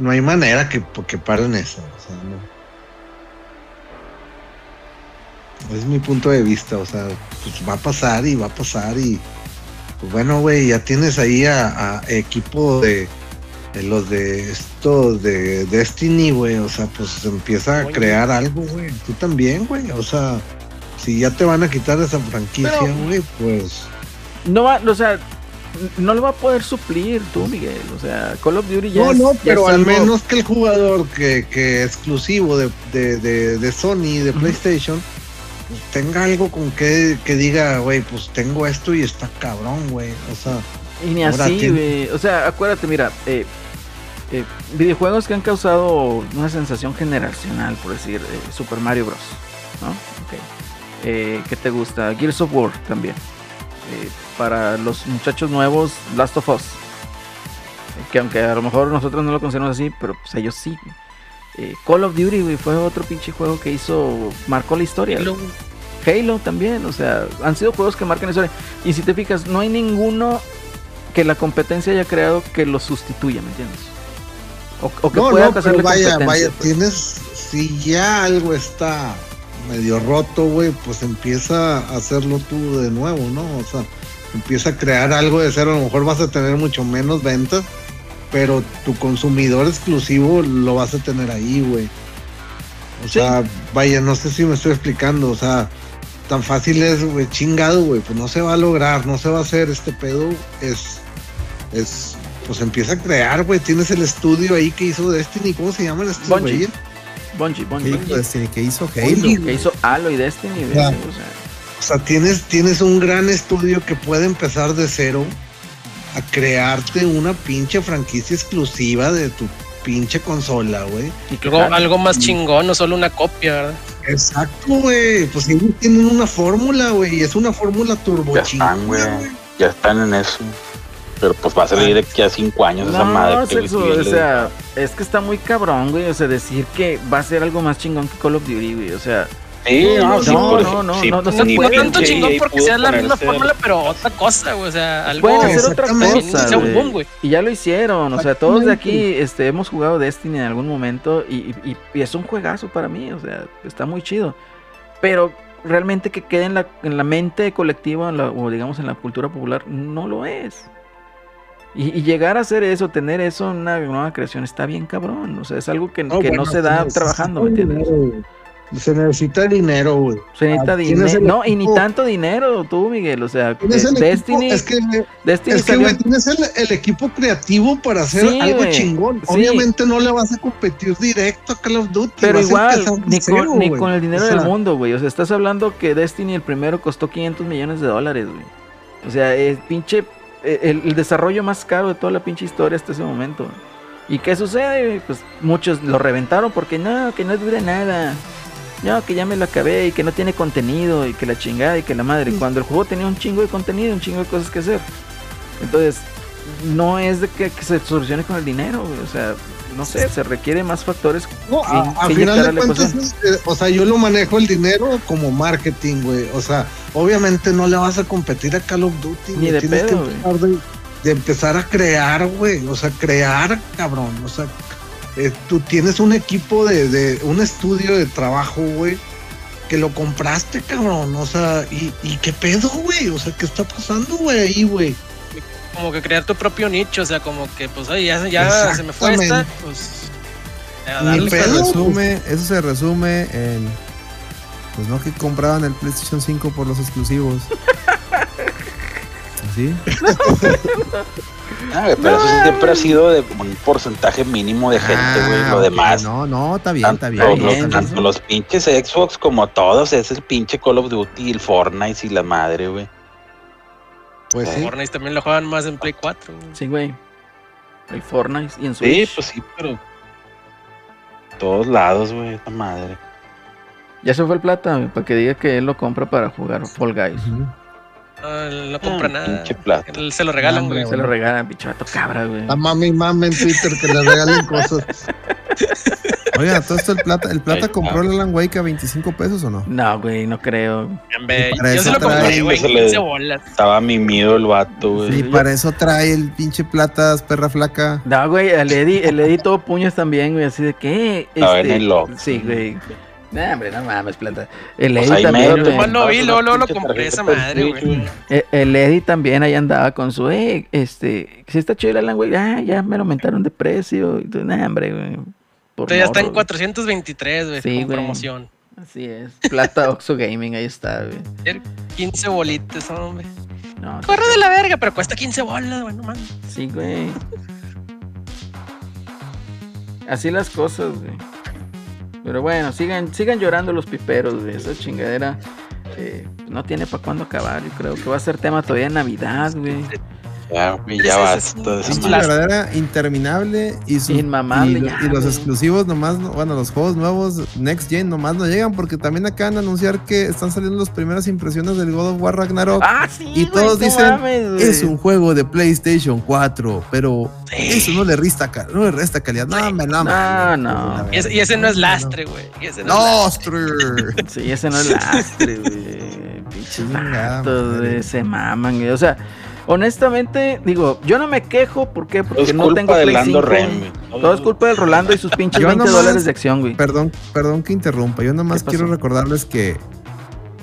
no hay manera que, que paren eso. O sea, no. Es mi punto de vista, o sea, pues va a pasar y va a pasar y pues bueno, güey, ya tienes ahí a, equipo de, los de esto de Destiny, güey, o sea, pues empieza a crear algo, güey. Tú también, güey, o sea, si ya te van a quitar esa franquicia, güey, pues
no va, o sea, no lo va a poder suplir tú, Miguel. O sea, Call of Duty ya.
No, no, pero al menos que el jugador que, que exclusivo de, de, de, Sony, de PlayStation, pues, tenga algo con que, que diga, güey, pues tengo esto y está cabrón, güey. O sea.
Y ni así, güey. O sea, acuérdate, mira, eh, eh, videojuegos que han causado una sensación generacional, por decir, eh, Super Mario Bros. ¿No? Ok. ¿Qué te gusta? Gears of War también para los muchachos nuevos Last of Us. Que aunque a lo mejor nosotros no lo conocemos así, pero pues ellos sí. Eh, Call of Duty, fue otro pinche juego que hizo, marcó la historia. Halo. también, o sea, han sido juegos que marcan la historia. Y si te fijas, no hay ninguno que la competencia haya creado que lo sustituya, ¿me entiendes?
O, que pueda hacerle vaya, vaya, pues. tienes, si ya algo está medio roto, güey, pues empieza a hacerlo tú de nuevo, ¿no? O sea, empieza a crear algo de cero, a lo mejor vas a tener mucho menos ventas, pero tu consumidor exclusivo lo vas a tener ahí, güey. O sea, vaya, no sé si me estoy explicando, o sea, tan fácil es, güey, chingado, güey, pues no se va a lograr, no se va a hacer este pedo, es, es, pues empieza a crear, güey. Tienes el estudio ahí que hizo Destiny, ¿cómo se llama el estudio?
Bungie. Bungie, Bungie.
Destiny, que hizo
Halo. Que hizo Halo y Destiny. o, sea.
O sea, tienes, tienes un gran estudio que puede empezar de cero a crearte una pinche franquicia exclusiva de tu pinche consola, güey.
Y luego algo más chingón, no solo una copia, ¿verdad?
Exacto, güey. Pues ellos tienen una fórmula, güey. Y es una fórmula turbo
ya están, güey. Ya están en eso. Pero pues va a salir de aquí a cinco años esa madre.
o sea, es que está muy cabrón, güey. O sea, decir que va a ser algo más chingón que Call of Duty, güey. O sea,
Sí, no,
no, no, no, no, no, se puede. tanto chingón porque sea la misma fórmula, pero otra cosa, güey. O sea, algo.
Pueden hacer otra cosa. güey. Y ya lo hicieron. O sea, todos de aquí este, hemos jugado Destiny en algún momento y, y, y, es un juegazo para mí. O sea, está muy chido. Pero realmente que quede en la, en la mente colectiva o digamos en la cultura popular, no lo es. Y, y, llegar a hacer eso, tener eso en una nueva creación, está bien cabrón. O sea, es algo que no, que no se da trabajando, ¿me entiendes?
Se necesita dinero, güey.
Se necesita ah, dinero. No, y ni tanto dinero tú, Miguel. O sea, Destiny.
es que, Destiny es que güey, tienes el, equipo creativo para hacer algo chingón. Obviamente no le vas a competir directo a Call of Duty.
Pero igual, ni, con, ni con, el dinero del mundo, güey. O sea, estás hablando que Destiny el primero costó 500 millones de dólares, güey. O sea, es pinche. Eh, el, el, desarrollo más caro de toda la pinche historia hasta ese momento. ¿Y qué sucede? Pues muchos lo reventaron porque no, que no dure nada no, que ya me lo acabé y que no tiene contenido y que la chingada y que la madre. Cuando el juego tenía un chingo de contenido, un chingo de cosas que hacer. Entonces, no es de que, se solucione con el dinero, o sea, no sé, se requiere más factores.
No, a, final de cuentas, eh, o sea, yo lo manejo el dinero como marketing, güey. O sea, obviamente no le vas a competir a Call of Duty.
Ni de pedo,
de, de, empezar a crear, güey. O sea, crear, cabrón. O sea, eh, tú tienes un equipo de, un estudio de trabajo, güey, que lo compraste, cabrón. O sea, ¿y, qué pedo, güey? O sea, ¿qué está pasando, güey, ahí, güey?
Como que crear tu propio nicho, o sea, como que, pues, oye, ya, ya se me fue esta, pues.
Eso se, resume, eso se resume en. Pues no que compraban el PlayStation 5 por los exclusivos. [laughs] ¿Sí? [laughs]
Ah, pero eso siempre ha sido de un porcentaje mínimo de gente, güey. lo ah, demás.
No, no, está bien, está bien.
Tanto, los, pinches Xbox como todos, es el pinche Call of Duty, el Fortnite y la madre, güey.
Pues sí. Fortnite también lo juegan más en Play 4.
Sí, güey. El Fortnite y en Switch.
Sí, pues sí, pero. Todos lados, güey, esta madre.
Ya se fue el plata, para que diga que él lo compra para jugar Fall Guys.
No, compra ah, nada. Se lo regalan, güey.
se lo regalan, pichato cabra, güey.
A mami mami en Twitter que le regalen cosas. [laughs]
Oiga, todo esto el plata, ¿el plata compró el Alan Wake a 25 pesos o no?
No, güey, no creo.
Yo se lo compré, güey, 15 bolas.
Estaba mimido el vato, güey.
Sí, para eso trae el pinche platas, perra flaca.
No, güey, el Eddie, el Eddie todo puños también, güey, así de que.
Este, en el
Sí, güey. No, hombre, no mames, plata.
El Eddie pues también. no vi, luego, lo compré esa madre, güey.
Eh, el, Eddie también ahí andaba con su, eh, este, si está chido el Alan, güey, ah, ya me lo aumentaron de precio. No, hombre,
güey. ya está en 423, güey, sí, con promoción.
Así es. Plata Oxo Gaming, ahí está, güey.
15 bolitas, hombre. No, Corre de la verga, pero cuesta 15 bolas, güey, no mames.
Sí, güey. Así las cosas, güey. Pero bueno, sigan, sigan llorando los piperos, de Esa chingadera eh, no tiene para cuándo acabar. Yo creo que va a ser tema todavía en Navidad, güey.
Ya, ya basta.
Es una verdadera interminable y, su,
Inmamable,
y, los exclusivos nomás, bueno, los juegos nuevos Next Gen nomás no llegan porque también acaban de anunciar que están saliendo las primeras impresiones del God of War Ragnarok.
Ah, sí,
y todos dicen, es un juego de PlayStation 4, pero eso no le resta, no le resta calidad. No,
me no, no, no.
Y, ese, y ese no es lastre, güey.
lastre. [laughs]
sí, ese no es lastre, güey. [laughs] Pinches se maman, güey. O sea, honestamente, digo, yo no me quejo, ¿por qué? Porque no tengo Play 5. Todo es culpa del Rolando y sus pinches 20 dólares de acción, güey.
Perdón, perdón que interrumpa. Yo nada más quiero recordarles que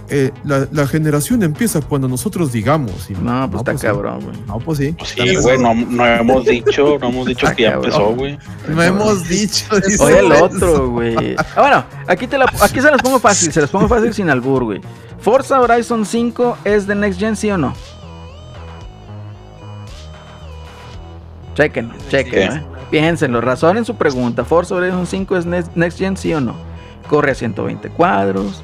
eh, la, generación empieza cuando nosotros digamos.
no, pues está pues cabrón, güey.
No, pues sí.
Pues sí, güey, no, no, hemos dicho, no hemos dicho que ya empezó, güey.
No hemos dicho.
Oye, el otro, güey. Ah, bueno, aquí, te la, aquí se las pongo fácil, se las pongo fácil sin albur, güey. Forza Horizon 5 es de Next Gen, ¿sí o no? Chequen, chequen, ¿eh? Piénsenlo, razonen su pregunta. Forza Horizon 5 es Next Gen, sí o no? Corre a 120 cuadros,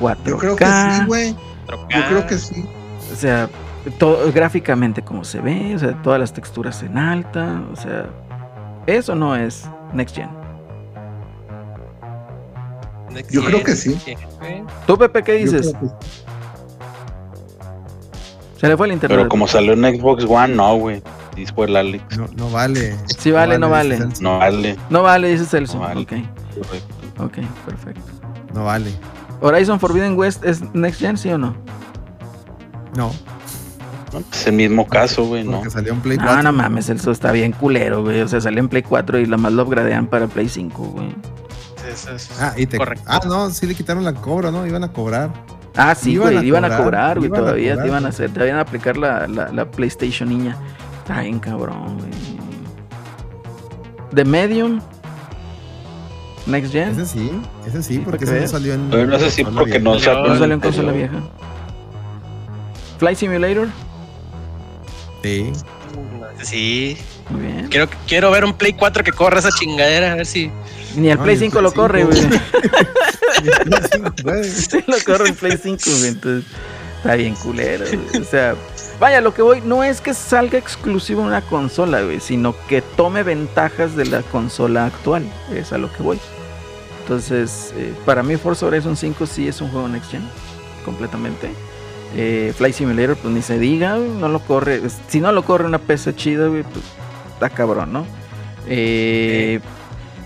4K. Yo
creo que sí, güey. Yo creo que sí.
O sea, todo, gráficamente como se ve, o sea, todas las texturas en alta, o sea, eso no es Next Gen.
Yo creo que sí.
¿Tú, Pepe, qué dices? Se le fue el internet.
Pero como salió en Xbox One, no, güey. Dice el Alex.
No, no vale.
Sí vale, no vale.
No vale.
No vale, dice Celso. Ok. Ok, perfecto.
No vale.
¿Horizon Forbidden West es Next Gen, sí o no?
No.
Es el mismo caso, güey, ¿no?
salió en Play 4.
No, no mames, Celso está bien culero, güey. O sea, salió en Play 4 y la más lo upgradean para Play 5, güey.
ah, y te... ah, no, sí le quitaron la cobra, ¿no? Iban a cobrar.
Ah, sí, güey, iban, a cobrar, güey, todavía te iban a hacer, te iban a aplicar la, la, PlayStation niña. Está bien cabrón, güey. The Medium. Next Gen.
Ese sí, ese sí, porque ese no salió en.
Pero no sé si porque no salió,
no salió en consola vieja. Flight Simulator.
Sí.
Sí. Muy bien. Quiero, quiero ver un Play 4 que corra esa chingadera, a ver si.
Ni el Play 5 lo corre, güey. [laughs] [laughs] sí, lo corre el Play 5, güey. Entonces, está bien culero, O sea, vaya, lo que voy, no es que salga exclusivo una consola, sino que tome ventajas de la consola actual. Es a lo que voy. Entonces, eh, para mí Forza Horizon 5 sí es un juego next gen, completamente. Eh, Fly Simulator, pues ni se diga, no lo corre. Si no lo corre una PC chida, güey, pues está cabrón, ¿no? Eh,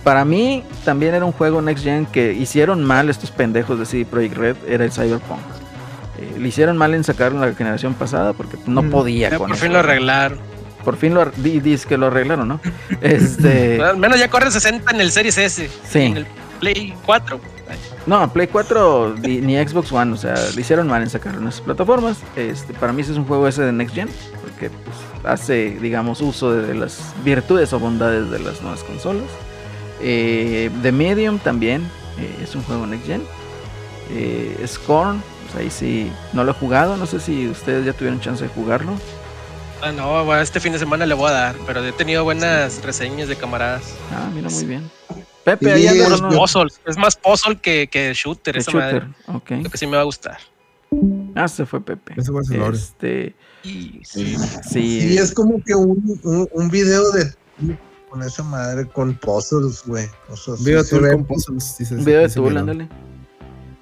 para mí también era un juego Next Gen que hicieron mal estos pendejos de CD Projekt Red, era el Cyberpunk. Eh, le hicieron mal en sacarlo en la generación pasada porque no mm. podía.
por fin lo arreglaron.
Por fin lo dice que lo arreglaron, ¿no? [laughs] Este.
Al menos ya corre 60 en el Series S. Sí. En el Play 4.
No, Play 4 ni, Xbox One, o sea, le hicieron mal en sacarlo en esas plataformas. Este, para mí ese es un juego ese de Next Gen, porque pues, hace, digamos, uso de las virtudes o bondades de las nuevas consolas. Eh, The Medium también eh, es un juego Next Gen. Eh, Scorn, ahí sí, no lo he jugado, no sé si ustedes ya tuvieron chance de jugarlo.
Ah, no, este fin de semana le voy a dar, pero he tenido buenas reseñas de camaradas.
Ah, mira, muy bien.
Pepe, ahí es, es más puzzle que, que shooter, esa shooter. Okay. Lo que sí me va a gustar.
Ah, se fue Pepe.
Ese fue
este,
sí. Sí. sí. es como que un, un, un video de con esa madre con puzzles, güey.
O video con puzzles.
video de tool, ándale.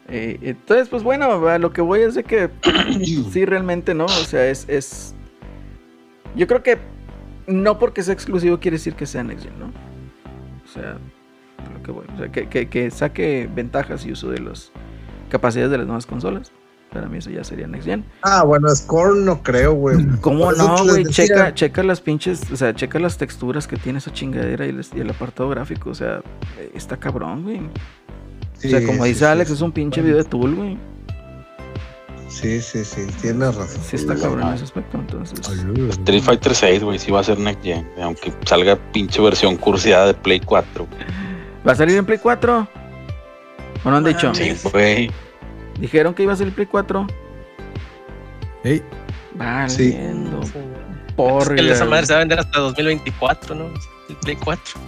Eh, entonces, pues bueno, lo que voy es de que [coughs] sí, realmente no. O sea, es, es. Yo creo que no porque sea exclusivo quiere decir que sea Next Gen, ¿no? O sea, lo que voy. O sea, que, que, que saque ventajas y uso de las capacidades de las nuevas consolas. Para mí eso ya sería Next Gen.
Ah, bueno, Score no creo, güey.
¿Cómo no, güey? Checa, checa las pinches, o sea, checa las texturas que tiene esa chingadera y el, apartado gráfico. O sea, está cabrón, güey. O sea, como dice Alex, es un pinche video de Tool, güey.
Sí, sí, sí, tienes razón.
Sí está cabrón en ese aspecto, entonces.
Street Fighter 6, güey, sí va a ser Next Gen, aunque salga pinche versión cursiada de Play 4.
¿Va a salir en Play 4? ¿O no han dicho?
Sí, güey.
Dijeron que iba a ser el Play 4.
Hey.
Valiendo.
Sí. Por es que esa madre se va a vender hasta 2024, ¿no? El Play 4.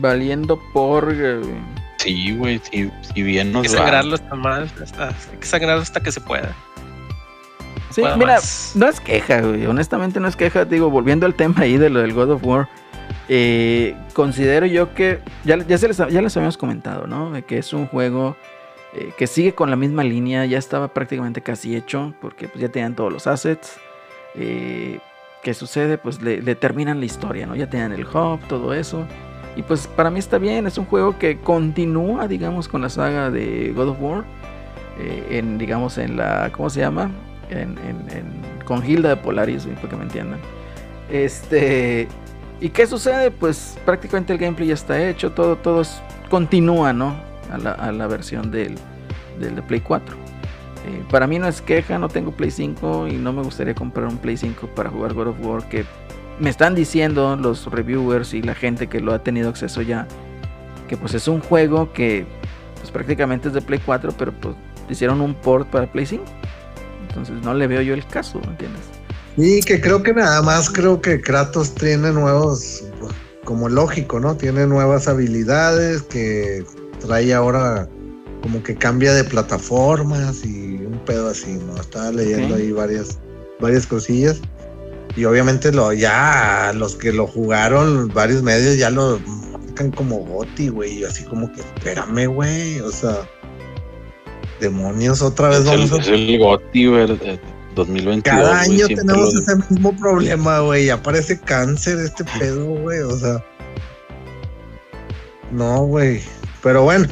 Valiendo por.
Sí, güey, si, si, bien nos
Hay que sangrarlo hasta más, hasta, hay que sangrarlo hasta que se pueda.
Sí, mira, no es queja, güey. Honestamente no es queja. Digo, volviendo al tema ahí de lo del God of War. Eh, considero yo que, ya, ya, se les, ya les habíamos comentado, ¿no? De que es un juego eh, que sigue con la misma línea, ya estaba prácticamente casi hecho, porque pues, ya tenían todos los assets. Eh, ¿Qué sucede? Pues le, terminan la historia, ¿no? Ya tenían el hub, todo eso. Y pues para mí está bien, es un juego que continúa, digamos, con la saga de God of War. en, digamos, en la, ¿cómo se llama? En, con Hilda de Polaris, para que me entiendan. Este, ¿Y qué sucede? Pues prácticamente el gameplay ya está hecho, todo, todo continúa, ¿no? A la, versión del, del, de Play 4. Eh, para mí no es queja, no tengo Play 5 y no me gustaría comprar un Play 5 para jugar God of War que me están diciendo los reviewers y la gente que lo ha tenido acceso ya que pues es un juego que pues prácticamente es de Play 4 pero pues hicieron un port para Play 5 entonces no le veo yo el caso ¿me entiendes?
Y que creo que nada más creo que Kratos tiene nuevos, como lógico, ¿no? Tiene nuevas habilidades que trae ahora como que cambia de plataformas y un pedo así, ¿no? Estaba leyendo ahí varias, varias cosillas. Y obviamente lo, ya los que lo jugaron, varios medios ya lo marcan como Goti, güey. Así como que, espérame, güey. O sea, demonios, otra vez
vamos a... Es el Goti, güey. 2022.
Cada año tenemos ese mismo problema, güey. Aparece cáncer este pedo, güey. O sea. No, güey. Pero bueno,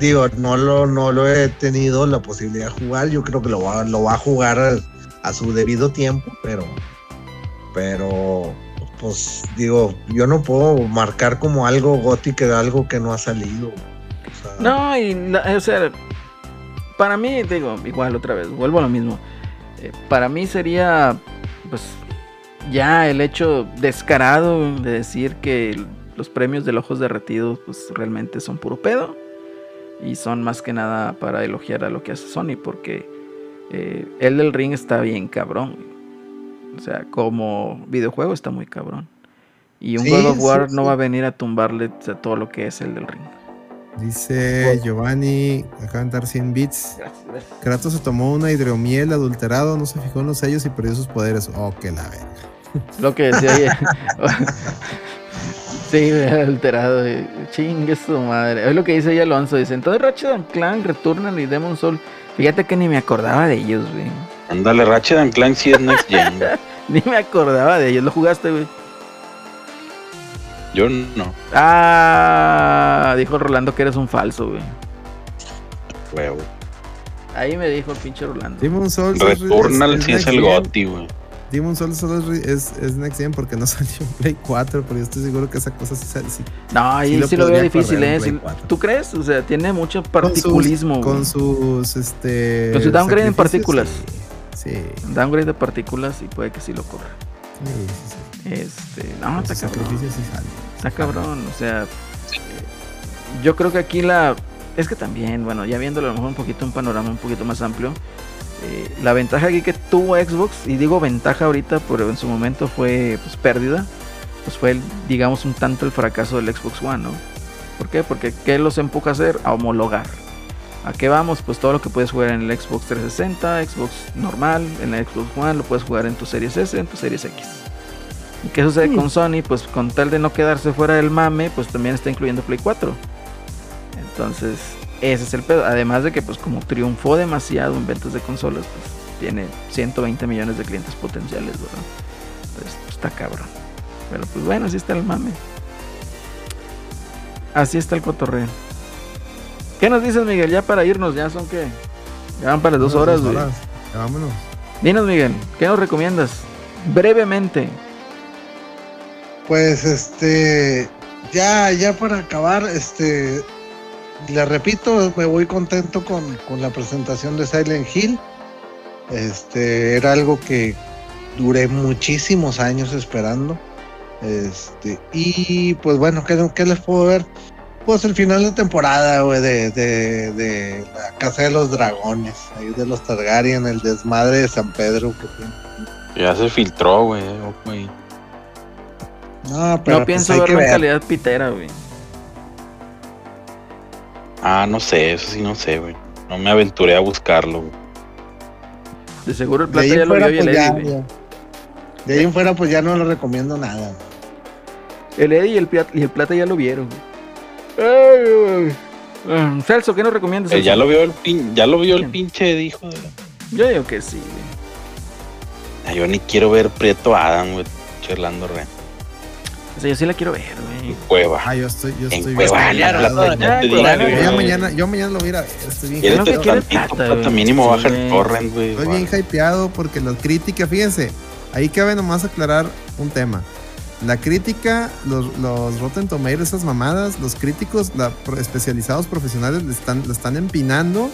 digo, no lo, no lo he tenido la posibilidad de jugar. Yo creo que lo va, lo va a jugar a su debido tiempo, pero pero pues digo, yo no puedo marcar como algo gótico de algo que no ha salido.
no, y o sea, para mí, digo, igual otra vez, vuelvo a lo mismo. Eh, para mí sería, pues, ya el hecho descarado de decir que los premios del Ojos Derretidos, pues, realmente son puro pedo. Y son más que nada para elogiar a lo que hace Sony, porque eh, el del ring está bien cabrón. O sea, como videojuego está muy cabrón. Y un God of War no va a venir a tumbarle todo lo que es el del ring.
Dice Giovanni, acaban de dar 100 bits. Kratos se tomó una hidromiel adulterado, no se fijó en los sellos y perdió sus poderes. Oh, que la verga. [laughs]
Lo que decía ayer. [laughs] sí, adulterado. Chingue su madre. Es lo que dice ahí Alonso. Dice, entonces Ratchet Clank, Returnal y Demon Soul. Fíjate que ni me acordaba de ellos, güey.
Ándale, Ratchet and Clank sí es Next Gen. [laughs]
Ni me acordaba de ellos. ¿Lo jugaste, güey?
Yo no.
Ah, dijo Rolando que eres un falso, güey.
Huevo.
Ahí me dijo el pinche Rolando.
Demon Souls
Returnal sí es el GOTI, güey.
Demon Souls solo es, es, Next Gen porque no [laughs] salió en Play 4, pero yo estoy seguro que esa cosa sí sale.
no, ahí sí, lo, veo difícil, ¿eh? ¿Tú crees? O sea, tiene mucho particulismo.
Con sus, este.
Con su downgrade en partículas. Sí. Downgrade de partículas y puede que sí lo corra. Sí, sí, Este, no, está cabrón. Está cabrón, o sea, yo creo que aquí la es que también, bueno, ya viéndolo a lo mejor un poquito un panorama un poquito más amplio, eh, la ventaja aquí que tuvo Xbox, y digo ventaja ahorita, pero en su momento fue pues pérdida, pues fue digamos un tanto el fracaso del Xbox One, ¿no? ¿Por qué? Porque ¿qué los empuja a hacer? A homologar. ¿A qué vamos? Pues todo lo que puedes jugar en el Xbox 360, Xbox normal, en el Xbox One, lo puedes jugar en tu Series S, en tu Series X. ¿Y qué sucede con Sony? Pues con tal de no quedarse fuera del mame, pues también está incluyendo Play 4. Entonces, ese es el pedo. Además de que, pues como triunfó demasiado en ventas de consolas, pues tiene 120 millones de clientes potenciales, ¿verdad? Entonces, pues, está cabrón. Pero pues bueno, así está el mame. Así está el cotorreo. ¿Qué nos dices, Miguel? Ya para irnos, ya son que. Ya van para dos horas, güey.
vámonos.
Dinos, Miguel, ¿qué nos recomiendas? Brevemente.
Pues este. Ya, ya para acabar, este. Le repito, me voy contento con, con la presentación de Silent Hill. Este, era algo que duré muchísimos años esperando. Este, y pues bueno, ¿qué, qué les puedo ver? Pues el final de temporada, güey, de, de, de, la Casa de los Dragones, ahí de los Targaryen, el desmadre de San Pedro.
Que ya se filtró, güey.
No, pero. No pues pienso verlo en calidad pitera, güey.
Ah, no sé, eso sí no sé, güey. No me aventuré a buscarlo, güey.
De seguro el plata ya lo vio y el pues Eddie.
De ahí en fuera, pues ya no le recomiendo nada.
El Eddie y el, y el plata ya lo vieron, güey. Ay, Celso, ¿qué nos recomiendas?
Eh, ya lo vio el pin, ya lo vio el pinche dijo.
Yo digo que sí,
güey. yo ni quiero ver Prieto Adam, güey, Ren.
O sea, yo sí la quiero ver, güey.
En Cueva.
Ah, yo estoy, yo estoy
Cueva,
yo mañana, yo mañana lo voy a ir a ver. Estoy bien
hypeado. mínimo baja el torrent, güey.
Estoy bien hypeado porque la crítica, fíjense, ahí cabe nomás aclarar un tema. La crítica, los, los Rotten Tomatoes, esas mamadas, los críticos la, especializados profesionales le están, lo están empinando,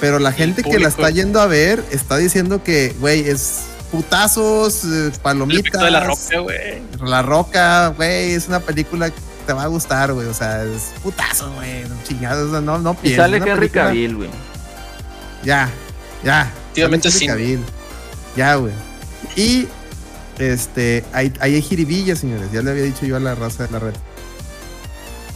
pero la gente que la está yendo a ver está diciendo que, güey, es putazos, eh, palomitas.
de la roca, güey.
La roca, güey, es una película que te va a gustar, güey. O sea, es putazo, güey. Chingados, no, no
pienses. Y sale Henry Cavill, güey.
Ya, ya.
Efectivamente sí.
Ya, güey. Y Este, hay, hay jiribilla, señores. Ya le había dicho yo a la raza de la red.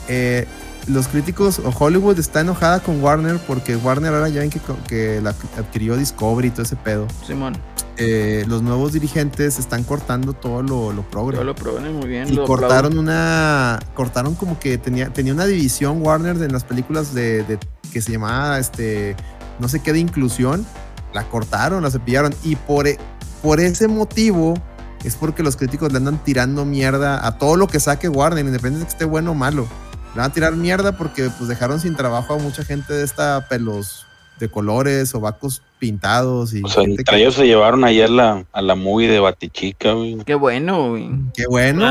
Eh, los críticos o Hollywood está enojada con Warner porque Warner ahora ya ven que, que la adquirió Discovery y todo ese pedo.
Simón.
Eh, los nuevos dirigentes están cortando todo lo, lo progre.
Todo lo progre, muy bien.
Y cortaron una. Cortaron como que tenía, tenía una división Warner de las películas de, de, que se llamaba este. No sé qué de inclusión. La cortaron, la cepillaron. Y por, e, por ese motivo es porque los críticos le andan tirando mierda a todo lo que saque Warner, independientemente de que esté bueno o malo. Le van a tirar mierda porque pues dejaron sin trabajo a mucha gente de esta pelos de colores, ovacos pintados y.
O sea, entre ellos se llevaron ayer a la, a la movie de Batichica, güey.
Qué bueno, güey.
Qué bueno.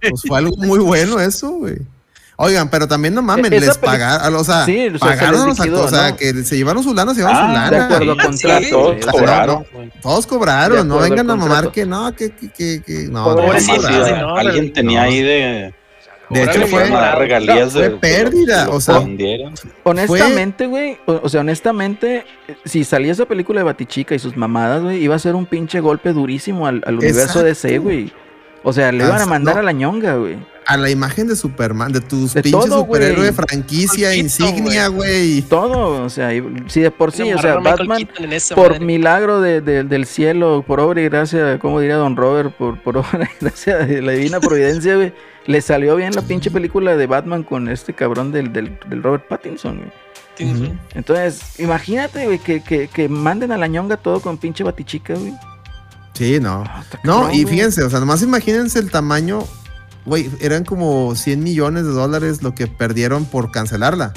Pues fue algo muy bueno eso, güey. Oigan, pero también no mames, les pagaron, o sea, sí, o sea pagaron los actores, o sea, que se llevaron su lana, se llevaron su ah, lana.
De acuerdo con
sí, todos cobraron.
Todos cobraron, no vengan a mamar que no, que, que, que, que no.
no, alguien tenía ahí de
de hecho, fue,
regalías
fue pérdida. O sea,
honestamente, güey. O, sea, honestamente, si salía esa película de Batichica y sus mamadas, güey, iba a ser un pinche golpe durísimo al, universo de DC, güey. O sea, le iban a mandar a la ñonga, güey.
A la imagen de Superman, de tus pinches superhéroe franquicia, insignia, güey.
Todo, o sea, si de por sí, o sea, Batman, por milagro del cielo, por obra y gracia, como diría Don Robert, por, por [laughs] obra y gracia de la divina providencia, güey le salió bien la pinche película de Batman con este cabrón del, del, Robert Pattinson, güey. Entonces, imagínate, güey, que, que, manden a la ñonga todo con pinche batichica, güey.
Sí, no. Ah, no, y fíjense, o sea, nomás imagínense el tamaño. Güey, eran como 100 millones de dólares lo que perdieron por cancelarla.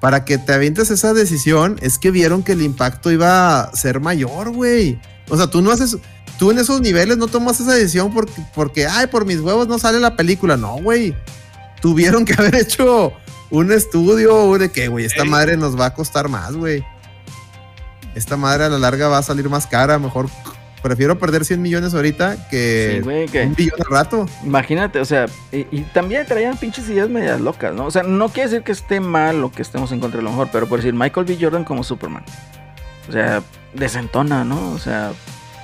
Para que te avientes esa decisión, es que vieron que el impacto iba a ser mayor, güey. O sea, tú no haces tú en esos niveles no tomas esa decisión porque, porque, ay, por mis huevos no sale la película. No, güey. Tuvieron que haber hecho un estudio de que, güey, esta madre nos va a costar más, güey. Esta madre a la larga va a salir más cara. Mejor prefiero perder 100 millones ahorita que, un billón al rato.
Imagínate, o sea, y, también traían pinches ideas medias locas, ¿no? O sea, no quiere decir que esté mal o que estemos en contra de lo mejor, pero por decir Michael B. Jordan como Superman. O sea, desentona, ¿no? O sea,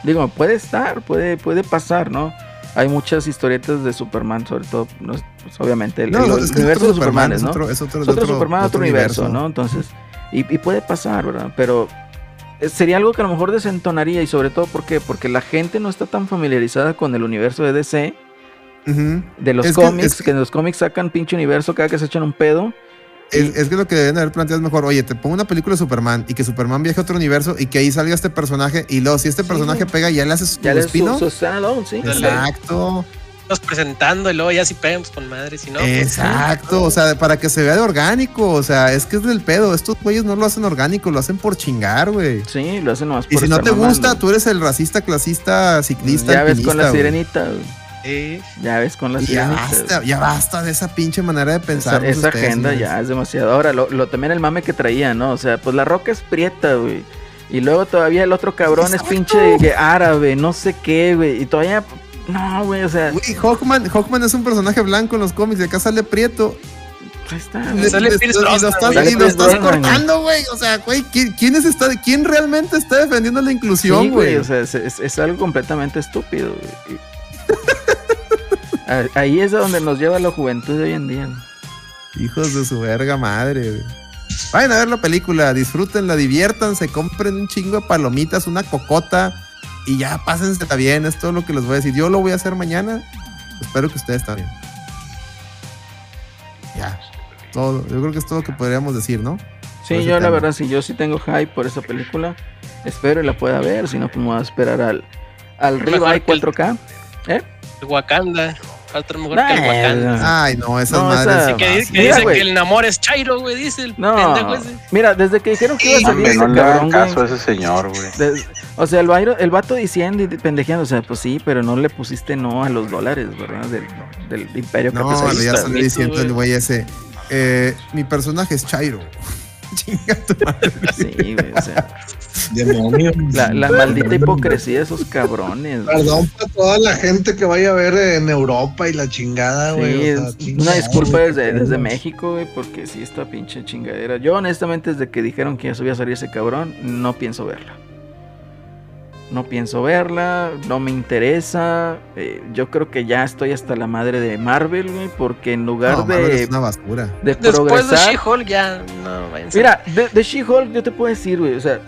Digo, puede estar, puede, puede pasar, ¿no? Hay muchas historietas de Superman, sobre todo, pues, obviamente, el, universo de Superman, es otro, es otro, Superman, otro, universo, ¿no? Entonces, y, puede pasar, ¿verdad? Pero sería algo que a lo mejor desentonaría y sobre todo, ¿por qué? Porque la gente no está tan familiarizada con el universo de DC. De los cómics, que, que, en los cómics sacan pinche universo cada que se echan un pedo.
Es, que lo que deben haber planteado es mejor, oye, te pongo una película de Superman y que Superman viaje a otro universo y que ahí salga este personaje y luego si este personaje pega ya le haces
su espino. sí.
Exacto.
Presentando y luego ya si pegamos con madre, si no. Pues,
Exacto, o sea, para que se vea de orgánico, o sea, es que es del pedo. Estos güeyes no lo hacen orgánico, lo hacen por chingar, güey.
Sí, lo hacen más
por Y si no te gusta, tú eres el racista, clasista, ciclista.
Ya ves con la sirenita, güey. Ya ves con las
ya basta, ya basta de esa pinche manera de pensar.
Esa, agenda ya es demasiado. Ahora, lo, también el mame que traía, ¿no? O sea, pues la roca es prieta, güey. Y luego todavía el otro cabrón es pinche árabe, no sé qué, güey. Y todavía. No, güey, o sea.
Güey, Hawkman, Hawkman es un personaje blanco en los cómics y acá sale prieto.
Ahí está.
sale y lo estás, cortando, güey. O sea, güey, ¿quién, es está, ¿quién realmente está defendiendo la inclusión, güey?
o sea, es, es, algo completamente estúpido, güey. [laughs] Ahí es donde nos lleva la juventud de hoy en día.
Hijos de su verga madre, Vayan a ver la película, disfrútenla, diviértanse, compren un chingo de palomitas, una cocota y ya pásensela bien. Es todo lo que les voy a decir. Yo lo voy a hacer mañana. Espero que ustedes también. Ya, todo. Yo creo que es todo lo que podríamos decir, ¿no?
Sí, yo la verdad, sí, yo sí tengo hype por esa película. Espero y la pueda ver, si no, pues me voy a esperar al, al Revive 4K. ¿Eh?
Wakanda. Falta mejor que el Wakanda.
Ay, no, esas no, madres.
que, dice que el amor es Chairo, güey, dice el
no, pendejo ese. Mira, desde que dijeron que iba a salir ese
no cabrón, caso a ese señor, güey.
O sea, el, el vato diciendo y pendejeando, o sea, pues sí, pero no le pusiste no a los dólares, ¿verdad? Del, del imperio
no, No, ya salió diciendo el güey ese. Eh, mi personaje es Chairo. [laughs] Chinga tu madre.
Sí, güey, o sea. [laughs] La, la, maldita hipocresía de esos cabrones.
Perdón para toda la gente que vaya a ver en Europa y la chingada, güey.
una disculpa desde, desde México, güey, porque sí, esta pinche chingadera. Yo, honestamente, desde que dijeron que ya subía a salir ese cabrón, no pienso verla. No pienso verla, no me interesa. Eh, yo creo que ya estoy hasta la madre de Marvel, güey, porque en lugar de.
Es una basura.
De
Después de She-Hulk ya no
Mira, de, de She-Hulk yo te puedo decir, güey, o sea,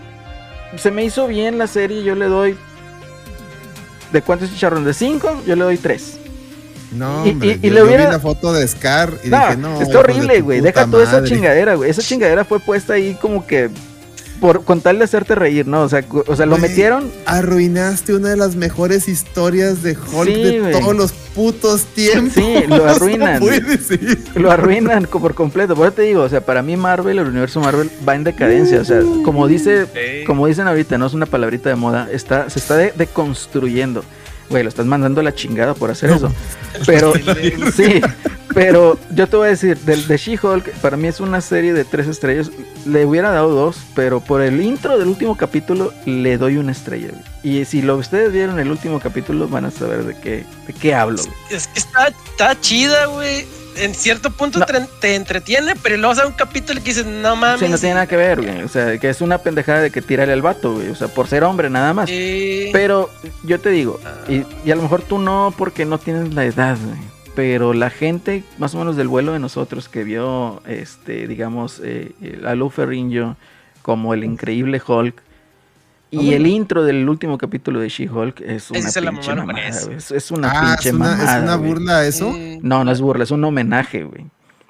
se me hizo bien la serie, yo le doy. ¿De cuántos chicharrones? ¿De cinco? Yo le doy tres.
No, hombre, y, le hubiera... vi la foto de Scar y dije, no.
Está horrible, güey. Deja toda esa chingadera, güey. Esa chingadera fue puesta ahí como que por con tal de hacerte reír, ¿no? O sea, o sea lo metieron.
Arruinaste una de las mejores historias de Hulk de todos los putos tiempos.
Sí, lo [laughs] arruinan. lo arruinan por completo. Por eso te digo, o sea, para mí Marvel, el universo Marvel va en decadencia. O sea, como dice, como dicen ahorita, no es una palabrita de moda, está, se está deconstruyendo. Güey, lo estás mandando a la chingada por hacer eso. Pero, [laughs] sí, pero yo te voy a decir, del de She-Hulk, para mí es una serie de tres estrellas. Le hubiera dado dos, pero por el intro del último capítulo le doy una estrella. Y si lo ustedes vieron el último capítulo, van a saber de qué, de qué hablo.
Es que está, está chida, güey en cierto punto te, entretiene, pero luego sale un capítulo que dices, no mames.
Sí, no tiene nada que ver, güey. O sea, que es una pendejada de que tirarle al vato, güey. O sea, por ser hombre nada más. Pero yo te digo, ah. y, a lo mejor tú no porque no tienes la edad, güey. Pero la gente, más o menos del vuelo de nosotros, que vio, este, digamos, eh, a Lou Ferrigno como el increíble Hulk, y el intro del último capítulo de She-Hulk es una pinche mamada, es, una ah, pinche mamada.
¿Es una burla eso?
No, no es burla, es un homenaje, güey.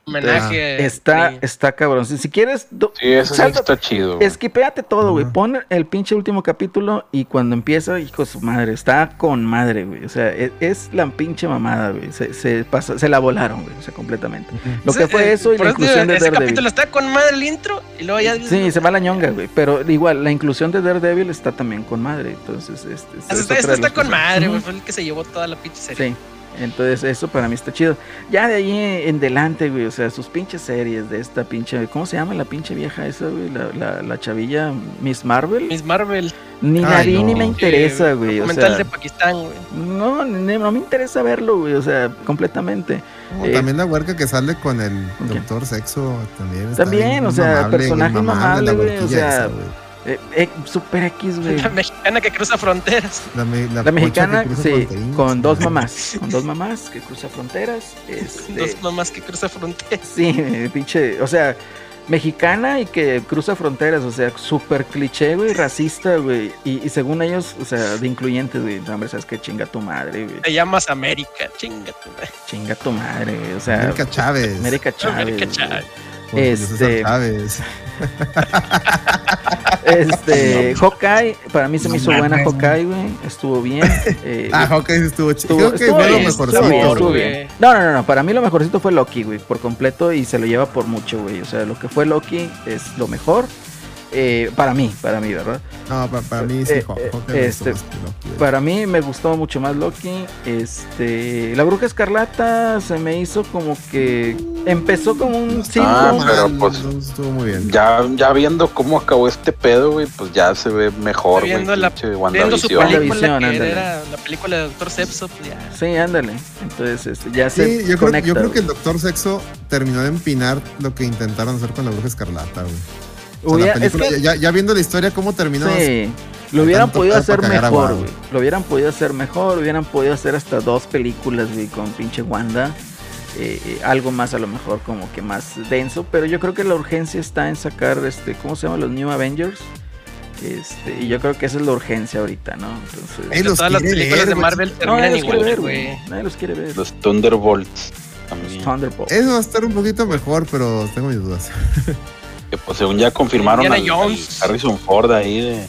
Homenaje.
Está, está cabrón. Si, quieres.
Sí, eso está chido.
Esquipéate todo, güey. Pon el pinche último capítulo y cuando empieza, hijo de su madre, está con madre, güey. O sea, e, es, la pinche mamada, güey. Se, se, pasa, se la volaron, güey. O sea, completamente. Lo que fue eh, eso y la inclusión de Daredevil. capítulo
está con madre el intro y luego ya.
Sí, se va la ñonga, güey. Pero igual, la inclusión de Daredevil está también con madre. Entonces, este.
este está con madre, güey. Fue el que se llevó toda la pinche serie.
Sí. Entonces eso para mí está chido. Ya de ahí en adelante, güey, o sea, sus pinches series de esta pinche, ¿cómo se llama la pinche vieja esa, güey? La, la, chavilla Miss Marvel.
Miss Marvel.
Ni nadie ni me interesa, güey.
O sea, de Pakistán, güey.
No, no, me interesa verlo, güey, o sea, completamente.
Eh, también la huerca que sale con el Doctor Sexo también.
También, o sea, personaje mamable, güey, o sea... Eh, eh, Super X, güey.
La mexicana que cruza fronteras.
La, mexicana, sí, con dos mamás. Con dos [laughs] mamás que cruza fronteras. Este,
dos mamás que cruza fronteras.
Sí, pinche. O sea, mexicana y que cruza fronteras. O sea, súper cliché, güey, racista, güey. Y, según ellos, o sea, de incluyentes, güey. Hombre, sabes que chinga tu madre, güey.
Te llamas América, chinga tu madre.
Chinga tu madre, O sea,
América Chávez.
América Chávez.
América Chávez.
Este. [laughs] este, Hawkeye, para mí se me hizo buena Hawkeye, güey. Estuvo bien.
Eh, ah, Hawkeye estuvo chido. Creo que fue lo
mejorcito. No, no, no, para mí lo mejorcito fue Loki, güey, por completo y se lo lleva por mucho, güey. O sea, lo que fue Loki es lo mejor. Eh, para mí, para mí, ¿verdad?
No, para, mí sí, eh,
eh, este, Para mí me gustó mucho más Loki. Este, la Bruja Escarlata se me hizo como que empezó como un
ah, pero pues estuvo muy bien. Ya, ya viendo cómo acabó este pedo, güey, pues ya se ve mejor,
güey. Viendo, la, viendo su película que era la película de Doctor Sexo, pues ya.
Sí, ándale. Entonces, este, ya se
yo creo, yo creo que el Doctor Sexo terminó de empinar lo que intentaron hacer con la Bruja Escarlata, güey ya, viendo la historia, cómo terminó.
Sí, lo hubieran podido hacer mejor, güey. Lo hubieran podido hacer mejor, hubieran podido hacer hasta dos películas, güey, con pinche Wanda. Eh, eh, algo más a lo mejor como que más denso, pero yo creo que la urgencia está en sacar, este, ¿cómo se llama? Los New Avengers. Este, y yo creo que esa es la urgencia ahorita, ¿no?
Entonces, todas las películas de Marvel terminan igual, güey.
Nadie los quiere ver.
Los Thunderbolts.
Los Thunderbolts.
Eso va a estar un poquito mejor, pero tengo mis dudas. [laughs]
Que pues según ya confirmaron a Harrison Ford ahí de,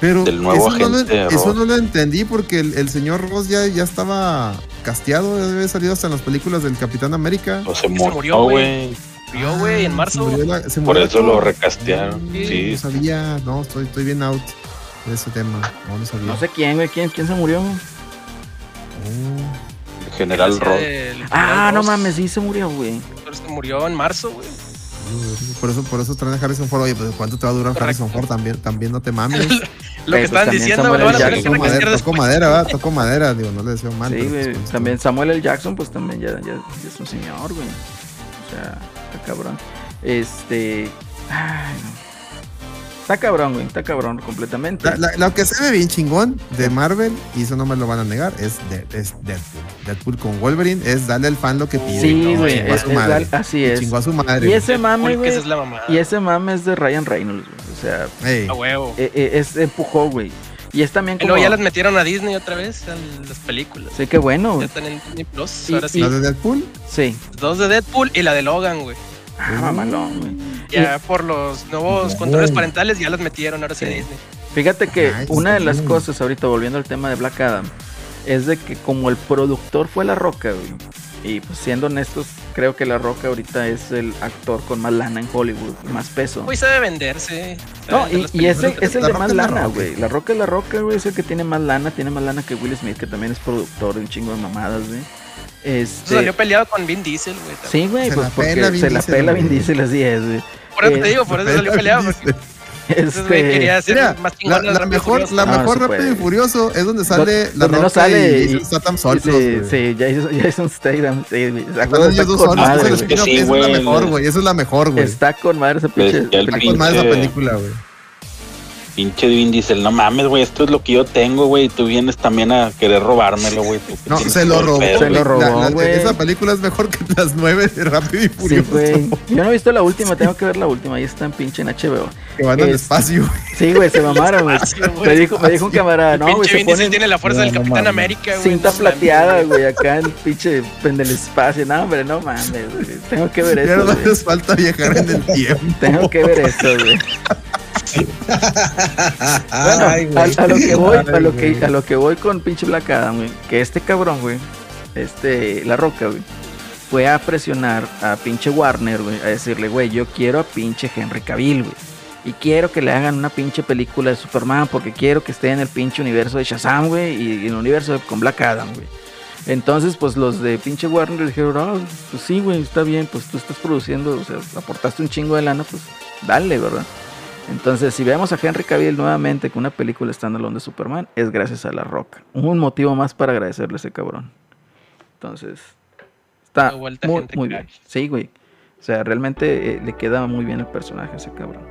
pero
del nuevo
eso
agente.
No lo, eso no lo entendí porque el, señor Ross ya, ya estaba casteado, debe haber salido hasta en las películas del Capitán América.
O se, murió, güey.
Murió, güey, en marzo.
Por eso lo recastearon. Sí.
No sabía, no, estoy, estoy bien out de ese tema. No, no sabía.
No sé quién, güey, quién, quién se murió. Oh.
General Ross.
Ah, no mames, sí se murió, güey.
Se murió en marzo, güey.
Por eso, por eso traen a Harrison Ford. Oye, pues ¿cuánto te va a durar Harrison Ford? También, también no te mames. [laughs]
Lo que están diciendo,
tocó, madera, tocó madera, ¿verdad? Tocó madera, digo, no le deseo mal.
Sí, güey. Pues, también Samuel L. Jackson, pues también ya, ya, es un señor, güey. O sea, está cabrón. Este. Ay, no. Está cabrón, güey, está cabrón completamente.
lo que se ve bien chingón de Marvel, y eso no me lo van a negar, es, de, es Deadpool. Deadpool con Wolverine es darle al fan lo que pide.
Sí, güey, así es.
Chingó a su madre.
Y ese mame, güey. y ese mame es de Ryan Reynolds, güey. O sea,
a huevo.
E, e, es, empujó, güey. Y es también
como. ya las metieron a Disney otra vez en las películas.
Sí, qué bueno.
Ya están en Disney Plus. ahora sí.
¿La de Deadpool?
Sí.
Dos de Deadpool y la de Logan, güey.
Ah, mamalón, güey.
Ya por los nuevos controles parentales ya las metieron ahora sí, a Disney.
Fíjate que una de las cosas, ahorita volviendo al tema de Black Adam, es de que como el productor fue La Roca, güey. Y pues siendo honestos, creo que La Roca ahorita es el actor con más lana en Hollywood, más peso.
Pues sabe venderse.
no, y, y ese es el de más lana, güey. La Roca es La Roca, güey, es el que tiene más lana, tiene más lana que Will Smith, que también es productor de un chingo de mamadas, güey. Este...
Salió peleado con Vin Diesel, güey.
Sí, güey, pues porque se la pela Vin Diesel, así es, güey.
Por eso te digo, por eso salió peleado. Porque... Este...
quería hacer más la, la mejor, la mejor Rápido y Furioso es donde sale la
donde no sale
y, y Statham solos. Sí,
sí, ya hizo, ya hizo un Statham. Sí,
ellos dos solos. Esa es la mejor, güey. Esa es la mejor, güey.
Está con madre esa pinche
película. Está con madre esa película, güey.
Pinche Vin Diesel, no mames, güey, esto es lo que yo tengo, güey, y tú vienes también a querer robármelo, güey.
No, se lo robó,
se lo robó, güey.
Esa película es mejor que las nueve de Rápido y Furioso. Sí, güey.
Yo no he visto la última, tengo que ver la última, ahí está en pinche en HBO.
Que van al espacio.
Sí, güey, se mamaron, [laughs] güey. Me dijo, me dijo un camarada, no,
güey, se Vin Diesel tiene la fuerza del Capitán América, güey.
Cinta plateada, güey, acá en pinche en el espacio. No, hombre, no mames, güey. Tengo que ver eso.
Ya no falta viajar en el tiempo.
Tengo que ver eso, güey bueno, a, lo que voy, a lo que, a lo que voy con pinche Black Adam, güey, que este cabrón, güey, este, La Roca, güey, fue a presionar a pinche Warner, güey, a decirle, güey, yo quiero a pinche Henry Cavill, güey. Y quiero que le hagan una pinche película de Superman porque quiero que esté en el pinche universo de Shazam, güey, y en el universo con Black Adam, güey. Entonces, pues los de pinche Warner dijeron, ah, pues sí, güey, está bien, pues tú estás produciendo, o sea, aportaste un chingo de lana, pues dale, ¿verdad? Entonces, si vemos a Henry Cavill nuevamente con una película standalone de Superman, es gracias a La Roca. Un motivo más para agradecerle a ese cabrón. Entonces, está muy, muy bien. Sí, güey. O sea, realmente eh, le queda muy bien el personaje a ese cabrón.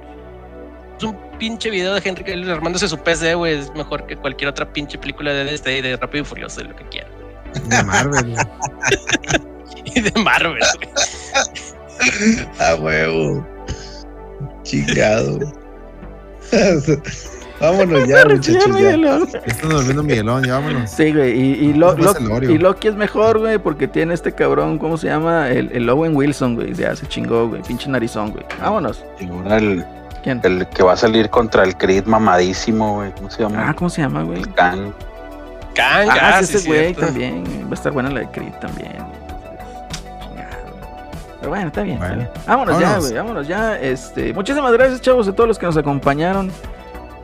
Es un pinche video de Henry Cavill armándose su PC, güey. Es mejor que cualquier otra pinche película de este, de Rápido y Furioso, de lo que quiera.
De Marvel. [laughs]
y de Marvel,
güey. A huevo. Chingado. [laughs] vámonos ya, muchachos. Ya. Están volviendo Miguelón, ya vámonos.
Sí, güey. Y, y, y, Loki es mejor, güey, porque tiene este cabrón, ¿cómo se llama? El, el Owen Wilson, güey. Ya se chingó, güey. Pinche narizón, güey. Vámonos.
El, ¿Quién? El que va a salir contra el Creed mamadísimo, güey. ¿Cómo se llama?
Ah, ¿cómo se llama, güey?
Kang.
Kang,
ah, ah ese güey también. Va a estar buena la de Creed también. Pero bueno, está bien, Vámonos, ya, güey, vámonos ya. Este, muchísimas gracias, chavos, a todos los que nos acompañaron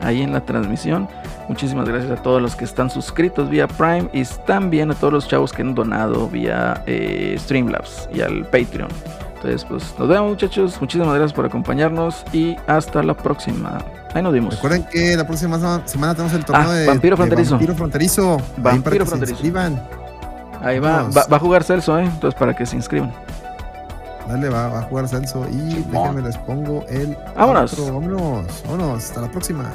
ahí en la transmisión. Muchísimas gracias a todos los que están suscritos vía Prime y también a todos los chavos que han donado vía eh, Streamlabs y al Patreon. Entonces, pues nos vemos, muchachos. Muchísimas gracias por acompañarnos y hasta la próxima. Ahí nos vemos.
Recuerden que la próxima semana tenemos el torneo ah, de
Vampiro Fronterizo.
Vampiro Fronterizo.
Vampiro Fronterizo. Ahí va, va, va, a jugar Celso, ¿eh? Entonces, para que se inscriban.
Dale, va, va a jugar Celso y déjenme les pongo el.
Vámonos.
Vámonos, vámonos. Hasta la próxima.